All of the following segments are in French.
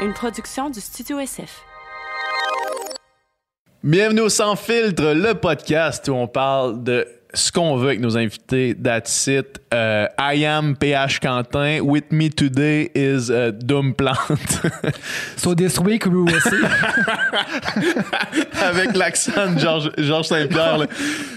une production du Studio SF. Bienvenue au Sans Filtre, le podcast où on parle de ce qu'on veut avec nos invités. That's it. Euh, I am PH Quentin. With me today is uh, Doom Plant. So this week we will see. avec l'accent de Georges Saint-Pierre.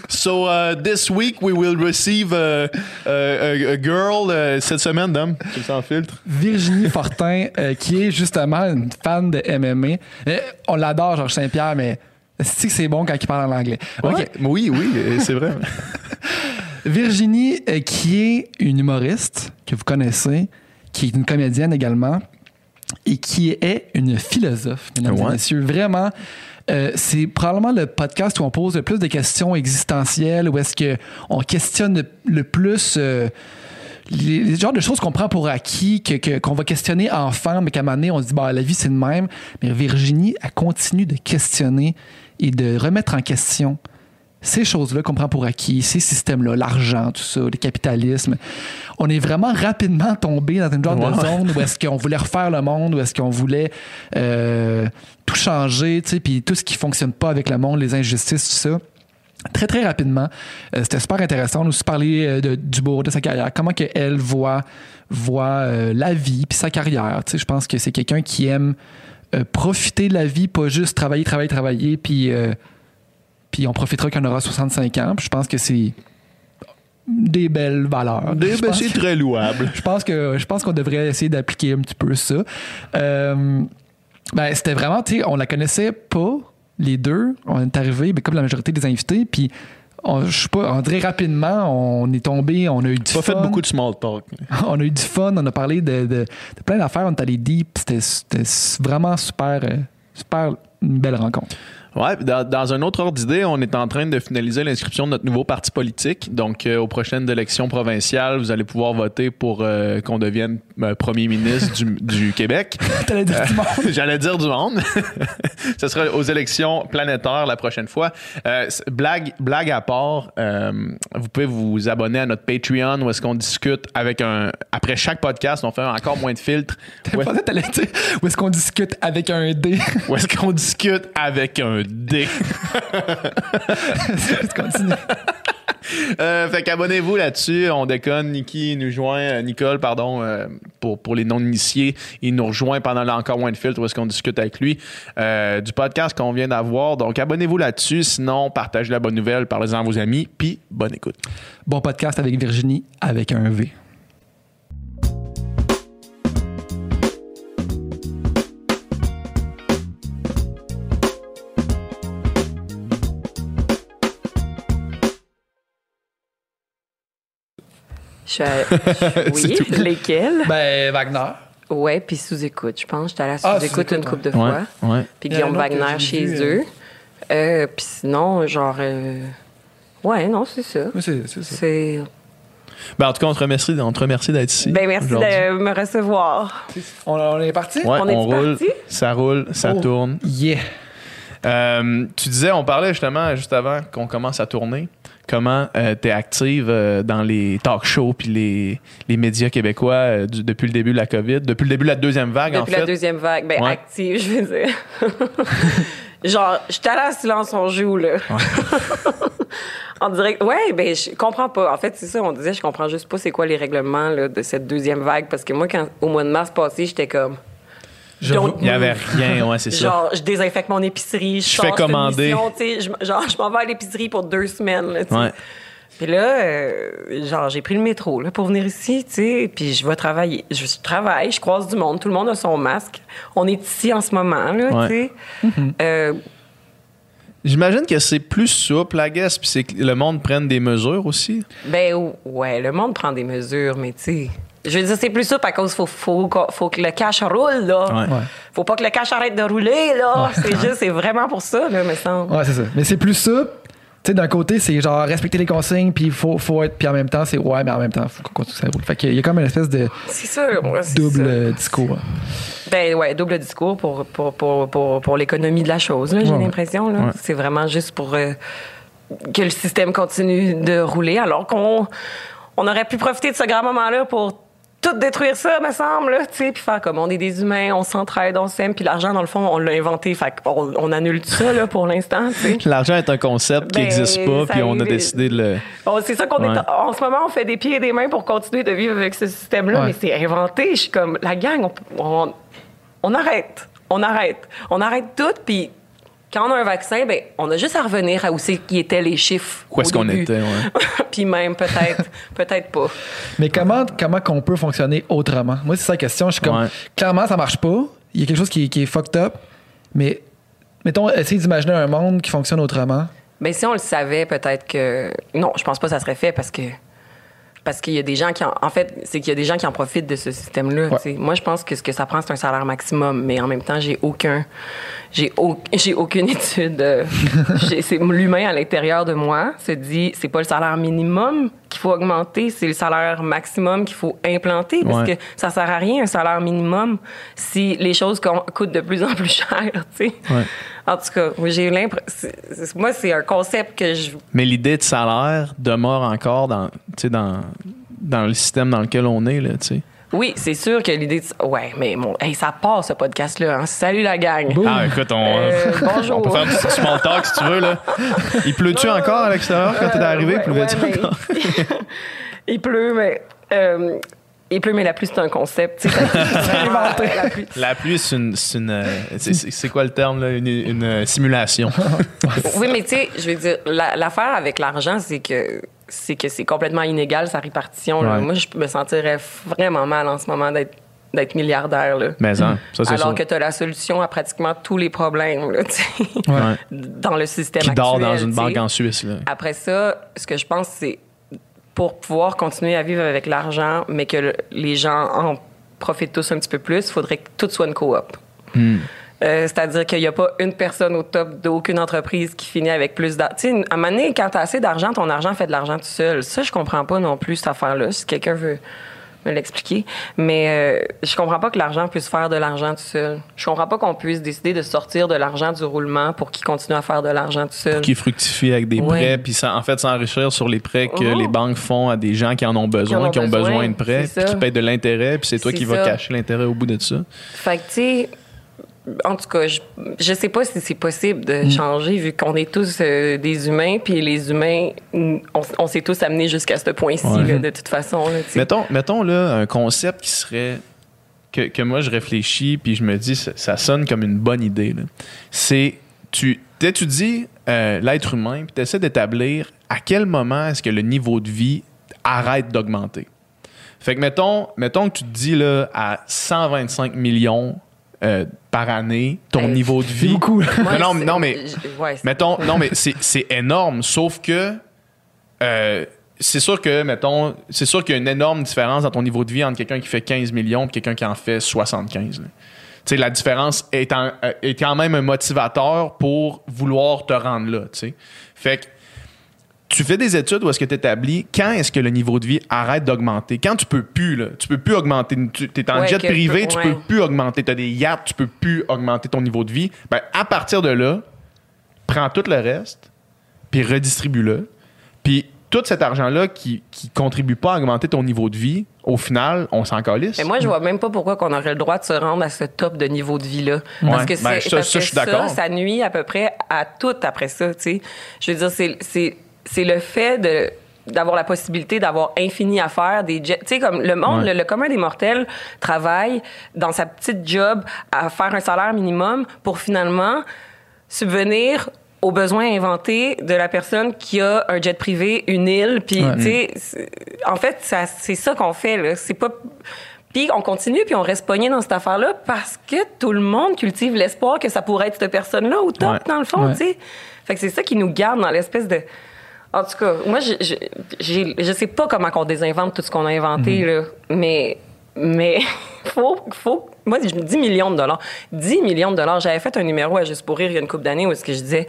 So uh, this week we will receive uh, uh, a, a girl uh, cette semaine, Dom. Tu le Sans Filtre. Virginie Fortin, euh, qui est justement une fan de MMA. Euh, on l'adore, Georges Saint-Pierre, mais c'est que c'est bon quand il parle en anglais? Oui, oui, euh, c'est vrai. Virginie, euh, qui est une humoriste que vous connaissez, qui est une comédienne également, et qui est une philosophe, mesdames et messieurs. Vraiment, euh, c'est probablement le podcast où on pose le plus de questions existentielles, où est-ce qu'on questionne le, le plus euh, les, les genres de choses qu'on prend pour acquis, que- que- qu'on va questionner enfant, mais qu'à un moment donné, on se dit, bah, la vie, c'est de même. Mais Virginie, elle continue de questionner et de remettre en question ces choses-là qu'on prend pour acquis, ces systèmes-là, l'argent, tout ça, le capitalisme. On est vraiment rapidement tombé dans une genre de Ouais. zone où est-ce qu'on voulait refaire le monde, où est-ce qu'on voulait euh, tout changer, tu sais, puis tout ce qui fonctionne pas avec le monde, les injustices, tout ça. Très, très rapidement. Euh, C'était super intéressant. On aussi parlé euh, de, du beau de sa carrière. Comment que elle voit, voit la vie puis sa carrière. Tu sais, je pense que c'est quelqu'un qui aime euh, profiter de la vie, pas juste travailler, travailler, travailler, puis, euh, puis on profitera quand on aura 65 ans. Puis je pense que c'est des belles valeurs. Des- ben, c'est que- très louable. je pense que je pense qu'on devrait essayer d'appliquer un petit peu ça. Euh, ben, c'était vraiment, tu sais, on la connaissait pas les deux. On est arrivé, ben, comme la majorité des invités, puis on, je sais pas, on dirait rapidement, on est tombé, on a eu du Pas fun. fait beaucoup de small talk. On a eu du fun, on a parlé de, de- de plein d'affaires, on est allé deep, c'était c'était vraiment super, euh, super une belle rencontre. Ouais, dans, dans un autre ordre d'idée, on est en train de finaliser l'inscription de notre nouveau parti politique. Donc, euh, aux prochaines élections provinciales, vous allez pouvoir voter pour euh, qu'on devienne euh, premier ministre du, du Québec. T'allais dire du monde. J'allais dire du monde. Ce sera aux élections planétaires la prochaine fois. Blague, blague à part, vous pouvez vous abonner à notre Patreon où est-ce qu'on discute avec un. Après chaque podcast, on fait encore moins de filtres. T'allais dire où est-ce qu'on discute avec un dé. où est-ce qu'on discute avec un dé. Continue. Euh, fait qu'abonnez-vous là-dessus. On déconne. Niki nous joint, euh, Nicole, pardon, euh, pour, pour les non-initiés. Il nous rejoint pendant le encore moins de filtres où est-ce qu'on discute avec lui du podcast qu'on vient d'avoir. Donc, abonnez-vous là-dessus. Sinon, partagez la bonne nouvelle, parlez-en à vos amis. Puis, bonne écoute. Bon podcast avec Virginie avec un V. Je suis à- Oui, lesquels? Ben, Wagner. Ouais, puis sous-écoute, je pense. J'étais allée à Ah, sous-écoute sous-écoute, une couple de fois. ouais. Puis Guillaume Wagner chez vu, eux. Euh, puis sinon, genre... euh, Ouais, non, c'est ça. Oui, c'est c'est ça. C'est... Ben, en tout cas, on te remercie, on te remercie d'être ici. Ben merci aujourd'hui. de me recevoir. On, on est parti? Ouais, On roule, parti? ça roule, ça Oh. tourne. Yeah. Euh, tu disais, on parlait justement juste avant qu'on commence à tourner, comment tu es active euh, dans les talk shows puis les, les médias québécois euh, du- depuis le début de la COVID, depuis le début de la deuxième vague en Depuis fait? la deuxième vague. Ben, Ouais. active, je veux dire. genre, j'étais allée à Silence on joue, là. en direct. Ouais, ben, je comprends pas. En fait, c'est ça, on disait, je comprends juste pas c'est quoi les règlements, là, de cette deuxième vague. Parce que moi, quand, au mois de mars passé, j'étais comme... Don't Il y avait rien, ouais, c'est ça. Genre, je désinfecte mon épicerie, je, Je fais commander. mission, je- genre, je m'en vais à l'épicerie pour deux semaines, là. Ouais. Puis là, euh, genre, j'ai pris le métro là, pour venir ici, tu sais, puis je vais travailler. Je travaille, je croise du monde, tout le monde a son masque. On est ici en ce moment, là, Ouais. tu sais. Euh, J'imagine que c'est plus souple, la guess, puis c'est que le monde prenne des mesures aussi. ben, ou- ouais, le monde prend des mesures, mais tu sais. Je veux dire, c'est plus ça à cause faut, faut, que- faut que le cash roule, là. Ouais. Ouais. Faut pas que le cash arrête de rouler, là. C'est juste, c'est vraiment pour ça, là, me semble. Ouais, c'est ça. Mais c'est plus ça. Tu sais, d'un côté, c'est genre respecter les consignes, puis il faut, faut être. Puis en même temps, c'est ouais, mais en même temps, faut qu'on continue ça roule. Fait qu'il y a comme une espèce de C'est sûr, double ça. discours. Ben ouais, double discours pour, pour, pour, pour, pour l'économie de la chose, là, j'ai Ouais. l'impression. là. Ouais. C'est vraiment juste pour euh, que le système continue de rouler, alors qu'on on aurait pu profiter de ce grand moment-là pour tout détruire ça, me semble, là, tu sais, puis faire comme on est des humains, on s'entraide, on s'aime, puis l'argent, dans le fond, on l'a inventé, fait qu'on on annule tout ça, là, pour l'instant. L'argent est un concept qui Ben, n'existe pas, ça puis on a décidé de le. Bon, c'est ça qu'on Ouais. est. En ce moment, on fait des pieds et des mains pour continuer de vivre avec ce système-là, Ouais. mais c'est inventé. Je suis comme, la gang, on, on, on arrête. On arrête. On arrête tout, puis quand on a un vaccin, ben, on a juste à revenir à où c'est qui étaient les chiffres. Où est-ce qu'on était, ouais. puis même, peut-être, peut-être pas. Mais comment, comment qu'on peut fonctionner autrement? Moi, c'est ça la question. Je suis comme, Ouais. clairement, ça marche pas. Il y a quelque chose qui, qui est fucked up. Mais, mettons, essayer d'imaginer un monde qui fonctionne autrement. Mais si on le savait, peut-être que. Non, je pense pas que ça serait fait parce que. Parce qu'il y a des gens qui en, en fait, c'est qu'il y a des gens qui en profitent de ce système-là. Ouais. Moi, je pense que ce que ça prend, c'est un salaire maximum, mais en même temps, j'ai aucun, j'ai au- j'ai aucune étude. euh, c'est l'humain à l'intérieur de moi se dit, c'est pas le salaire minimum qu'il faut augmenter, c'est le salaire maximum qu'il faut implanter, parce Ouais. que ça sert à rien un salaire minimum si les choses coûtent de plus en plus cher. Tu sais. Ouais. En tout cas, moi, j'ai l'impression. Moi, c'est un concept que je Mais l'idée de salaire demeure encore dans, tu sais, dans, dans le système dans lequel on est, là, tu sais. Oui, c'est sûr que l'idée de... Ouais, mais bon, hey, ça part, ce podcast-là. hein. Salut, la gang. Boum. Ah, écoute, on, Euh, bonjour. on peut faire du small talk si tu veux, là. Il pleut-tu encore à l'extérieur quand t'es arrivé? Euh, ouais, encore? mais- il pleut, mais... il pleut, mais la pluie, c'est un concept. ça- la pluie. La pluie, c'est une. c'est une, euh, c'est- quoi le terme, là? Une, une, euh, simulation. Oui, mais tu sais, je veux dire, la- l'affaire avec l'argent, c'est que c'est que c'est complètement inégal, sa répartition. là. Ouais. Moi, je me sentirais vraiment mal en ce moment d'être d'être milliardaire. Là. Mais hein, ça, c'est Alors sûr. que tu as la solution à pratiquement tous les problèmes là, tu sais, Ouais. dans le système Qui dort actuel, dans une tu sais. banque en Suisse, là. Après ça, ce que je pense, c'est pour pouvoir continuer à vivre avec l'argent, mais que le- les gens en profitent tous un petit peu plus, il faudrait que tout soit une coop. Hmm. Euh, C'est-à-dire qu'il n'y a pas une personne au top d'aucune entreprise qui finit avec plus d'argent. Tu sais, à un moment donné, quand tu as assez d'argent, ton argent fait de l'argent tout seul. Ça, je comprends pas non plus, cette affaire-là. Si quelqu'un veut me l'expliquer. Mais euh, je comprends pas que l'argent puisse faire de l'argent tout seul. Je comprends pas qu'on puisse décider de sortir de l'argent du roulement pour qu'il continue à faire de l'argent tout seul. Qui fructifie avec des prêts, puis ça- en fait s'enrichir sur les prêts que Mhm. les banques font à des gens qui en ont besoin, qui ont, besoin, de prêts, puis qui payent de l'intérêt, puis c'est toi qui vas cacher l'intérêt au bout de ça. Fait que, tu sais, en tout cas, je, je sais pas si c'est possible de changer vu qu'on est tous euh, des humains, puis les humains, on, on s'est tous amenés jusqu'à ce point-ci, Ouais. de toute façon. là. Mettons, mettons là un concept qui serait que, que moi je réfléchis puis je me dis ça, ça sonne comme une bonne idée. C'est tu étudies l'être humain puis tu essaies d'établir à quel moment est-ce que le niveau de vie arrête d'augmenter. Fait que mettons, mettons que tu te dis là à 125 millions euh, par année ton Hey. niveau de vie. beaucoup. Moi, non, mais ouais, Mettons, non, mais c'est énorme, sauf que euh, c'est sûr que, mettons, c'est sûr qu'il y a une énorme différence dans ton niveau de vie entre quelqu'un qui fait 15 millions et quelqu'un qui en fait 75. là. Tu sais, la différence est, en- est quand même un motivateur pour vouloir te rendre là. tu sais. Fait que tu fais des études où est-ce que tu établis quand est-ce que le niveau de vie arrête d'augmenter? Quand tu peux plus, là, tu peux plus augmenter. Tu es en Ouais, jet privé, tu ouais. peux plus augmenter. Tu as des yachts, tu peux plus augmenter ton niveau de vie. Ben, à partir de là, prends tout le reste, puis redistribue-le. Puis tout cet argent-là qui, qui contribue pas à augmenter ton niveau de vie, au final, on s'en calisse. Mais moi, je vois même pas pourquoi qu'on aurait le droit de se rendre à ce top de niveau de vie-là. Ouais. Parce que, Ben, c'est- ça- parce ça, que je suis d'accord. ça, ça nuit à peu près à tout après ça, tu sais. Je veux dire, c'est, c'est, le fait de d'avoir la possibilité d'avoir infini à faire des jets. Tu sais, comme le monde, Ouais. le, le commun des mortels travaille dans sa petite job à faire un salaire minimum pour finalement subvenir aux besoins inventés de la personne qui a un jet privé, une île, puis Ouais. tu sais, en fait, ça, c'est ça qu'on fait là. C'est pas puis on continue, puis on reste pogné dans cette affaire-là parce que tout le monde cultive l'espoir que ça pourrait être cette personne-là au top, Ouais. dans le fond, tu sais. Fait que c'est ça qui nous garde dans l'espèce de... En tout cas, moi, je, je, je sais pas comment on désinvente tout ce qu'on a inventé, là, mais... Mais faut, faut... Moi, je 10 millions de dollars. 10 millions de dollars. J'avais fait un numéro à Juste pour rire il y a une couple d'années où est-ce que je disais...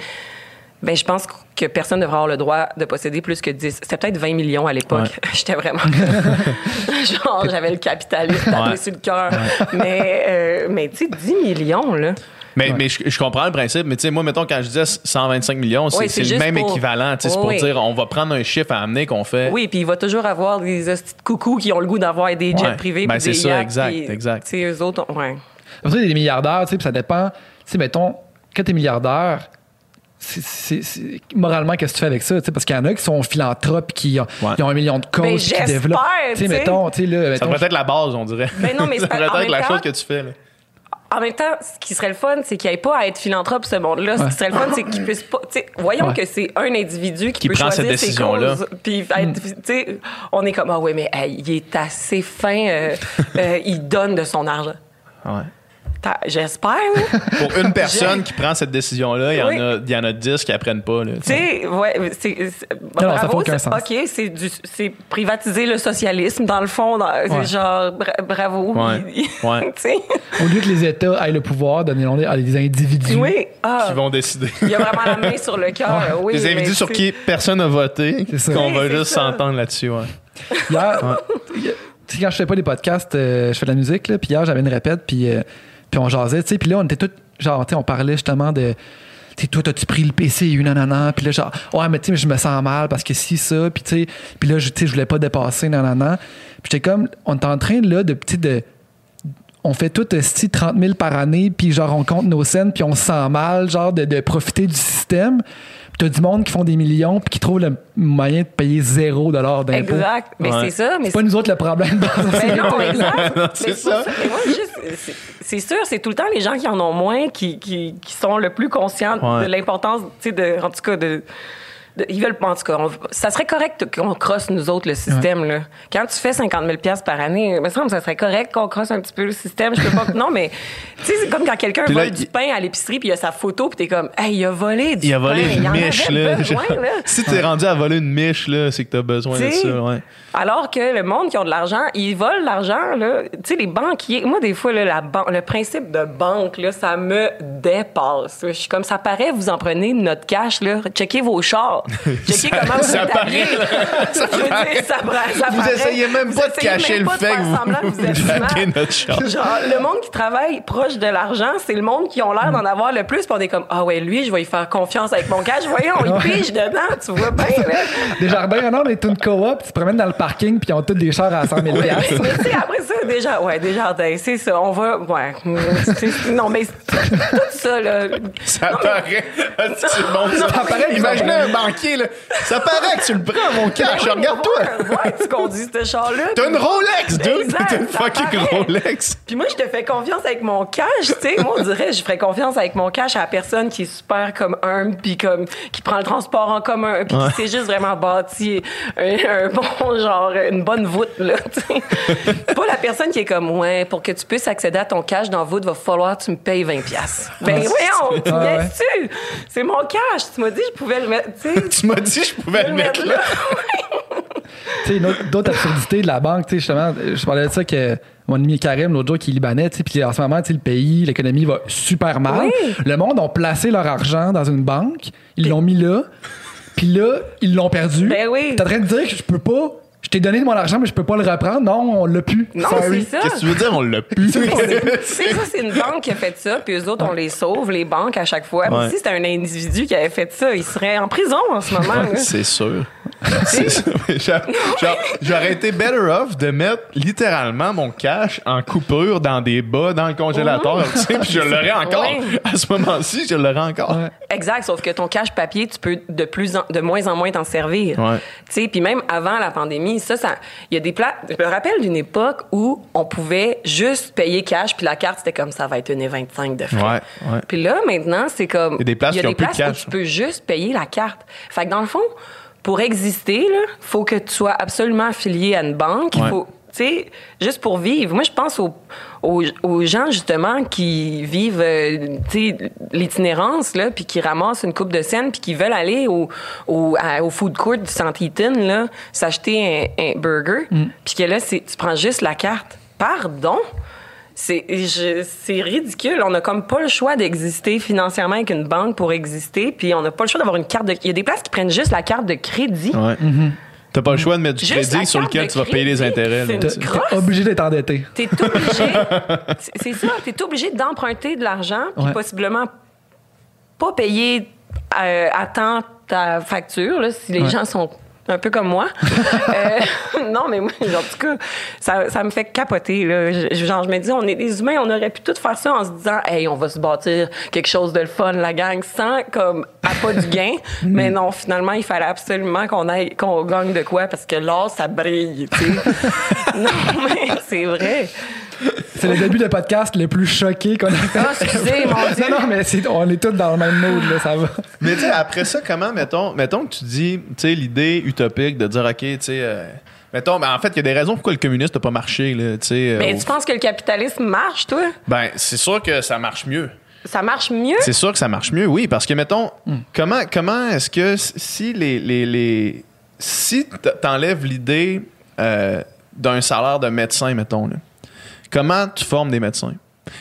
Ben, je pense que personne ne devrait avoir le droit de posséder plus que 10. C'était peut-être 20 millions à l'époque. J'étais vraiment. Genre, j'avais le capitalisme tapé Ouais. sur le cœur. Mais, euh, mais tu sais, 10 millions, là. Mais, Ouais. mais je, je comprends le principe, mais tu sais, moi, mettons, quand je disais 125 millions, c'est Oui, c'est c'est le même pour- équivalent. tu sais, C'est pour Oui. dire, on va prendre un chiffre à amener qu'on fait. Oui, puis il va toujours avoir des de coucous qui ont le goût d'avoir des jets Ouais. privés. Ben, c'est des ça, yachts, exact, puis, exact. Tu sais, eux autres, ont- ouais. Après, il y a des milliardaires, tu sais, puis ça dépend. Tu sais, mettons, quand t'es milliardaire, c'est- c'est- c'est- moralement, qu'est-ce que tu fais avec ça? tu sais, Parce qu'il y en a qui sont philanthropes, qui ont, Ouais. ils ont un million de coachs, Ben, qui développent. Tu sais, tu sais. mettons, tu sais, là, Ça devrait être la base, on dirait. Ben non, mais ça devrait en être la chose que tu fais. Là. En même temps, ce qui serait le fun, c'est qu'il n'y ait pas à être philanthrope, ce monde-là. Ce qui serait le fun, c'est qu'il puisse pas. voyons Ouais. que c'est un individu qui, Qui peut prend cette choisir ses décision-là. causes, Puis, sais, on est comme, ah ouais, mais hey, il est assez fin, euh, euh, il donne de son argent. Ouais. J'espère. Pour une personne qui prend cette décision-là, il y, en Oui. a- il y en a 10 qui apprennent pas. Tu sais, ouais, c'est. non, ça fait bravo, sens. OK, c'est privatiser le socialisme, dans le fond. dans- c'est Ouais. Genre, bra- bravo. Ouais. Au lieu que les États aient le pouvoir, donner à des individus. Oui. Ah, Qui vont décider. il y a vraiment la main sur le cœur. Oui, Les mais individus sur qui personne n'a voté, C'est ça. qu'on Oui, va juste s'entendre là-dessus. Ouais. Hier, tu sais, quand je fais pas des podcasts, euh, je fais de la musique, là, puis hier, j'avais une répète, puis, euh, puis on jasait, tu sais, puis là, on était tous, genre, tu sais, on parlait justement de, tu sais, toi, t'as-tu pris le PCU, nanana, puis là, genre, ouais, mais tu sais, je me sens mal parce que si, ça, puis tu sais, puis là, je- voulais pas dépasser, nanana. Puis j'étais comme, on est en train, là, de, sais, de, on fait tout esti 30 000 par année, puis genre, on compte nos scènes, puis on se sent mal, genre, de profiter du système. T'as du monde qui font des millions, puis qui trouvent le moyen de payer zéro dollar d'impôt. Exact. Mais Ouais. c'est ça. Mais C'est pas nous autres le problème. Ben société. non, exact. Non, Mais c'est ça. Mais moi, juste, c'est- sûr, c'est tout le temps les gens qui en ont moins qui, qui, qui sont le plus conscients Ouais. de l'importance, tu sais, de, en tout cas, de. Ils veulent, en tout cas, on- ça serait correct qu'on crosse nous autres le système. Là. Quand tu fais 50 000 par année, il me semble que ça serait correct qu'on crosse un petit peu le système. Je peux pas. non, mais tu sais, c'est comme quand quelqu'un vole il- du pain à l'épicerie puis il a sa photo puis t'es comme, hey, il a volé du Il a volé pain. Il une en miche. Là. besoin, là. Si t'es rendu à voler une miche, là, c'est que t'as besoin de ça. Ouais. Alors que le monde qui ont de l'argent, ils volent l'argent, là. Tu sais, les banquiers. Moi, des fois, là, la ban- le principe de banque, là, ça me dépasse. Je suis comme, ça paraît, vous en prenez notre cash, là. Checkez vos chars. Checkez Ça- comment vous ça êtes paraît, habillés. Ça Je veux dire, paraît. ça paraît- ça Vous paraît. essayez même Vous pas de essayez cacher même le pas de fait faire que vous, semblant que vous êtes smart. hackez notre char. Genre, le monde qui travaille proche de l'argent, c'est le monde qui ont l'air d'en avoir le plus. Puis on est comme, ah ouais, lui, je vais y faire confiance avec mon cash. Voyons, il pige dedans, tu vois bien, là. Des jardins, non, mais une coop, tu te promènes dans le parking, puis ils ont tous des chars à 100 000 mais tu sais, après ça, déjà, ouais, des jardins, c'est ça. On va, ouais. c'est- Non, mais tout ça, là. Ça paraît. C'est. Ça paraît, Imaginez un là. Ça paraît que tu le prends, mon cash. Ben Regarde-toi. Ouais, tu conduis ce char-là. T'as une Rolex, dude. T'as une fucking paraît. Rolex. Puis moi, je te fais confiance avec mon cash, tu sais. Moi, on dirait, je ferais confiance avec mon cash à la personne qui est super comme humble, puis comme, qui prend le transport en commun, puis qui s'est juste vraiment bâti un, un bon, genre, une bonne voûte, là, tu sais. Pas la personne qui est comme, ouais, pour que tu puisses accéder à ton cash dans voûte, va falloir que tu me payes 20$. piastres. Ben, voyons, tu Ah, ouais. viens-tu? C'est mon cash. Tu m'as dit, je pouvais le mettre, tu sais. Tu m'as dit que je pouvais le mettre là. Tu sais, une autre- d'autres absurdités de la banque, tu sais, justement, je parlais de ça que mon ami Karim, l'autre jour, qui est libanais, tu sais, puis en ce moment, tu sais, le pays, l'économie va super mal. Oui. Le monde ont placé leur argent dans une banque, ils l'ont mis là, puis là, ils l'ont perdu. Ben oui. T'es en train de dire que je peux pas, je t'ai donné de mon argent, mais je peux pas le reprendre. Non, on l'a plus. Non, c'est ça. Qu'est-ce que tu veux dire? On l'a plus? Tu sais, ça, c'est une banque qui a fait ça, puis eux autres, on les sauve, les banques, à chaque fois. Mais si c'était un individu qui avait fait ça, il serait en prison en ce moment. C'est sûr. J'aurais été better off de mettre littéralement mon cash en coupure dans des bas dans le congélateur. tu sais, puis je l'aurais encore. Ouais. À ce moment-ci, je l'aurais encore. Ouais. Exact, sauf que ton cash papier, tu peux de plus en, de moins en moins t'en servir. Ouais. Tu sais, puis même avant la pandémie, ça, ça, il y a des plats. Je me rappelle d'une époque où on pouvait juste payer cash, puis la carte c'était comme ça va être une 25 de frais. Puis là, maintenant, c'est comme. Il y a des places qui ont plus de où cash. tu peux juste payer la carte. Fait que dans le fond, pour exister, là, faut que tu sois absolument affilié à une banque. Il Ouais. faut. Tu sais, juste pour vivre. Moi, je pense aux, aux, aux gens, justement, qui vivent, euh, tu sais, l'itinérance, là, puis qui ramassent une coupe de scène, puis qui veulent aller au, au, à- au food court du St. Eaton, là, s'acheter un, un burger, puis que là, c'est- tu prends juste la carte. Pardon? C'est je- c'est ridicule. On n'a comme pas le choix d'exister financièrement avec une banque pour exister, puis on n'a pas le choix d'avoir une carte de. Il y a des places qui prennent juste la carte de crédit. Ouais. T'as pas le choix de mettre du Juste crédit sur lequel tu vas payer les intérêts. T'es obligé d'être endetté. T'es obligé. c'est- c'est ça, t'es obligé d'emprunter de l'argent, puis Ouais. possiblement pas payer euh, à temps ta facture, là, si les Ouais. gens sont un peu comme moi. Euh, non, mais moi, en tout cas, ça, ça me fait capoter. Là. Je, genre, je me dis, on est des humains, on aurait pu tout faire ça en se disant, hey, on va se bâtir quelque chose de le fun, la gang, sans comme à pas du gain. mais non, finalement, il fallait absolument qu'on aille, qu'on gagne de quoi, parce que l'or, ça brille. non, mais c'est vrai. C'est le début de podcast le plus choqué qu'on a fait. Ah, excusez, mon Dieu. Non, non, mais on est tous dans le même mood, là, ça va. Mais tu sais, après ça, comment, mettons, mettons que tu dis, tu sais, l'idée utopique de dire, OK, tu sais, euh, mettons, ben, en fait, il y a des raisons pourquoi le communisme n'a pas marché, là, tu sais. euh, Mais au- tu penses que le capitalisme marche, toi? Ben, c'est sûr que ça marche mieux. Ça marche mieux? C'est sûr que ça marche mieux, oui, parce que, mettons, comment, comment est-ce que si les. les, les si t'enlèves l'idée euh, d'un salaire de médecin, mettons, là, comment tu formes des médecins?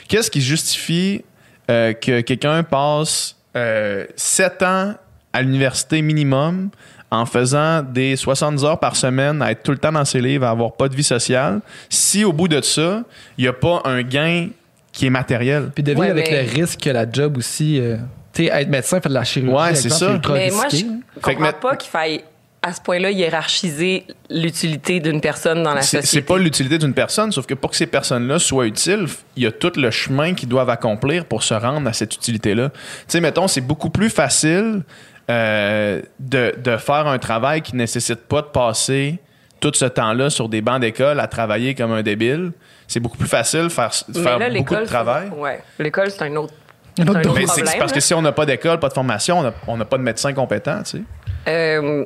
Qu'est-ce qui justifie euh, que quelqu'un passe euh, 7 ans à l'université minimum en faisant des 70 heures par semaine, à être tout le temps dans ses livres, à avoir pas de vie sociale, si au bout de ça, il n'y a pas un gain qui est matériel? Puis deviner Ouais, avec mais- le risque que la job aussi. euh, tu sais, être médecin, faire de la chirurgie. Ouais, c'est ça. ultra Mais moi, je comprends pas qu'il faille à ce point-là hiérarchiser l'utilité d'une personne dans la C'est société. c'est pas l'utilité d'une personne, sauf que pour que ces personnes-là soient utiles, il y a tout le chemin qu'ils doivent accomplir pour se rendre à cette utilité-là. Tu sais, mettons, c'est beaucoup plus facile euh, de, de faire un travail qui nécessite pas de passer tout ce temps-là sur des bancs d'école à travailler comme un débile. C'est beaucoup plus facile de faire, faire là, beaucoup de l'école, travail. c'est- Ouais. L'école, c'est un autre. Un autre autre problème, parce que si on n'a pas d'école, pas de formation, on n'a- on n'a pas de médecin compétent, tu sais. Euh,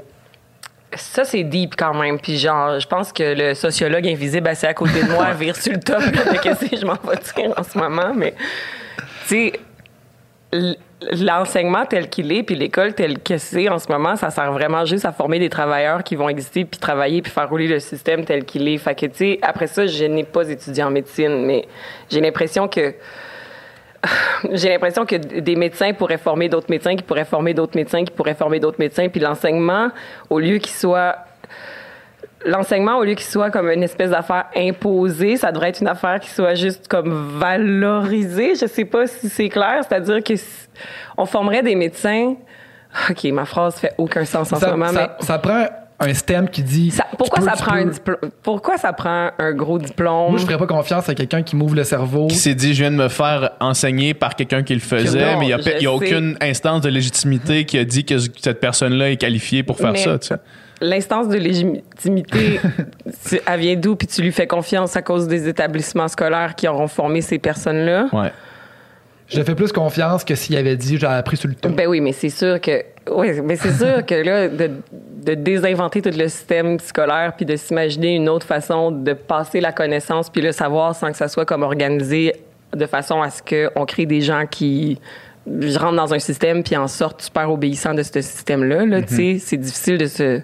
ça, c'est deep quand même. Puis genre, je pense que le sociologue invisible assis à côté de moi vire sur le top de qu'est-ce que je m'en vais dire en ce moment? Mais, tu sais, l'enseignement tel qu'il est, puis l'école telle que c'est en ce moment, ça sert vraiment juste à former des travailleurs qui vont exister, puis travailler, puis faire rouler le système tel qu'il est. Fait que, tu sais, après ça, je n'ai pas étudié en médecine, mais j'ai l'impression que j'ai l'impression que des médecins pourraient former d'autres médecins, qui pourraient former d'autres médecins, qui pourraient former d'autres médecins, puis l'enseignement, au lieu qu'il soit l'enseignement, au lieu qu'il soit comme une espèce d'affaire imposée, ça devrait être une affaire qui soit juste comme valorisée. Je sais pas si c'est clair, c'est-à-dire que si- on formerait des médecins. Ok, ma phrase fait aucun sens en ce moment, ça- ça prend un STEM qui dit. ça- pourquoi peux, ça prend un diplôme Pourquoi ça prend un gros diplôme? Moi, je ferais pas confiance à quelqu'un qui m'ouvre le cerveau. Qui s'est dit, je viens de me faire enseigner par quelqu'un qui le faisait, Non, mais il n'y a, aucune instance de légitimité qui a dit que cette personne-là est qualifiée pour faire Mais ça. Tu sais. L'instance de légitimité, tu- elle vient d'où? Puis tu lui fais confiance à cause des établissements scolaires qui auront formé ces personnes-là? Ouais. Je fais plus confiance que s'il avait dit j'ai appris sur le tas. Ben oui, mais c'est sûr que. Oui, mais c'est sûr que là, de, de désinventer tout le système scolaire puis de s'imaginer une autre façon de passer la connaissance puis le savoir sans que ça soit comme organisé de façon à ce qu'on crée des gens qui rentrent dans un système puis en sortent super obéissants de ce système-là. Là, tu sais, c'est difficile de se,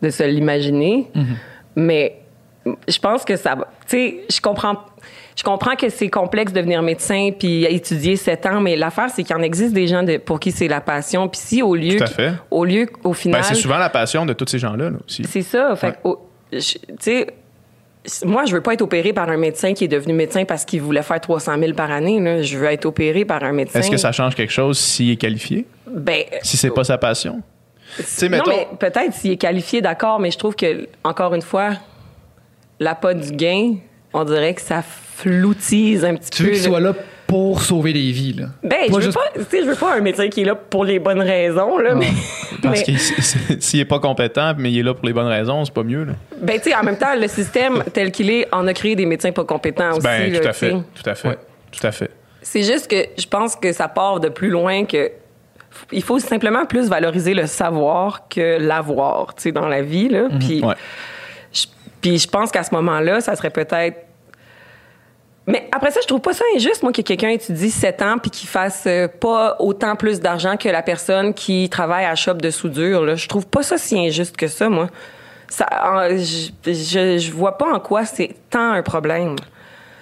de se l'imaginer. Mais je pense que ça va. Tu sais, je comprends. Je comprends que c'est complexe de devenir médecin puis étudier sept ans, mais l'affaire c'est qu'il en existe des gens de- pour qui c'est la passion. Puis si au lieu, Tout à fait. au lieu au final, Ben, c'est souvent la passion de tous ces gens-là là, aussi. c'est ça. Fait Ouais. tu sais, moi je veux pas être opéré par un médecin qui est devenu médecin parce qu'il voulait faire 300 000 par année. Là. Je veux être opéré par un médecin. Est-ce que ça change quelque chose s'il est qualifié? Ben, Si c'est pas sa passion? non, mais peut-être s'il est qualifié, d'accord, mais je trouve que, encore une fois, l'appât du gain, on dirait que ça floutise un petit Tu peu. veux qu'il soit là pour sauver des vies. Là? Ben, je veux, juste- pas, tu sais, je veux pas un médecin qui est là pour les bonnes raisons, là, mais, Parce mais- qu'il s'il est pas compétent, mais il est là pour les bonnes raisons, c'est pas mieux. Là. ben, tu sais, en même temps, le système tel qu'il est en a créé des médecins pas compétents aussi. Ben, là, tout à tu fait. Tout à fait. Ouais. Tout à fait. C'est juste que je pense que ça part de plus loin que il faut simplement plus valoriser le savoir que l'avoir, tu sais, dans la vie, là. Puis, Ouais. je, puis je pense qu'à ce moment-là, ça serait peut-être mais après ça, je trouve pas ça injuste, moi, que quelqu'un étudie 7 ans puis qu'il fasse euh, pas autant plus d'argent que la personne qui travaille à la shop de soudure. Je trouve pas ça si injuste que ça, moi. Ça, je, je, je vois pas en quoi c'est tant un problème.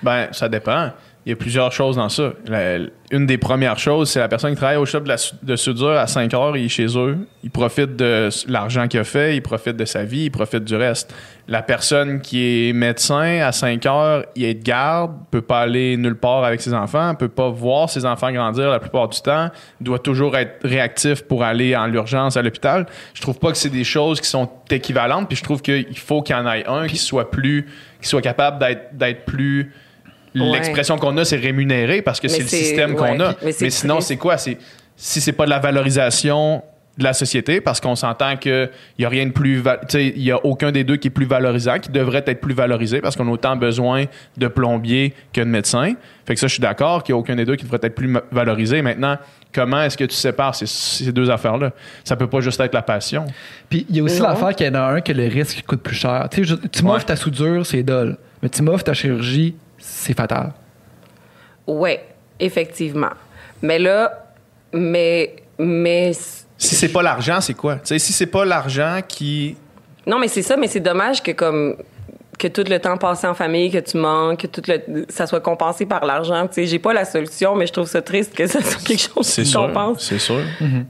Ben, ça dépend. Il y a plusieurs choses dans ça. La- une des premières choses, c'est la personne qui travaille au shop de, la de soudure à 5 heures, il est chez eux, il profite de l'argent qu'il a fait, il profite de sa vie, il profite du reste. La personne qui est médecin à 5 heures, il est de garde, peut pas aller nulle part avec ses enfants, peut pas voir ses enfants grandir la plupart du temps, doit toujours être réactif pour aller en l'urgence à l'hôpital. Je trouve pas que c'est des choses qui sont équivalentes, puis je trouve qu'il faut qu'il y en ait un qui soit plus, qui soit capable d'être plus. L'expression qu'on a, c'est rémunéré parce que c'est le système qu'on a. mais sinon, c'est quoi? C'est si c'est pas de la valorisation de la société, parce qu'on s'entend qu'il y a rien de plus, va- tu sais, il y a aucun des deux qui est plus valorisant, qui devrait être plus valorisé, parce qu'on a autant besoin de plombiers que de médecins. Fait que ça, je suis d'accord qu'il y a aucun des deux qui devrait être plus valorisé. Maintenant, comment est-ce que tu sépares ces, ces deux affaires-là? Ça peut pas juste être la passion. Puis il y a aussi l'affaire qu'il y en a un que le risque coûte plus cher. Tu sais, je- tu m'offres Ouais. ta soudure, c'est dole. Mais tu m'offres ta chirurgie, c'est fatal. Oui, effectivement. Mais là, mais, mais, Si c'est pas l'argent, c'est quoi? Tu sais, si c'est pas l'argent qui non, mais c'est ça, mais c'est dommage que comme que tout le temps passé en famille, que tu manques, que tout le, ça soit compensé par l'argent. Tu sais, j'ai pas la solution, mais je trouve ça triste que ça soit quelque chose c'est qui sûr, compense. c'est sûr,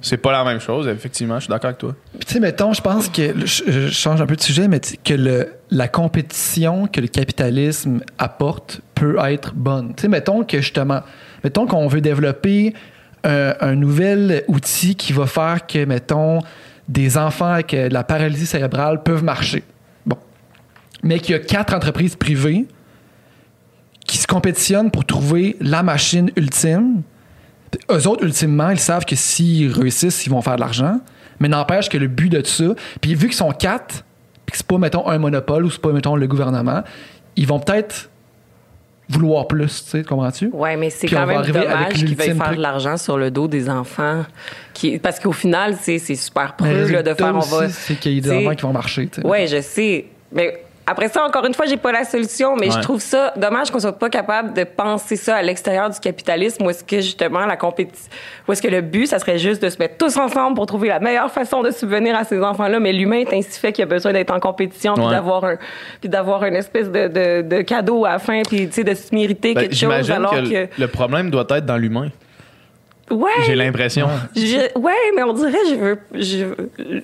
c'est pas la même chose. Effectivement, je suis d'accord avec toi. Puis tu sais, mettons, je pense que, je, je change un peu de sujet, mais que le, la compétition que le capitalisme apporte peut être bonne. Tu sais, mettons que justement, mettons qu'on veut développer un, un nouvel outil qui va faire que, mettons, des enfants avec euh, de la paralysie cérébrale peuvent marcher. Mais qu'il y a quatre entreprises privées qui se compétitionnent pour trouver la machine ultime. Puis Eux autres, ultimement, ils savent que s'ils réussissent, ils vont faire de l'argent. Mais n'empêche que le but de ça, puis vu qu'ils sont quatre, puis que c'est pas, mettons, un monopole ou c'est pas, mettons, le gouvernement, ils vont peut-être vouloir plus, tu sais, comprends-tu? Ouais, mais c'est quand même dommage qu'ils veuillent faire de l'argent sur le dos des enfants. Qui, parce qu'au final, c'est super preux là, de faire. On va, c'est qu'il y a des enfants qui vont marcher. Ouais, je sais. Mais après ça, encore une fois, j'ai pas la solution, mais je trouve ça dommage qu'on soit pas capable de penser ça à l'extérieur du capitalisme, où est-ce que justement la compétition, où est-ce que le but, ça serait juste de se mettre tous ensemble pour trouver la meilleure façon de subvenir à ces enfants-là, mais l'humain est ainsi fait qu'il a besoin d'être en compétition, puis Ouais. d'avoir un, puis d'avoir une espèce de, de, de cadeau à la fin, puis tu sais, de se mériter Ben, quelque chose, J'imagine alors que, que, le- problème doit être dans l'humain. ouais, J'ai l'impression. Ouais, mais on dirait, je veux. Je, veux-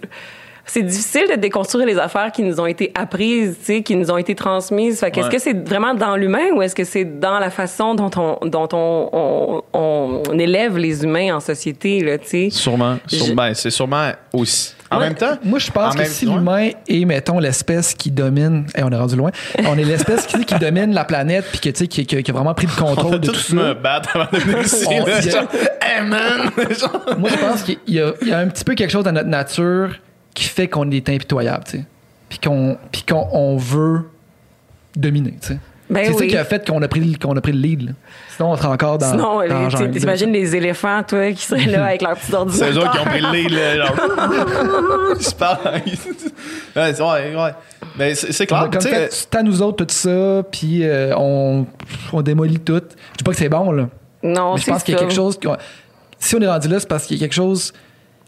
c'est difficile de déconstruire les affaires qui nous ont été apprises, tu sais, qui nous ont été transmises. Fait qu'est-ce Ouais. que c'est vraiment dans l'humain ou est-ce que c'est dans la façon dont on, dont on, on, on élève les humains en société, là, tu sais? Sûrement. Sur- Je- ben, c'est sûrement aussi. En même temps, Moi, je pense en que si l'humain est, mettons, l'espèce qui domine. et on est rendu loin. On est l'espèce qui, qui domine la planète, puis que, tu sais, qui, qui- qui a vraiment pris le on contrôle va de tout me ça. battre avant de. On- Hey man! Genre, Moi, je pense qu'il y a un petit peu quelque chose dans notre nature qui fait qu'on est impitoyable, tu sais. Puis qu'on puis qu'on on veut dominer, tu sais. Ben c'est ça oui. qui a fait qu'on a pris, le- qu'on a pris le lead. là. Sinon, on serait encore dans. Sinon, t'imagines les éléphants, toi, qui seraient là avec leurs petits c'est ordinateurs. eux qui ont pris le lead. Là, genre, ils se parlent. ouais, c'est- ouais, ouais. Mais c'est c'est clair. comme tu sais, fait, c'est à nous autres tout ça, puis euh, on, on démolit tout. Je dis pas que c'est bon, là. Non, mais je c'est pense qu'il y a ça. quelque chose. Si on est rendu là, c'est parce qu'il y a quelque chose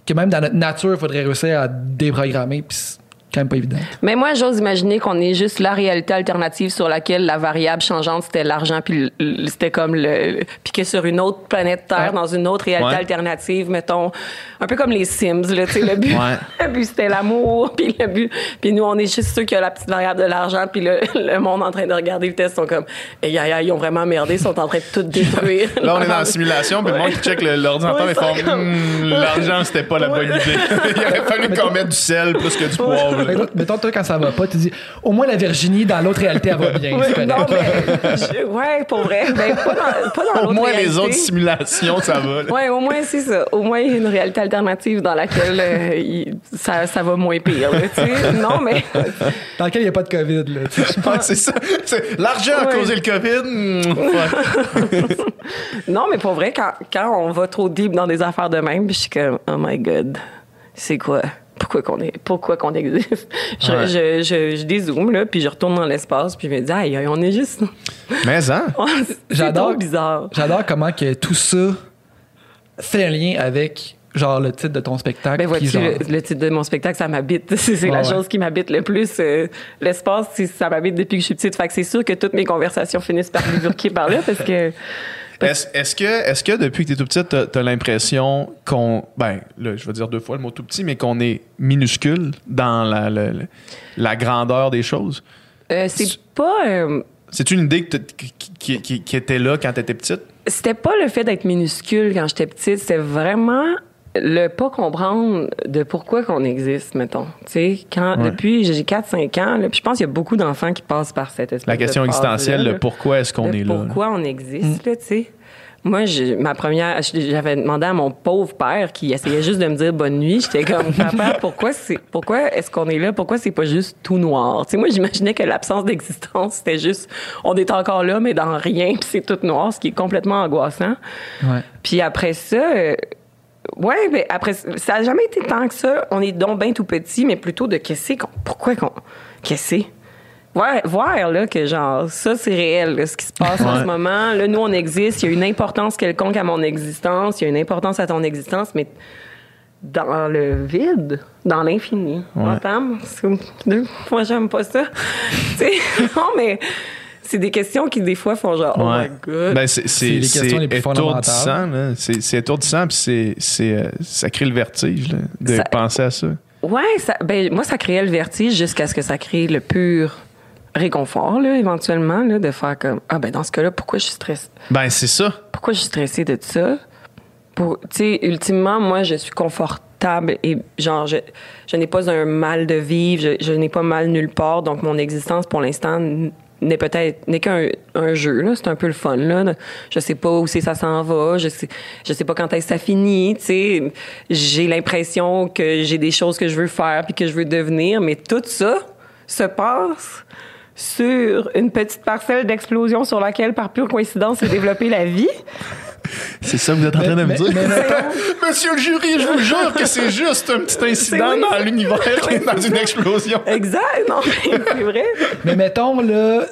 que même dans notre nature, il faudrait réussir à déprogrammer, puis quand même pas évident. Mais moi, j'ose imaginer qu'on est juste la réalité alternative sur laquelle la variable changeante, c'était l'argent, puis c'était comme le... Puis que sur une autre planète Terre, Ouais. dans une autre réalité Ouais. alternative, mettons, un peu comme les Sims, là, tu sais, le but, Ouais. le but, c'était l'amour, puis le but... Puis nous, on est juste ceux qui ont la petite variable de l'argent, puis le, le monde en train de regarder le test sont comme... Et ils ont vraiment merdé, ils sont en train de tout détruire. Là, on est dans la simulation, puis le monde qui check l'ordinateur, Ouais, ils font comme- Hmm, l'argent, c'était pas la bonne idée. Il aurait fallu qu'on mette du sel plus que du poivre. Fait que là, Mettons, toi, quand ça va pas, tu dis au moins la Virginie, dans l'autre réalité, elle va bien. Ouais, c'est non, mais... je- ouais, pour vrai. Ben, pas dans, pas dans Au l'autre moins, les réalité. autres simulations, ça va. là. Ouais, au moins c'est ça. Au moins il y a une réalité alternative dans laquelle euh, il- ça, ça va moins pire. là, tu sais. non, mais Dans lequel il n'y a pas de COVID. Là, tu sais. Ouais, c'est ça. C'est- L'argent a Ouais. causé le COVID. Hmm, fuck. non, mais pour vrai, quand, quand on va trop deep dans des affaires de même, puis je suis comme oh my god, c'est quoi? Pourquoi qu'on est, pourquoi qu'on existe? Je, Ouais. je, je, je dézoome là, puis je retourne dans l'espace, puis je me dis aïe, on est juste. Mais, hein? J'adore. bizarre. J'adore comment que tout ça fait un lien avec genre le titre de ton spectacle. Ben qui, genre- le, le titre de mon spectacle, ça m'habite. C'est la ouais. chose qui m'habite le plus. euh, L'espace, ça m'habite depuis que je suis petite. Fait que c'est sûr que toutes mes conversations finissent par bifurquer par là parce que... Est-ce que, est que depuis que tu es tout petit, tu as, l'impression qu'on. Ben, là, je vais dire deux fois le mot tout petit, mais qu'on est minuscule dans la, la, la- la grandeur des choses? euh, c'est pas... euh, C'est une idée que qui- qui était là quand tu étais petite? c'était pas le fait d'être minuscule quand j'étais petite, c'était vraiment le pas comprendre de pourquoi qu'on existe, mettons. Tu sais, quand, Ouais. depuis, j'ai 4-5 ans, là, puis je pense qu'il y a beaucoup d'enfants qui passent par cette espèce La question de existentielle, là. le pourquoi est-ce qu'on est là? pourquoi on existe, là, tu sais. Moi, je- ma première, j'avais demandé à mon pauvre père qui essayait juste de me dire bonne nuit. J'étais comme papa, pourquoi c'est, pourquoi est-ce qu'on est là? Pourquoi c'est pas juste tout noir? Tu sais, moi, j'imaginais que l'absence d'existence c'était juste, on est encore là, mais dans rien, puis c'est tout noir, ce qui est complètement angoissant. Ouais. Puis après ça, ouais, ben après, ça a jamais été tant que ça. On est donc bien tout petit, mais plutôt de qu'est-ce qu'on, pourquoi qu'on, qu'est-ce? Ouais, voir là que genre ça c'est réel là, ce qui se passe en ce moment. Là nous on existe. Il y a une importance quelconque à mon existence. Il y a une importance à ton existence mais dans le vide dans l'infini. Ouais. entends? Moi j'aime pas ça. Non mais c'est des questions qui des fois font genre oh Ouais. my god Ben, c'est C'est les c'est- questions les plus. C'est c'est étourdissant, puis c'est- c'est, euh, ça crée le vertige là, de Ça- penser à ça. Ouais, ça, ben, moi, ça créait le vertige jusqu'à ce que ça crée le pur réconfort, là, éventuellement, là, de faire comme, ah, ben, dans ce cas-là, pourquoi je suis stressée? Ben, c'est ça. Pourquoi je suis stressée de ça? Pour, tu sais, ultimement, moi, je suis confortable et, genre, je, je n'ai pas un mal de vivre, je, je n'ai pas mal nulle part, donc mon existence, pour l'instant, n- n'est peut-être n'est qu'un un jeu là. C'est un peu le fun là. Je sais pas où c'est ça s'en va. Je sais je sais pas quand est-ce que ça finit tu sais. J'ai l'impression que j'ai des choses que je veux faire puis que je veux devenir mais tout ça se passe sur une petite parcelle d'explosion sur laquelle par pure coïncidence s'est développée la vie C'est ça que vous êtes en train de me dire? mais Monsieur le jury, je vous jure que c'est juste un petit incident oui. dans l'univers dans une explosion. exact non mais c'est vrai Mais mettons, là,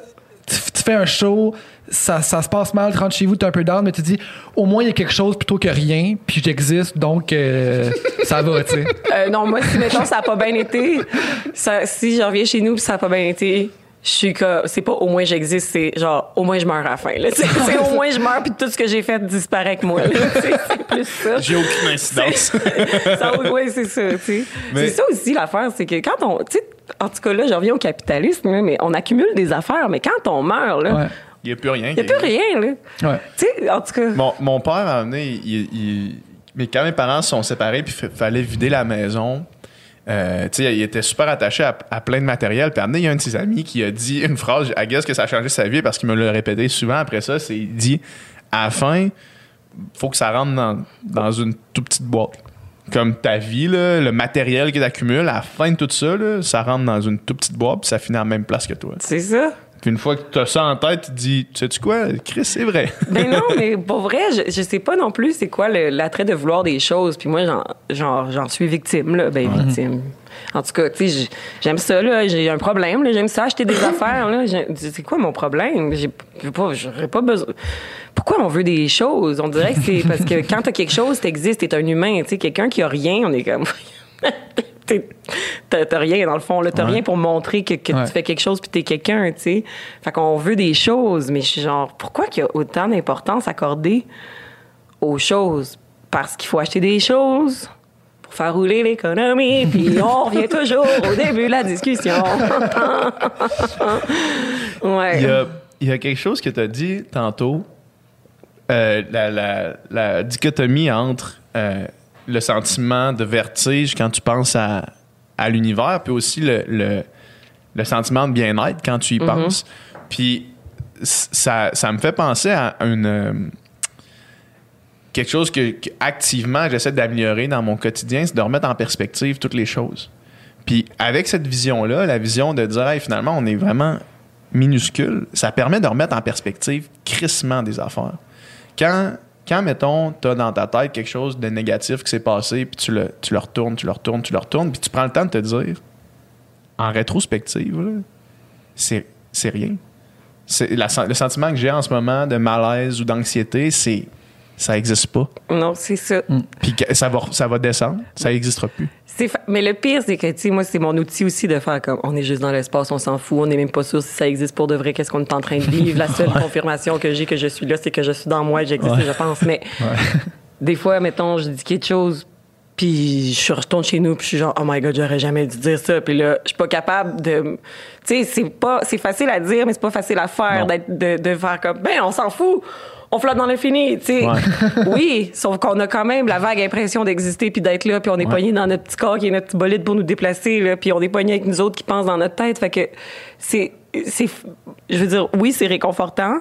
tu, tu fais un show, ça, ça se passe mal, tu rentres chez vous, t'es un peu down, mais tu dis, au moins, il y a quelque chose plutôt que rien, puis j'existe, donc euh, ça va, tu sais. Euh, non, moi, si, mettons, ça n'a pas bien été, ça- si je reviens chez nous puis ça n'a pas bien été, je suis comme, c'est pas au moins j'existe, c'est genre, au moins je meurs à la fin. C'est au moins je meurs puis tout ce que j'ai fait disparaît avec moi, C'est plus ça. J'ai aucune incidence. oui, c'est ça, tu sais. Mais- C'est ça aussi l'affaire, c'est que quand on, tu sais, en tout cas, là, je reviens au capitalisme, mais on accumule des affaires, mais quand on meurt, là, Ouais. Il n'y a plus rien. il n'y a plus rien, là. Ouais. Tu sais, en tout cas. Mon, mon père, à un moment donné, il, il- mais quand mes parents se sont séparés, puis il fallait vider la maison, euh, il était super attaché à, à plein de matériel. Puis à il y a un de ses amis qui a dit une phrase, I guess que ça a changé sa vie parce qu'il me l'a répété souvent après ça, c'est il dit à la fin, faut que ça rentre dans, dans une toute petite boîte. Comme ta vie, le matériel que tu accumules, à la fin de tout ça, ça rentre dans une toute petite boîte, puis ça finit en même place que toi. C'est ça. Puis une fois que tu as ça en tête, tu te dis, tu sais-tu quoi, Chris, c'est vrai. Ben non, mais pour vrai, je, je sais pas non plus c'est quoi l'attrait de vouloir des choses. Puis moi, j'en- suis victime, là. Ben, victime. En tout cas, tu sais, j'aime ça, là. J'ai un problème, là. J'aime ça acheter des affaires, là. C'est quoi mon problème? J'ai pas, j'aurais pas besoin. Pourquoi on veut des choses? On dirait que c'est parce que quand t'as quelque chose, t'existes, t'es un humain. Tu sais, quelqu'un qui a rien, on est comme. T'as t'as rien, dans le fond. là. T'as Ouais. rien pour montrer que, que Ouais. tu fais quelque chose puis t'es quelqu'un, tu sais. Fait qu'on veut des choses, mais je suis genre, pourquoi qu'il y a autant d'importance accordée aux choses? Parce qu'il faut acheter des choses pour faire rouler l'économie, puis on revient toujours au début de la discussion. ouais. Il y a, il y a quelque chose que tu as dit tantôt, euh, la, la- la dichotomie entre euh, le sentiment de vertige quand tu penses à, à l'univers, puis aussi le, le- le sentiment de bien-être quand tu y penses. Puis ça, ça me fait penser à une... euh, quelque chose que, que activement j'essaie d'améliorer dans mon quotidien, c'est de remettre en perspective toutes les choses. Puis avec cette vision-là, la vision de dire Hey, finalement, on est vraiment minuscule, ça permet de remettre en perspective crissement des affaires. Quand, quand mettons, tu as dans ta tête quelque chose de négatif qui s'est passé, puis tu le, tu le retournes, tu le retournes, tu le retournes, puis tu prends le temps de te dire, en rétrospective, c'est rien. La le sentiment que j'ai en ce moment de malaise ou d'anxiété, c'est ça n'existe pas. Non, c'est ça. Puis que ça va, ça va descendre, ça n'existera plus. Fa- Mais le pire, c'est que, tu sais, moi, c'est mon outil aussi de faire comme on est juste dans l'espace, on s'en fout, on n'est même pas sûr si ça existe pour de vrai, qu'est-ce qu'on est en train de vivre. La seule confirmation que j'ai que je suis là, c'est que je suis dans moi et j'existe, je pense. Mais des fois, mettons, je dis quelque chose, puis je retourne chez nous, puis je suis genre, oh my god, j'aurais jamais dû dire ça. Puis là, je suis pas capable de. Tu sais, c'est pas. C'est facile à dire, mais c'est pas facile à faire, de, de faire comme, ben, on s'en fout. On flotte dans l'infini, tu sais. Ouais. oui, sauf qu'on a quand même la vague impression d'exister puis d'être là, puis on est Ouais. pogné dans notre petit corps qui est notre petit bolide pour nous déplacer, là, puis on est pogné avec nous autres qui pensent dans notre tête. Fait que c'est. c'est je veux dire, oui, c'est réconfortant.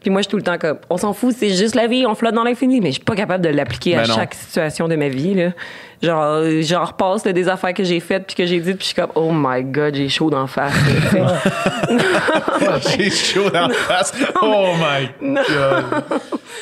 Puis moi, je suis tout le temps comme, on s'en fout, c'est juste la vie, on flotte dans l'infini. Mais je suis pas capable de l'appliquer à Ben non. chaque situation de ma vie, là. Genre, euh, j'en repasse là, des affaires que j'ai faites puis que j'ai dites, puis je suis comme, oh my God, j'ai chaud d'en face. J'ai chaud la face. Oh my God.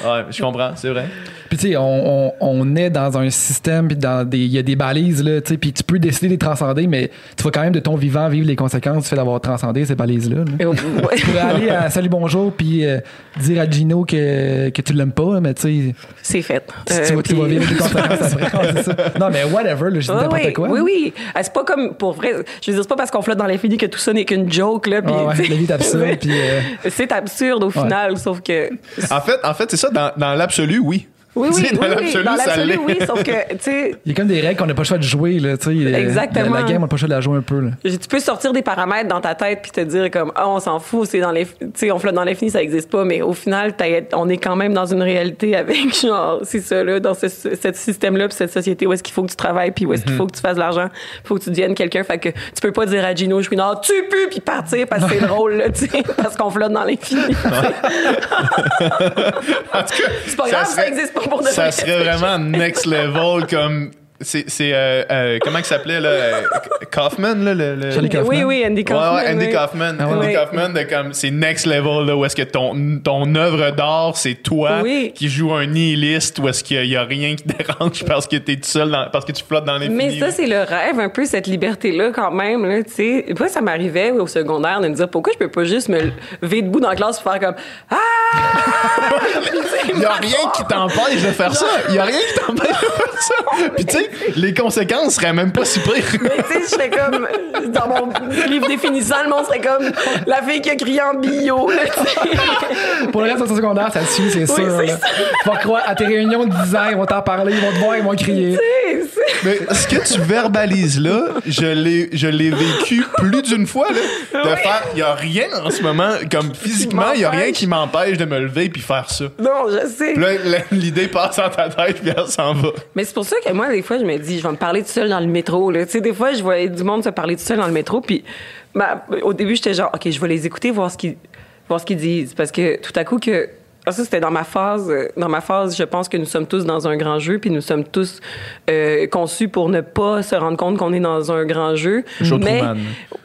Ouais, je comprends, c'est vrai. Puis tu sais, on, on, on est dans un système, puis dans des, il y a des balises là, tu sais, puis tu peux décider de les transcender, mais tu vas quand même de ton vivant vivre les conséquences du fait d'avoir transcendé ces balises là. Tu pourrais aller à Salut Bonjour puis euh, dire à Gino que, que tu l'aimes pas, mais tu sais, c'est fait. tu, Euh, tu vas, tu vas vivre les conséquences après. Ça. Non, mais whatever, là, je dis n'importe oui, quoi. Oui, oui. Ah, C'est pas comme pour vrai. Je veux dire, c'est pas parce qu'on flotte dans l'infini que tout ça n'est qu'une joke, là. puis, Ah ouais, la vie est absurde, puis, euh, C'est absurde au final, sauf que. En fait, en fait c'est ça, dans, dans l'absolu, oui. Oui, oui, dans oui, l'absolu, dans ça l'absolu, l'est. oui, sauf que, tu sais, Il y a comme des règles qu'on n'a pas le choix de jouer, là, tu sais. Exactement. La, la game, on n'a pas le choix de la jouer un peu, là. tu peux sortir des paramètres dans ta tête puis te dire comme ah on s'en fout c'est dans les tu sais on flotte dans l'infini ça existe pas mais au final on est quand même dans une réalité avec genre c'est ça là dans ce, ce système là puis cette société où est-ce qu'il faut que tu travailles puis où est-ce qu'il faut que tu fasses de l'argent faut que tu deviennes quelqu'un fait que tu peux pas dire à Gino je suis non tu peux puis partir parce que c'est drôle là tu sais parce qu'on flotte dans l'infini En tout cas, c'est pas grave ça existe pas pour de Ça vrai. serait vraiment next level comme. C'est. c'est, euh, euh, comment il s'appelait, là euh, Kaufman, là le, le- Charlie Kaufman. oui oui Andy Kaufman ouais, Andy oui. Kaufman. Ah ouais. Andy Oui. Kaufman, de comme, c'est next level, là, où est-ce que ton, ton œuvre d'art, c'est toi Oui. qui joues un nihiliste, où est-ce qu'il y a rien qui dérange parce que t'es tout seul, dans- parce que tu flottes dans l'infini. Mais ça, c'est le rêve, un peu, cette liberté-là, quand même. Là, tu sais. Moi, ça m'arrivait au secondaire de me dire pourquoi je peux pas juste me lever debout dans la classe et faire comme Ah! Il y a rien qui t'empêche de faire ça. Il y a rien qui t'empêche de faire ça. Puis tu sais, les conséquences seraient même pas si pires. Mais tu sais, je serais comme. Dans mon livre définissant, le monde serait comme la fille qui a crié en bio, là. Pour le reste de secondaire, ça suit, c'est sûr. là. Tu vas croire, à tes réunions de 10 ans, ils vont t'en parler, ils vont te voir, ils vont crier. Tu sais, c'est- Mais ce que tu verbalises là, je l'ai, je l'ai vécu plus d'une fois là, de faire. Il y a rien en ce moment, comme physiquement, il y a rien qui m'empêche de me lever puis faire ça. Non, je sais. Puis là, l'idée passe en ta tête puis elle s'en va. Mais c'est pour ça que moi, des fois, je me dis, je vais me parler tout seul dans le métro. Tu sais, des fois, je voyais du monde se parler tout seul dans le métro. Puis, ben, au début, j'étais genre, OK, je vais les écouter, voir ce qu'ils, voir ce qu'ils disent. Parce que tout à coup, que. Ah, ça, c'était dans ma phase. euh, Dans ma phase, je pense que nous sommes tous dans un grand jeu, puis nous sommes tous euh, conçus pour ne pas se rendre compte qu'on est dans un grand jeu. Joe mais, Truman.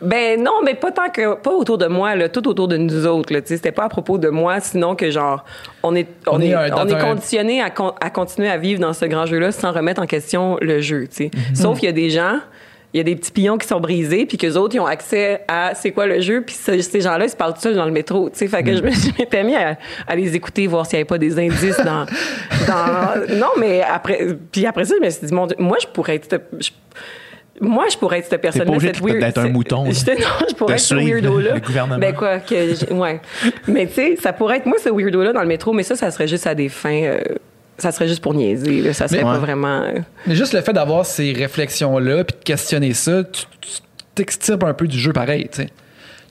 ben non, mais pas tant que pas autour de moi, là, tout autour de nous autres. Là, c'était pas à propos de moi, sinon que genre on est on, On est on est un- conditionné à, con- à continuer à vivre dans ce grand jeu-là sans remettre en question le jeu. sais. Sauf qu'il y a des gens, il y a des petits pions qui sont brisés, puis qu'eux autres, ils ont accès à c'est quoi le jeu, puis ce- ces gens-là, ils se parlent tout seuls dans le métro. tu sais. Fait que je me- je m'étais mis à, à les écouter, voir s'il n'y avait pas des indices dans, dans. Non, mais après. Puis après ça, je me suis dit, mon Dieu, moi, je pourrais être. cette- je- moi, je pourrais être cette personne-là. cette weird- d'être un mouton. J'étais- non, je pourrais être ce weirdo-là. Ben quoi, que ouais. mais tu sais, ça pourrait être moi, ce weirdo-là dans le métro, mais ça, ça serait juste à des fins. euh, ça serait juste pour niaiser. Là. Ça serait Mais- pas Ouais. vraiment. euh, Mais juste le fait d'avoir ces réflexions-là, puis de questionner ça, tu t'extirpes un peu du jeu pareil, tu sais.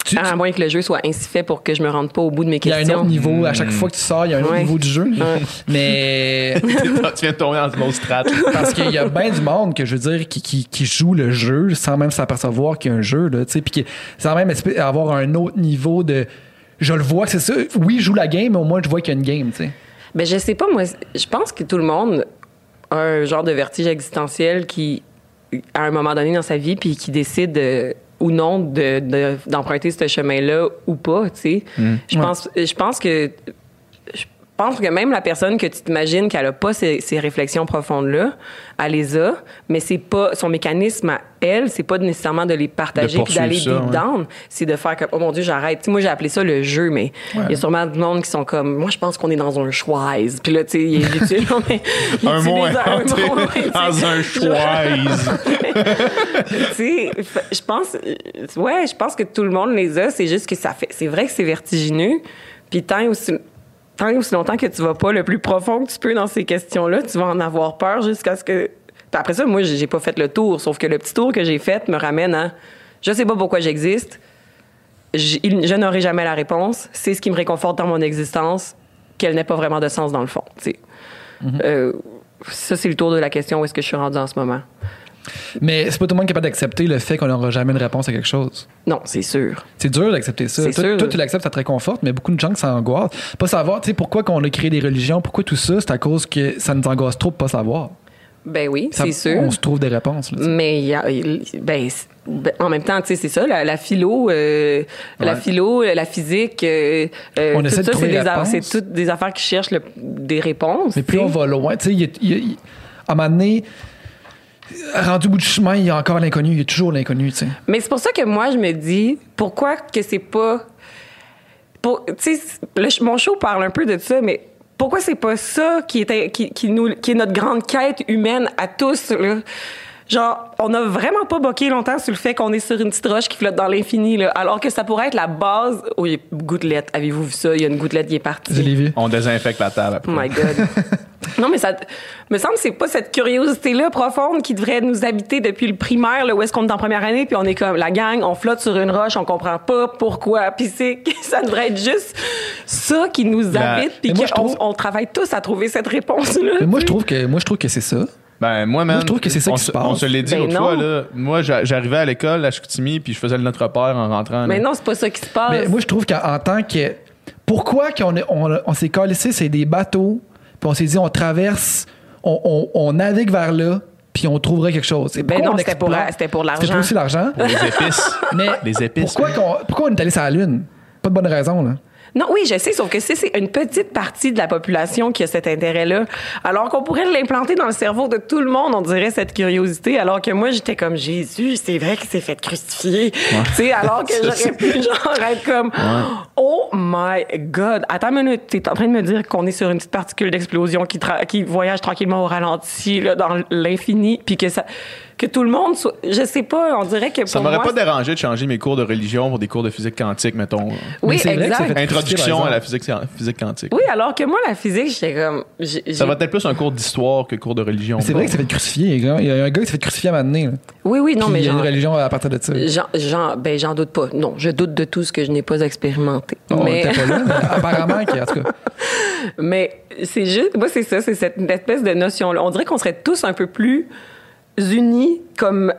Tu- À tu- moins que le jeu soit ainsi fait pour que je me rende pas au bout de mes Il y a un questions. autre niveau, à chaque fois que tu sors, il y a un autre niveau du jeu. Mais tu viens de tomber dans une autre strate. parce qu'il y a bien du monde que je veux dire qui, qui, qui joue le jeu sans même s'apercevoir qu'il y a un jeu là, tu sais, puis qui- sans même avoir un autre niveau de je le vois c'est ça. Oui, je joue la game, mais au moins je vois qu'il y a une game, tu sais. Ben, je sais pas, moi, je pense que tout le monde a un genre de vertige existentiel qui, à un moment donné dans sa vie, puis qui décide euh, ou non de- de- d'emprunter ce chemin-là ou pas, tu sais. Je Ouais. pense, je pense que je- pense que même la personne que tu t'imagines qu'elle a pas ces, ces réflexions profondes-là, elle les a, mais c'est pas son mécanisme à elle, c'est pas nécessairement de les partager De puis d'aller deep ouais. down, c'est de faire comme oh mon dieu j'arrête. Moi j'ai appelé ça le jeu, mais il y a sûrement du monde qui sont comme moi je pense qu'on est dans un Schweiz. Puis là tu sais il il Un mot un dans un Schweiz. tu sais, je pense, ouais, je pense que tout le monde les a. C'est juste que ça fait, c'est vrai que c'est vertigineux. Puis tant aussi, tant et aussi longtemps que tu vas pas le plus profond que tu peux dans ces questions-là, tu vas en avoir peur jusqu'à ce que. Puis après ça, moi, j'ai pas fait le tour. Sauf que le petit tour que j'ai fait me ramène à, je sais pas pourquoi j'existe. Je n'aurai jamais la réponse. C'est ce qui me réconforte dans mon existence, qu'elle n'ait pas vraiment de sens dans le fond. tu sais. Euh, ça, c'est le tour de la question où est-ce que je suis rendue en ce moment. Mais c'est pas tout le monde capable d'accepter le fait qu'on n'aura jamais une réponse à quelque chose. Non, c'est sûr. C'est dur d'accepter ça. Toi, sûr. toi, tu l'acceptes, ça te réconforte, mais beaucoup de gens que ça angoisse. Pas savoir, tu sais, pourquoi qu'on a créé des religions, pourquoi tout ça, c'est à cause que ça nous angoisse trop de pas savoir. Ben oui, c'est sûr. On se trouve des réponses. là. Mais y a- ben, ben, en même temps, tu sais, c'est ça, la, la philo, euh, la philo, la physique, euh, euh, On tout essaie de ça, trouver c'est des toutes des affaires qui cherchent le- des réponses. Mais plus on va loin, tu sais, à un moment donné, rendu au bout du chemin, il y a encore l'inconnu, il y a toujours l'inconnu, tu sais. Mais c'est pour ça que moi, je me dis, pourquoi que c'est pas. Pour, le- mon show parle un peu de ça, mais pourquoi c'est pas ça qui est, qui, qui nous, qui est notre grande quête humaine à tous, là? Genre, on n'a vraiment pas boqué longtemps sur le fait qu'on est sur une petite roche qui flotte dans l'infini, là, alors que ça pourrait être la base. Oh, il y a une gouttelette. Avez-vous vu ça? Il y a une gouttelette qui est partie. Je l'ai vu. On désinfecte la table après. Oh my God. non, mais ça me semble que c'est pas cette curiosité-là profonde qui devrait nous habiter depuis le primaire, là, où est-ce qu'on est en première année, puis on est comme la gang, on flotte sur une roche, on comprend pas pourquoi. Puis c'est ça devrait être juste ça qui nous La- habite, puis qu'on trouve- on travaille tous à trouver cette réponse-là. Mais moi, je trouve que, moi, je trouve que c'est ça. Ben, moi, man, Moi, je trouve que c'est ça on qui se passe. On se l'est dit Ben l'autre fois, là. Moi, j'a- j'arrivais à l'école, à Chicoutimi, puis je faisais le Notre Père en rentrant. là. Mais non, c'est pas ça qui se passe. Mais moi, je trouve qu'en en tant que. Pourquoi qu'on on, on s'est calissé, c'est des bateaux, puis on s'est dit, on traverse, on, on- on navigue vers là, puis on trouverait quelque chose. Et Ben non, on c'était pour pour l'argent. C'était aussi l'argent. Les épices. Mais Les épices. pourquoi, qu'on- pourquoi on est allé sur la Lune? Pas de bonne raison, là. Non, oui, je sais, sauf que c'est c'est une petite partie de la population qui a cet intérêt-là. Alors qu'on pourrait l'implanter dans le cerveau de tout le monde, on dirait cette curiosité. Alors que moi, j'étais comme Jésus, c'est vrai qu'il s'est fait crucifier. Tu sais, alors que j'aurais pu genre être comme Oh my God. Attends une minute, t'es en train de me dire qu'on est sur une petite particule d'explosion qui voyage tranquillement au ralenti là, dans l'infini, puis que ça. Que tout le monde soit. Je sais pas, on dirait que. Ça pour m'aurait moi, pas dérangé de changer mes cours de religion pour des cours de physique quantique, mettons. Oui, Mais c'est vrai que ça exact. fait- Introduction à la physique, physique quantique. Oui, alors que moi, la physique, j'étais comme. Ça va être plus un cours d'histoire que cours de religion. C'est vrai que ça fait crucifier. Il y a un gars qui s'est fait crucifier à un moment donné. là. Oui, oui, non, Puis mais il y a genre, une religion à partir de ça. j'en, j'en- ben, j'en doute pas. Non, je doute de tout ce que je n'ai pas expérimenté. On mais, pas là, mais apparemment, qu'il y a- en tout cas. mais c'est juste, moi, c'est ça, c'est cette espèce de notion-là. On dirait qu'on serait tous un peu plus unis comme,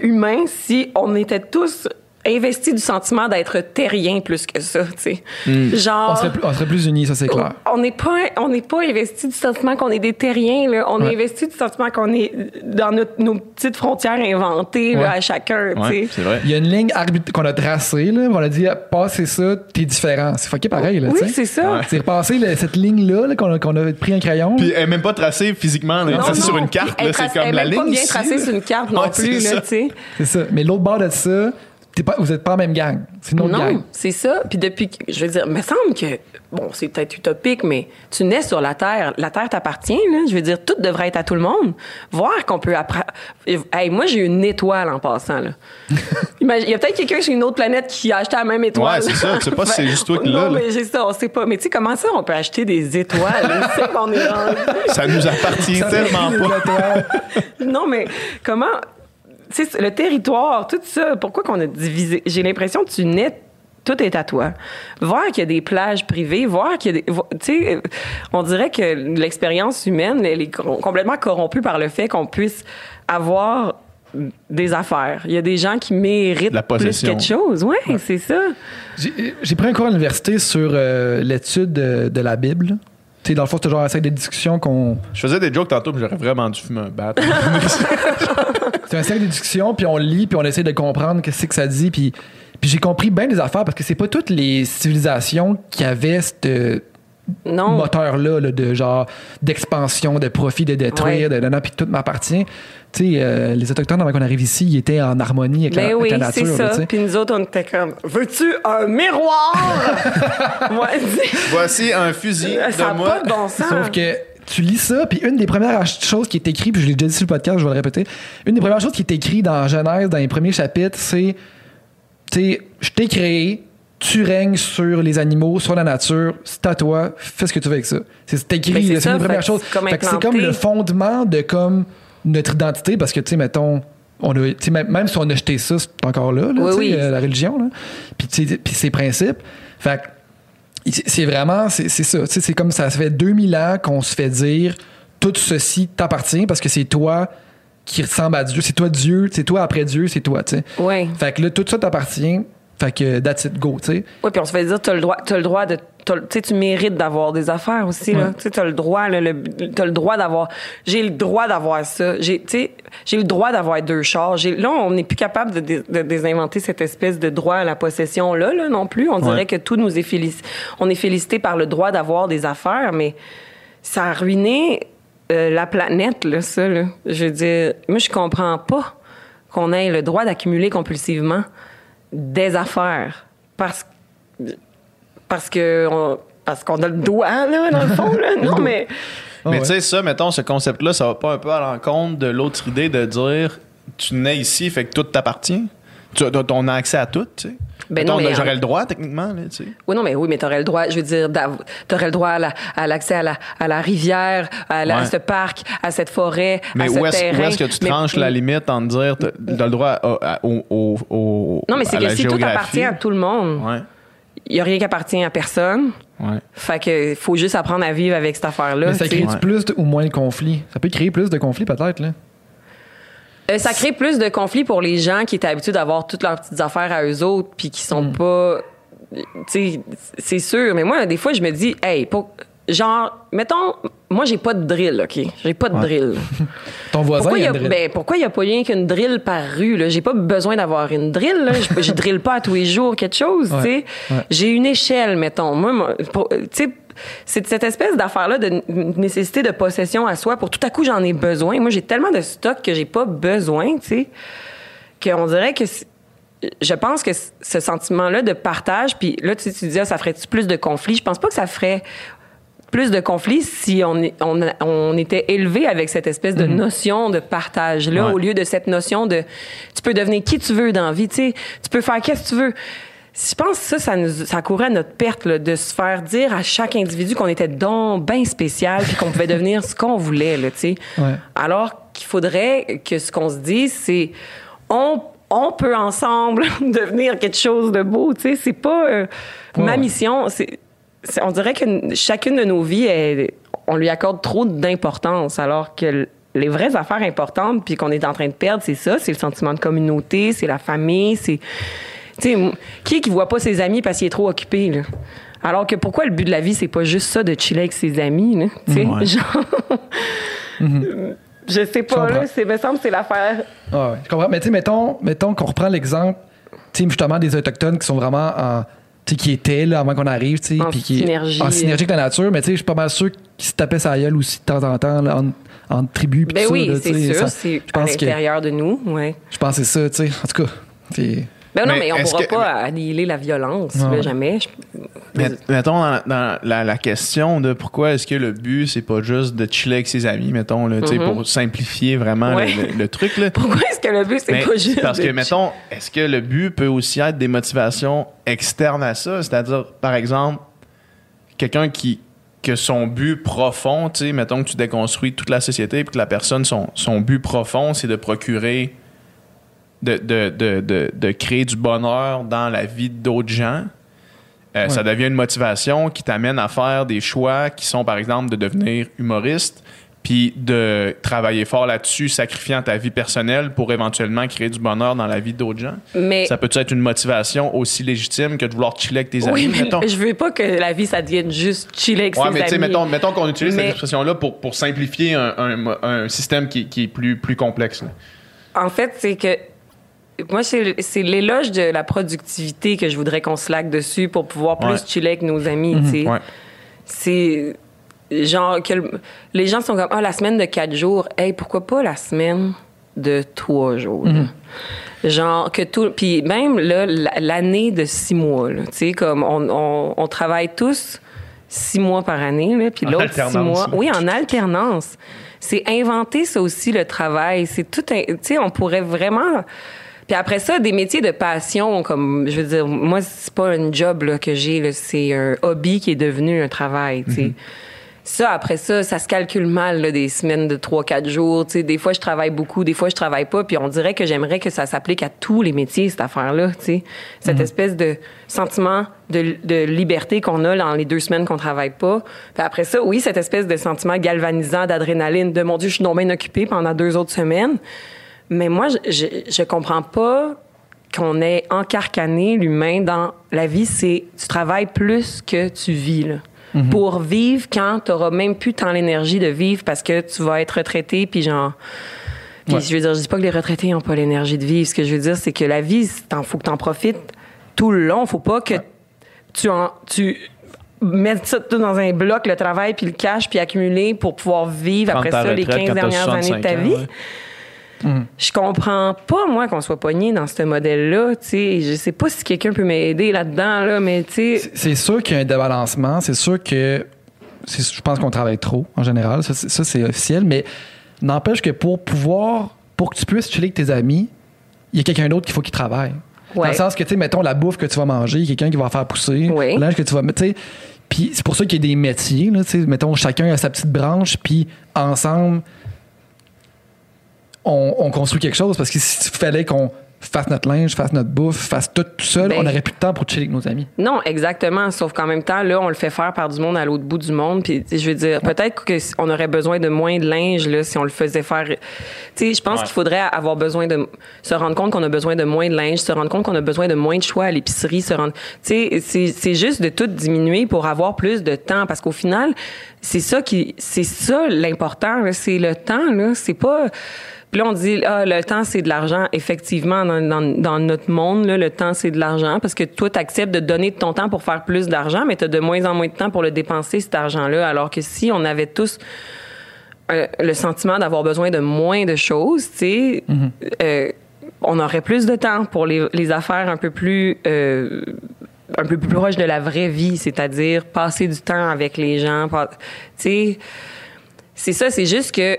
humains si on était tous investis du sentiment d'être terriens plus que ça, tu sais. Genre. On serait, plus, on serait plus unis, ça c'est clair. On n'est pas, on n'est pas investi du sentiment qu'on est des terriens. Là. On Ouais. est investi du sentiment qu'on est dans notre- nos petites frontières inventées là, à chacun. tu sais. c'est vrai. Il y a une ligne qu'on a tracée, là. On a dit, passez ça, t'es différent. C'est fucké pareil, là. Oui, tu sais. c'est ça. Ouais. C'est repasser le- cette ligne-là, là, qu'on a, qu'on a pris un crayon. Puis elle est même pas tracée physiquement, là. Elle est Non, tracée non. sur une carte, Elle là. est C'est comme elle la pas bien tracée sur une carte non Ouais, plus, c'est là, ça. tu sais. C'est ça. Mais l'autre bord de ça, pas, vous êtes pas en même gang. C'est une autre gang. Non, c'est ça. Puis depuis, je veux dire, me semble que, bon, c'est peut-être utopique, mais tu nais sur la Terre. La Terre t'appartient, là. Je veux dire, tout devrait être à tout le monde. Voir qu'on peut apprendre. Hey, moi, j'ai une étoile en passant, là. Imagine- Il y a peut-être quelqu'un sur une autre planète qui a acheté la même étoile. Ouais, c'est ça. Tu sais pas si c'est juste toi qui l'as, Non, mais j'ai ça, on sait pas. Mais tu sais, comment ça, on peut acheter des étoiles? C'est est. Ça nous appartient Ça tellement pas. Non, mais comment. Le territoire, tout ça, pourquoi qu'on a divisé? J'ai l'impression que tu nais. Tout est à toi. Voir qu'il y a des plages privées, voir qu'il y a des. Tu sais, on dirait que l'expérience humaine, elle est com- complètement corrompue par le fait qu'on puisse avoir des affaires. Il y a des gens qui méritent La plus quelque chose. Ouais, c'est ça. J'ai pris un cours à l'université sur euh, l'étude de, de la Bible. Tu sais, dans le fond, c'est genre un de discussions qu'on. Je faisais des jokes tantôt, mais j'aurais vraiment dû fumer un bat. C'est un cercle de discussion, puis on lit, puis on essaie de comprendre qu'est-ce que c'est que ça dit, puis, puis j'ai compris bien des affaires parce que c'est pas toutes les civilisations qui avaient cette, Non. moteur-là, là, de genre d'expansion, de profit, de détruire, de non, puis tout m'appartient. Tu sais, euh, les Autochtones, avant qu'on arrive ici, ils étaient en harmonie avec, la, Ben avec oui, la c'est nature. tu ça. sais. Puis nous autres, on était comme, veux-tu un miroir? Voici un fusil ça de n'a moi. pas de bon sens. Sauf que tu lis ça, puis une des premières choses qui est écrite, puis je l'ai déjà dit sur le podcast, je vais le répéter, une des premières choses qui est écrite dans Genèse, dans les premiers chapitres, c'est, tu sais, je t'ai créé, tu règnes sur les animaux, sur la nature, c'est à toi, fais ce que tu veux avec ça. C'est écrit, c'est une des fait premières que choses. c'est comme le fondement de comme notre identité, parce que, tu sais, mettons, on a, même, si on a jeté ça, c'est encore là, là, Oui, tu sais, oui. euh, la religion, là. Puis, ses principes. Fait c'est vraiment, c'est c'est ça. C'est comme ça, ça fait 2000 ans qu'on se fait dire tout ceci t'appartient parce que c'est toi qui ressemble à Dieu. C'est toi Dieu, c'est toi après Dieu, c'est toi, tu sais. Fait que là, tout ça t'appartient. Fait que that's it, go, tu sais. Oui, puis on se fait dire, tu as le droit, t'as le droit de. t'as Tu sais, tu mérites d'avoir des affaires aussi, là. Ouais. Tu sais, tu as le droit, là, le, t'as le droit d'avoir. J'ai le droit d'avoir ça. J'ai, tu sais, j'ai le droit d'avoir deux chars. J'ai, là, on n'est plus capable de, dé- de désinventer cette espèce de droit à la possession-là, là, non plus. On dirait Ouais. que tout nous est félicité. On est félicité par le droit d'avoir des affaires, mais ça a ruiné euh, la planète, là, ça, là. Je veux dire, moi, je comprends pas qu'on ait le droit d'accumuler compulsivement des affaires parce parce que on, parce qu'on a le doigt là dans le fond là. non mais Mais Ouais. tu sais, ça, mettons, ce concept-là, ça va pas un peu à l'encontre de l'autre idée de dire tu nais ici, fait que tout t'appartient. Tu on a accès à tout, tu sais. Ben non, mais J'aurais en- le droit, techniquement, là, tu sais. oui non mais oui mais t'aurais le droit je veux dire t'aurais le droit à la- à l'accès à la à la rivière à, la- à Ouais. ce parc à cette forêt Mais à ce où est-ce terrain où est-ce que tu Mais- tranches la limite en dire t'as t'as le droit au, au- au- non mais c'est que si tout appartient à tout le monde Ouais, il y a rien qui appartient à personne ouais. fait que faut juste apprendre à vivre avec cette affaire là Mais ça crée Ouais. plus de- ou moins de conflits. Ça peut créer plus de conflits, peut-être, là. Euh, ça crée plus de conflits pour les gens qui étaient habitués d'avoir toutes leurs petites affaires à eux autres, puis qui sont pas. Tu sais, c'est sûr. Mais moi, des fois, je me dis, hey, pour- genre, mettons, moi, j'ai pas de drill, OK? J'ai pas de drill. Ton voisin, Pourquoi il y a a, une drill? ben, pourquoi il y a pas rien qu'une drill par rue? Là? J'ai pas besoin d'avoir une drill. Là. Je, je drille pas à tous les jours quelque chose. Ouais, tu sais. ouais. J'ai une échelle, mettons. Moi, moi, tu sais, c'est cette espèce d'affaire-là de nécessité de possession à soi. Pour tout à coup, j'en ai besoin. Moi, j'ai tellement de stock que j'ai pas besoin, tu sais, qu'on dirait que je pense que ce sentiment-là de partage, puis là, tu, tu disais, ah, ça ferait-tu plus de conflits? Je pense pas que ça ferait plus de conflits si on, est- on, a- on était élevé avec cette espèce de notion de partage-là, Ouais. au lieu de cette notion de tu peux devenir qui tu veux dans la vie, tu sais, tu peux faire qu'est-ce que tu veux. Je pense que ça, ça, nous, ça courait à notre perte là, de se faire dire à chaque individu qu'on était donc bien spécial puis qu'on pouvait devenir ce qu'on voulait, là, tu sais. Ouais. Alors qu'il faudrait que ce qu'on se dise, c'est on, on peut ensemble devenir quelque chose de beau, tu sais. C'est pas euh, ma mission. C'est, on dirait que chacune de nos vies, elle- on lui accorde trop d'importance, alors que les vraies affaires importantes, puis qu'on est en train de perdre, c'est ça, c'est le sentiment de communauté, c'est la famille, c'est... Tu sais, m- qui qui voit pas ses amis parce qu'il est trop occupé, là? Alors que pourquoi le but de la vie, c'est pas juste ça de chiller avec ses amis, là? Tu sais, Ouais. genre... Je sais pas, là, c'est, me semble que c'est l'affaire. Ah ouais, je comprends. Mais tu sais, mettons, mettons qu'on reprend l'exemple, tu sais, justement, des Autochtones qui sont vraiment en. Tu sais, qui étaient là avant qu'on arrive, tu sais. En qui- synergie. En synergie avec la nature, mais tu sais, je suis pas mal sûr qu'ils se tapaient sa gueule aussi de temps en temps, là, en, en tribu. Ben tout oui, c'est sûr, c'est à l'intérieur de nous, ouais. Je pense que c'est ça, tu sais. En tout cas, c'est. Ben non, Mais mais on est-ce pourra que- pas annihiler la violence, là, jamais. Je- Mais, mettons, dans, dans la, la question de pourquoi est-ce que le but, c'est pas juste de chiller avec ses amis, mettons, là, tu sais, pour simplifier vraiment. Ouais. le, le- le truc. Là. Pourquoi est-ce que le but, c'est pas juste. parce que, de- mettons, est-ce que le but peut aussi être des motivations externes à ça? C'est-à-dire, par exemple, quelqu'un qui que son but profond, tu sais, mettons que tu déconstruis toute la société puis que la personne, son, son but profond, c'est de procurer, de, de, de, de, créer du bonheur dans la vie d'autres gens. Euh, Ça devient une motivation qui t'amène à faire des choix qui sont, par exemple, de devenir humoriste, puis de travailler fort là-dessus, sacrifiant ta vie personnelle pour éventuellement créer du bonheur dans la vie d'autres gens. Mais. Ça peut être une motivation aussi légitime que de vouloir chiller avec tes oui, amis, mais mettons? je veux pas que la vie, ça devienne juste chiller avec Ouais, ses mais tu sais, amis. mettons, mettons qu'on utilise Mais- cette expression-là pour, pour simplifier un, un- un système qui, qui est plus, plus complexe. là. En fait, c'est que moi, c'est l'éloge de la productivité que je voudrais qu'on se laque dessus pour pouvoir plus Ouais. chiller avec nos amis. tu sais. Ouais. c'est genre que le- les gens sont comme ah la semaine de quatre jours hey pourquoi pas la semaine de trois jours? Là? genre que tout puis même l'année de six mois tu sais comme on, on, on travaille tous six mois par année là puis l'autre six mois oui en alternance c'est inventer ça aussi le travail c'est tout tu sais on pourrait vraiment puis après ça, des métiers de passion, comme je veux dire, moi c'est pas un job là, que j'ai, là, c'est un hobby qui est devenu un travail. tu sais. Ça, après ça, ça se calcule mal, là, des semaines de 3-4 jours. tu sais. Des fois, je travaille beaucoup, des fois, je travaille pas. Puis on dirait que j'aimerais que ça s'applique à tous les métiers, cette affaire-là. tu sais. Cette espèce de sentiment de, de liberté qu'on a dans les deux semaines qu'on travaille pas. Puis après ça, oui, cette espèce de sentiment galvanisant d'adrénaline, de mon Dieu, je suis non bien occupée pendant deux autres semaines. Mais moi, je, je, comprends pas qu'on ait encarcané l'humain dans la vie, c'est tu travailles plus que tu vis. Là. Pour vivre quand tu n'auras même plus tant l'énergie de vivre parce que tu vas être retraité, puis genre. Puis Ouais. je veux dire, je dis pas que les retraités n'ont pas l'énergie de vivre. Ce que je veux dire, c'est que la vie, il faut que tu en profites tout le long. faut pas que tu en. Tu, Mettre ça tout dans un bloc, le travail, puis le cash, puis accumuler pour pouvoir vivre après ça les retraite 15 quand t'as dernières années de 65 ta ans, vie. ouais. Je comprends pas, moi, qu'on soit pogné dans ce modèle-là. Je sais pas si quelqu'un peut m'aider là-dedans, là, mais tu sais. C'est- sûr qu'il y a un débalancement. C'est sûr que je pense qu'on travaille trop en général. Ça, c'est- officiel. Mais n'empêche que pour pouvoir, pour que tu puisses chiller avec tes amis, il y a quelqu'un d'autre qu'il faut qu'il travaille. Dans Ouais. le sens que, tu sais, mettons la bouffe que tu vas manger, il y a quelqu'un qui va faire pousser, Oui. le linge que tu vas mettre. Puis c'est pour ça qu'il y a des métiers, là, tu sais. Mettons, chacun a sa petite branche, puis ensemble, on, on construit quelque chose. Parce que s'il fallait qu'on fasse notre linge, fasse notre bouffe, fasse tout tout seul, Ben- on n'aurait plus de temps pour chiller avec nos amis. Non, exactement. Sauf qu'en même temps, là, on le fait faire par du monde à l'autre bout du monde. Puis, tu sais, je veux dire, peut-être qu'on aurait besoin de moins de linge, là, si on le faisait faire. Tu sais, je pense Ouais. qu'il faudrait avoir besoin de. se rendre compte qu'on a besoin de moins de linge, se rendre compte qu'on a besoin de moins de choix à l'épicerie, se rendre. Tu sais, c'est- c'est juste de tout diminuer pour avoir plus de temps. Parce qu'au final, c'est ça qui. C'est ça l'important, là. C'est le temps, là. C'est pas. Puis là, on dit, ah, le temps, c'est de l'argent. Effectivement, dans, dans- dans notre monde, là, le temps, c'est de l'argent parce que toi, tu acceptes de donner de ton temps pour faire plus d'argent, mais tu as de moins en moins de temps pour le dépenser, cet argent-là. Alors que si on avait tous euh, le sentiment d'avoir besoin de moins de choses, tu sais, euh, on aurait plus de temps pour les, les affaires un peu plus... euh, un peu plus proche de la vraie vie, c'est-à-dire passer du temps avec les gens. Tu sais, c'est ça, c'est juste que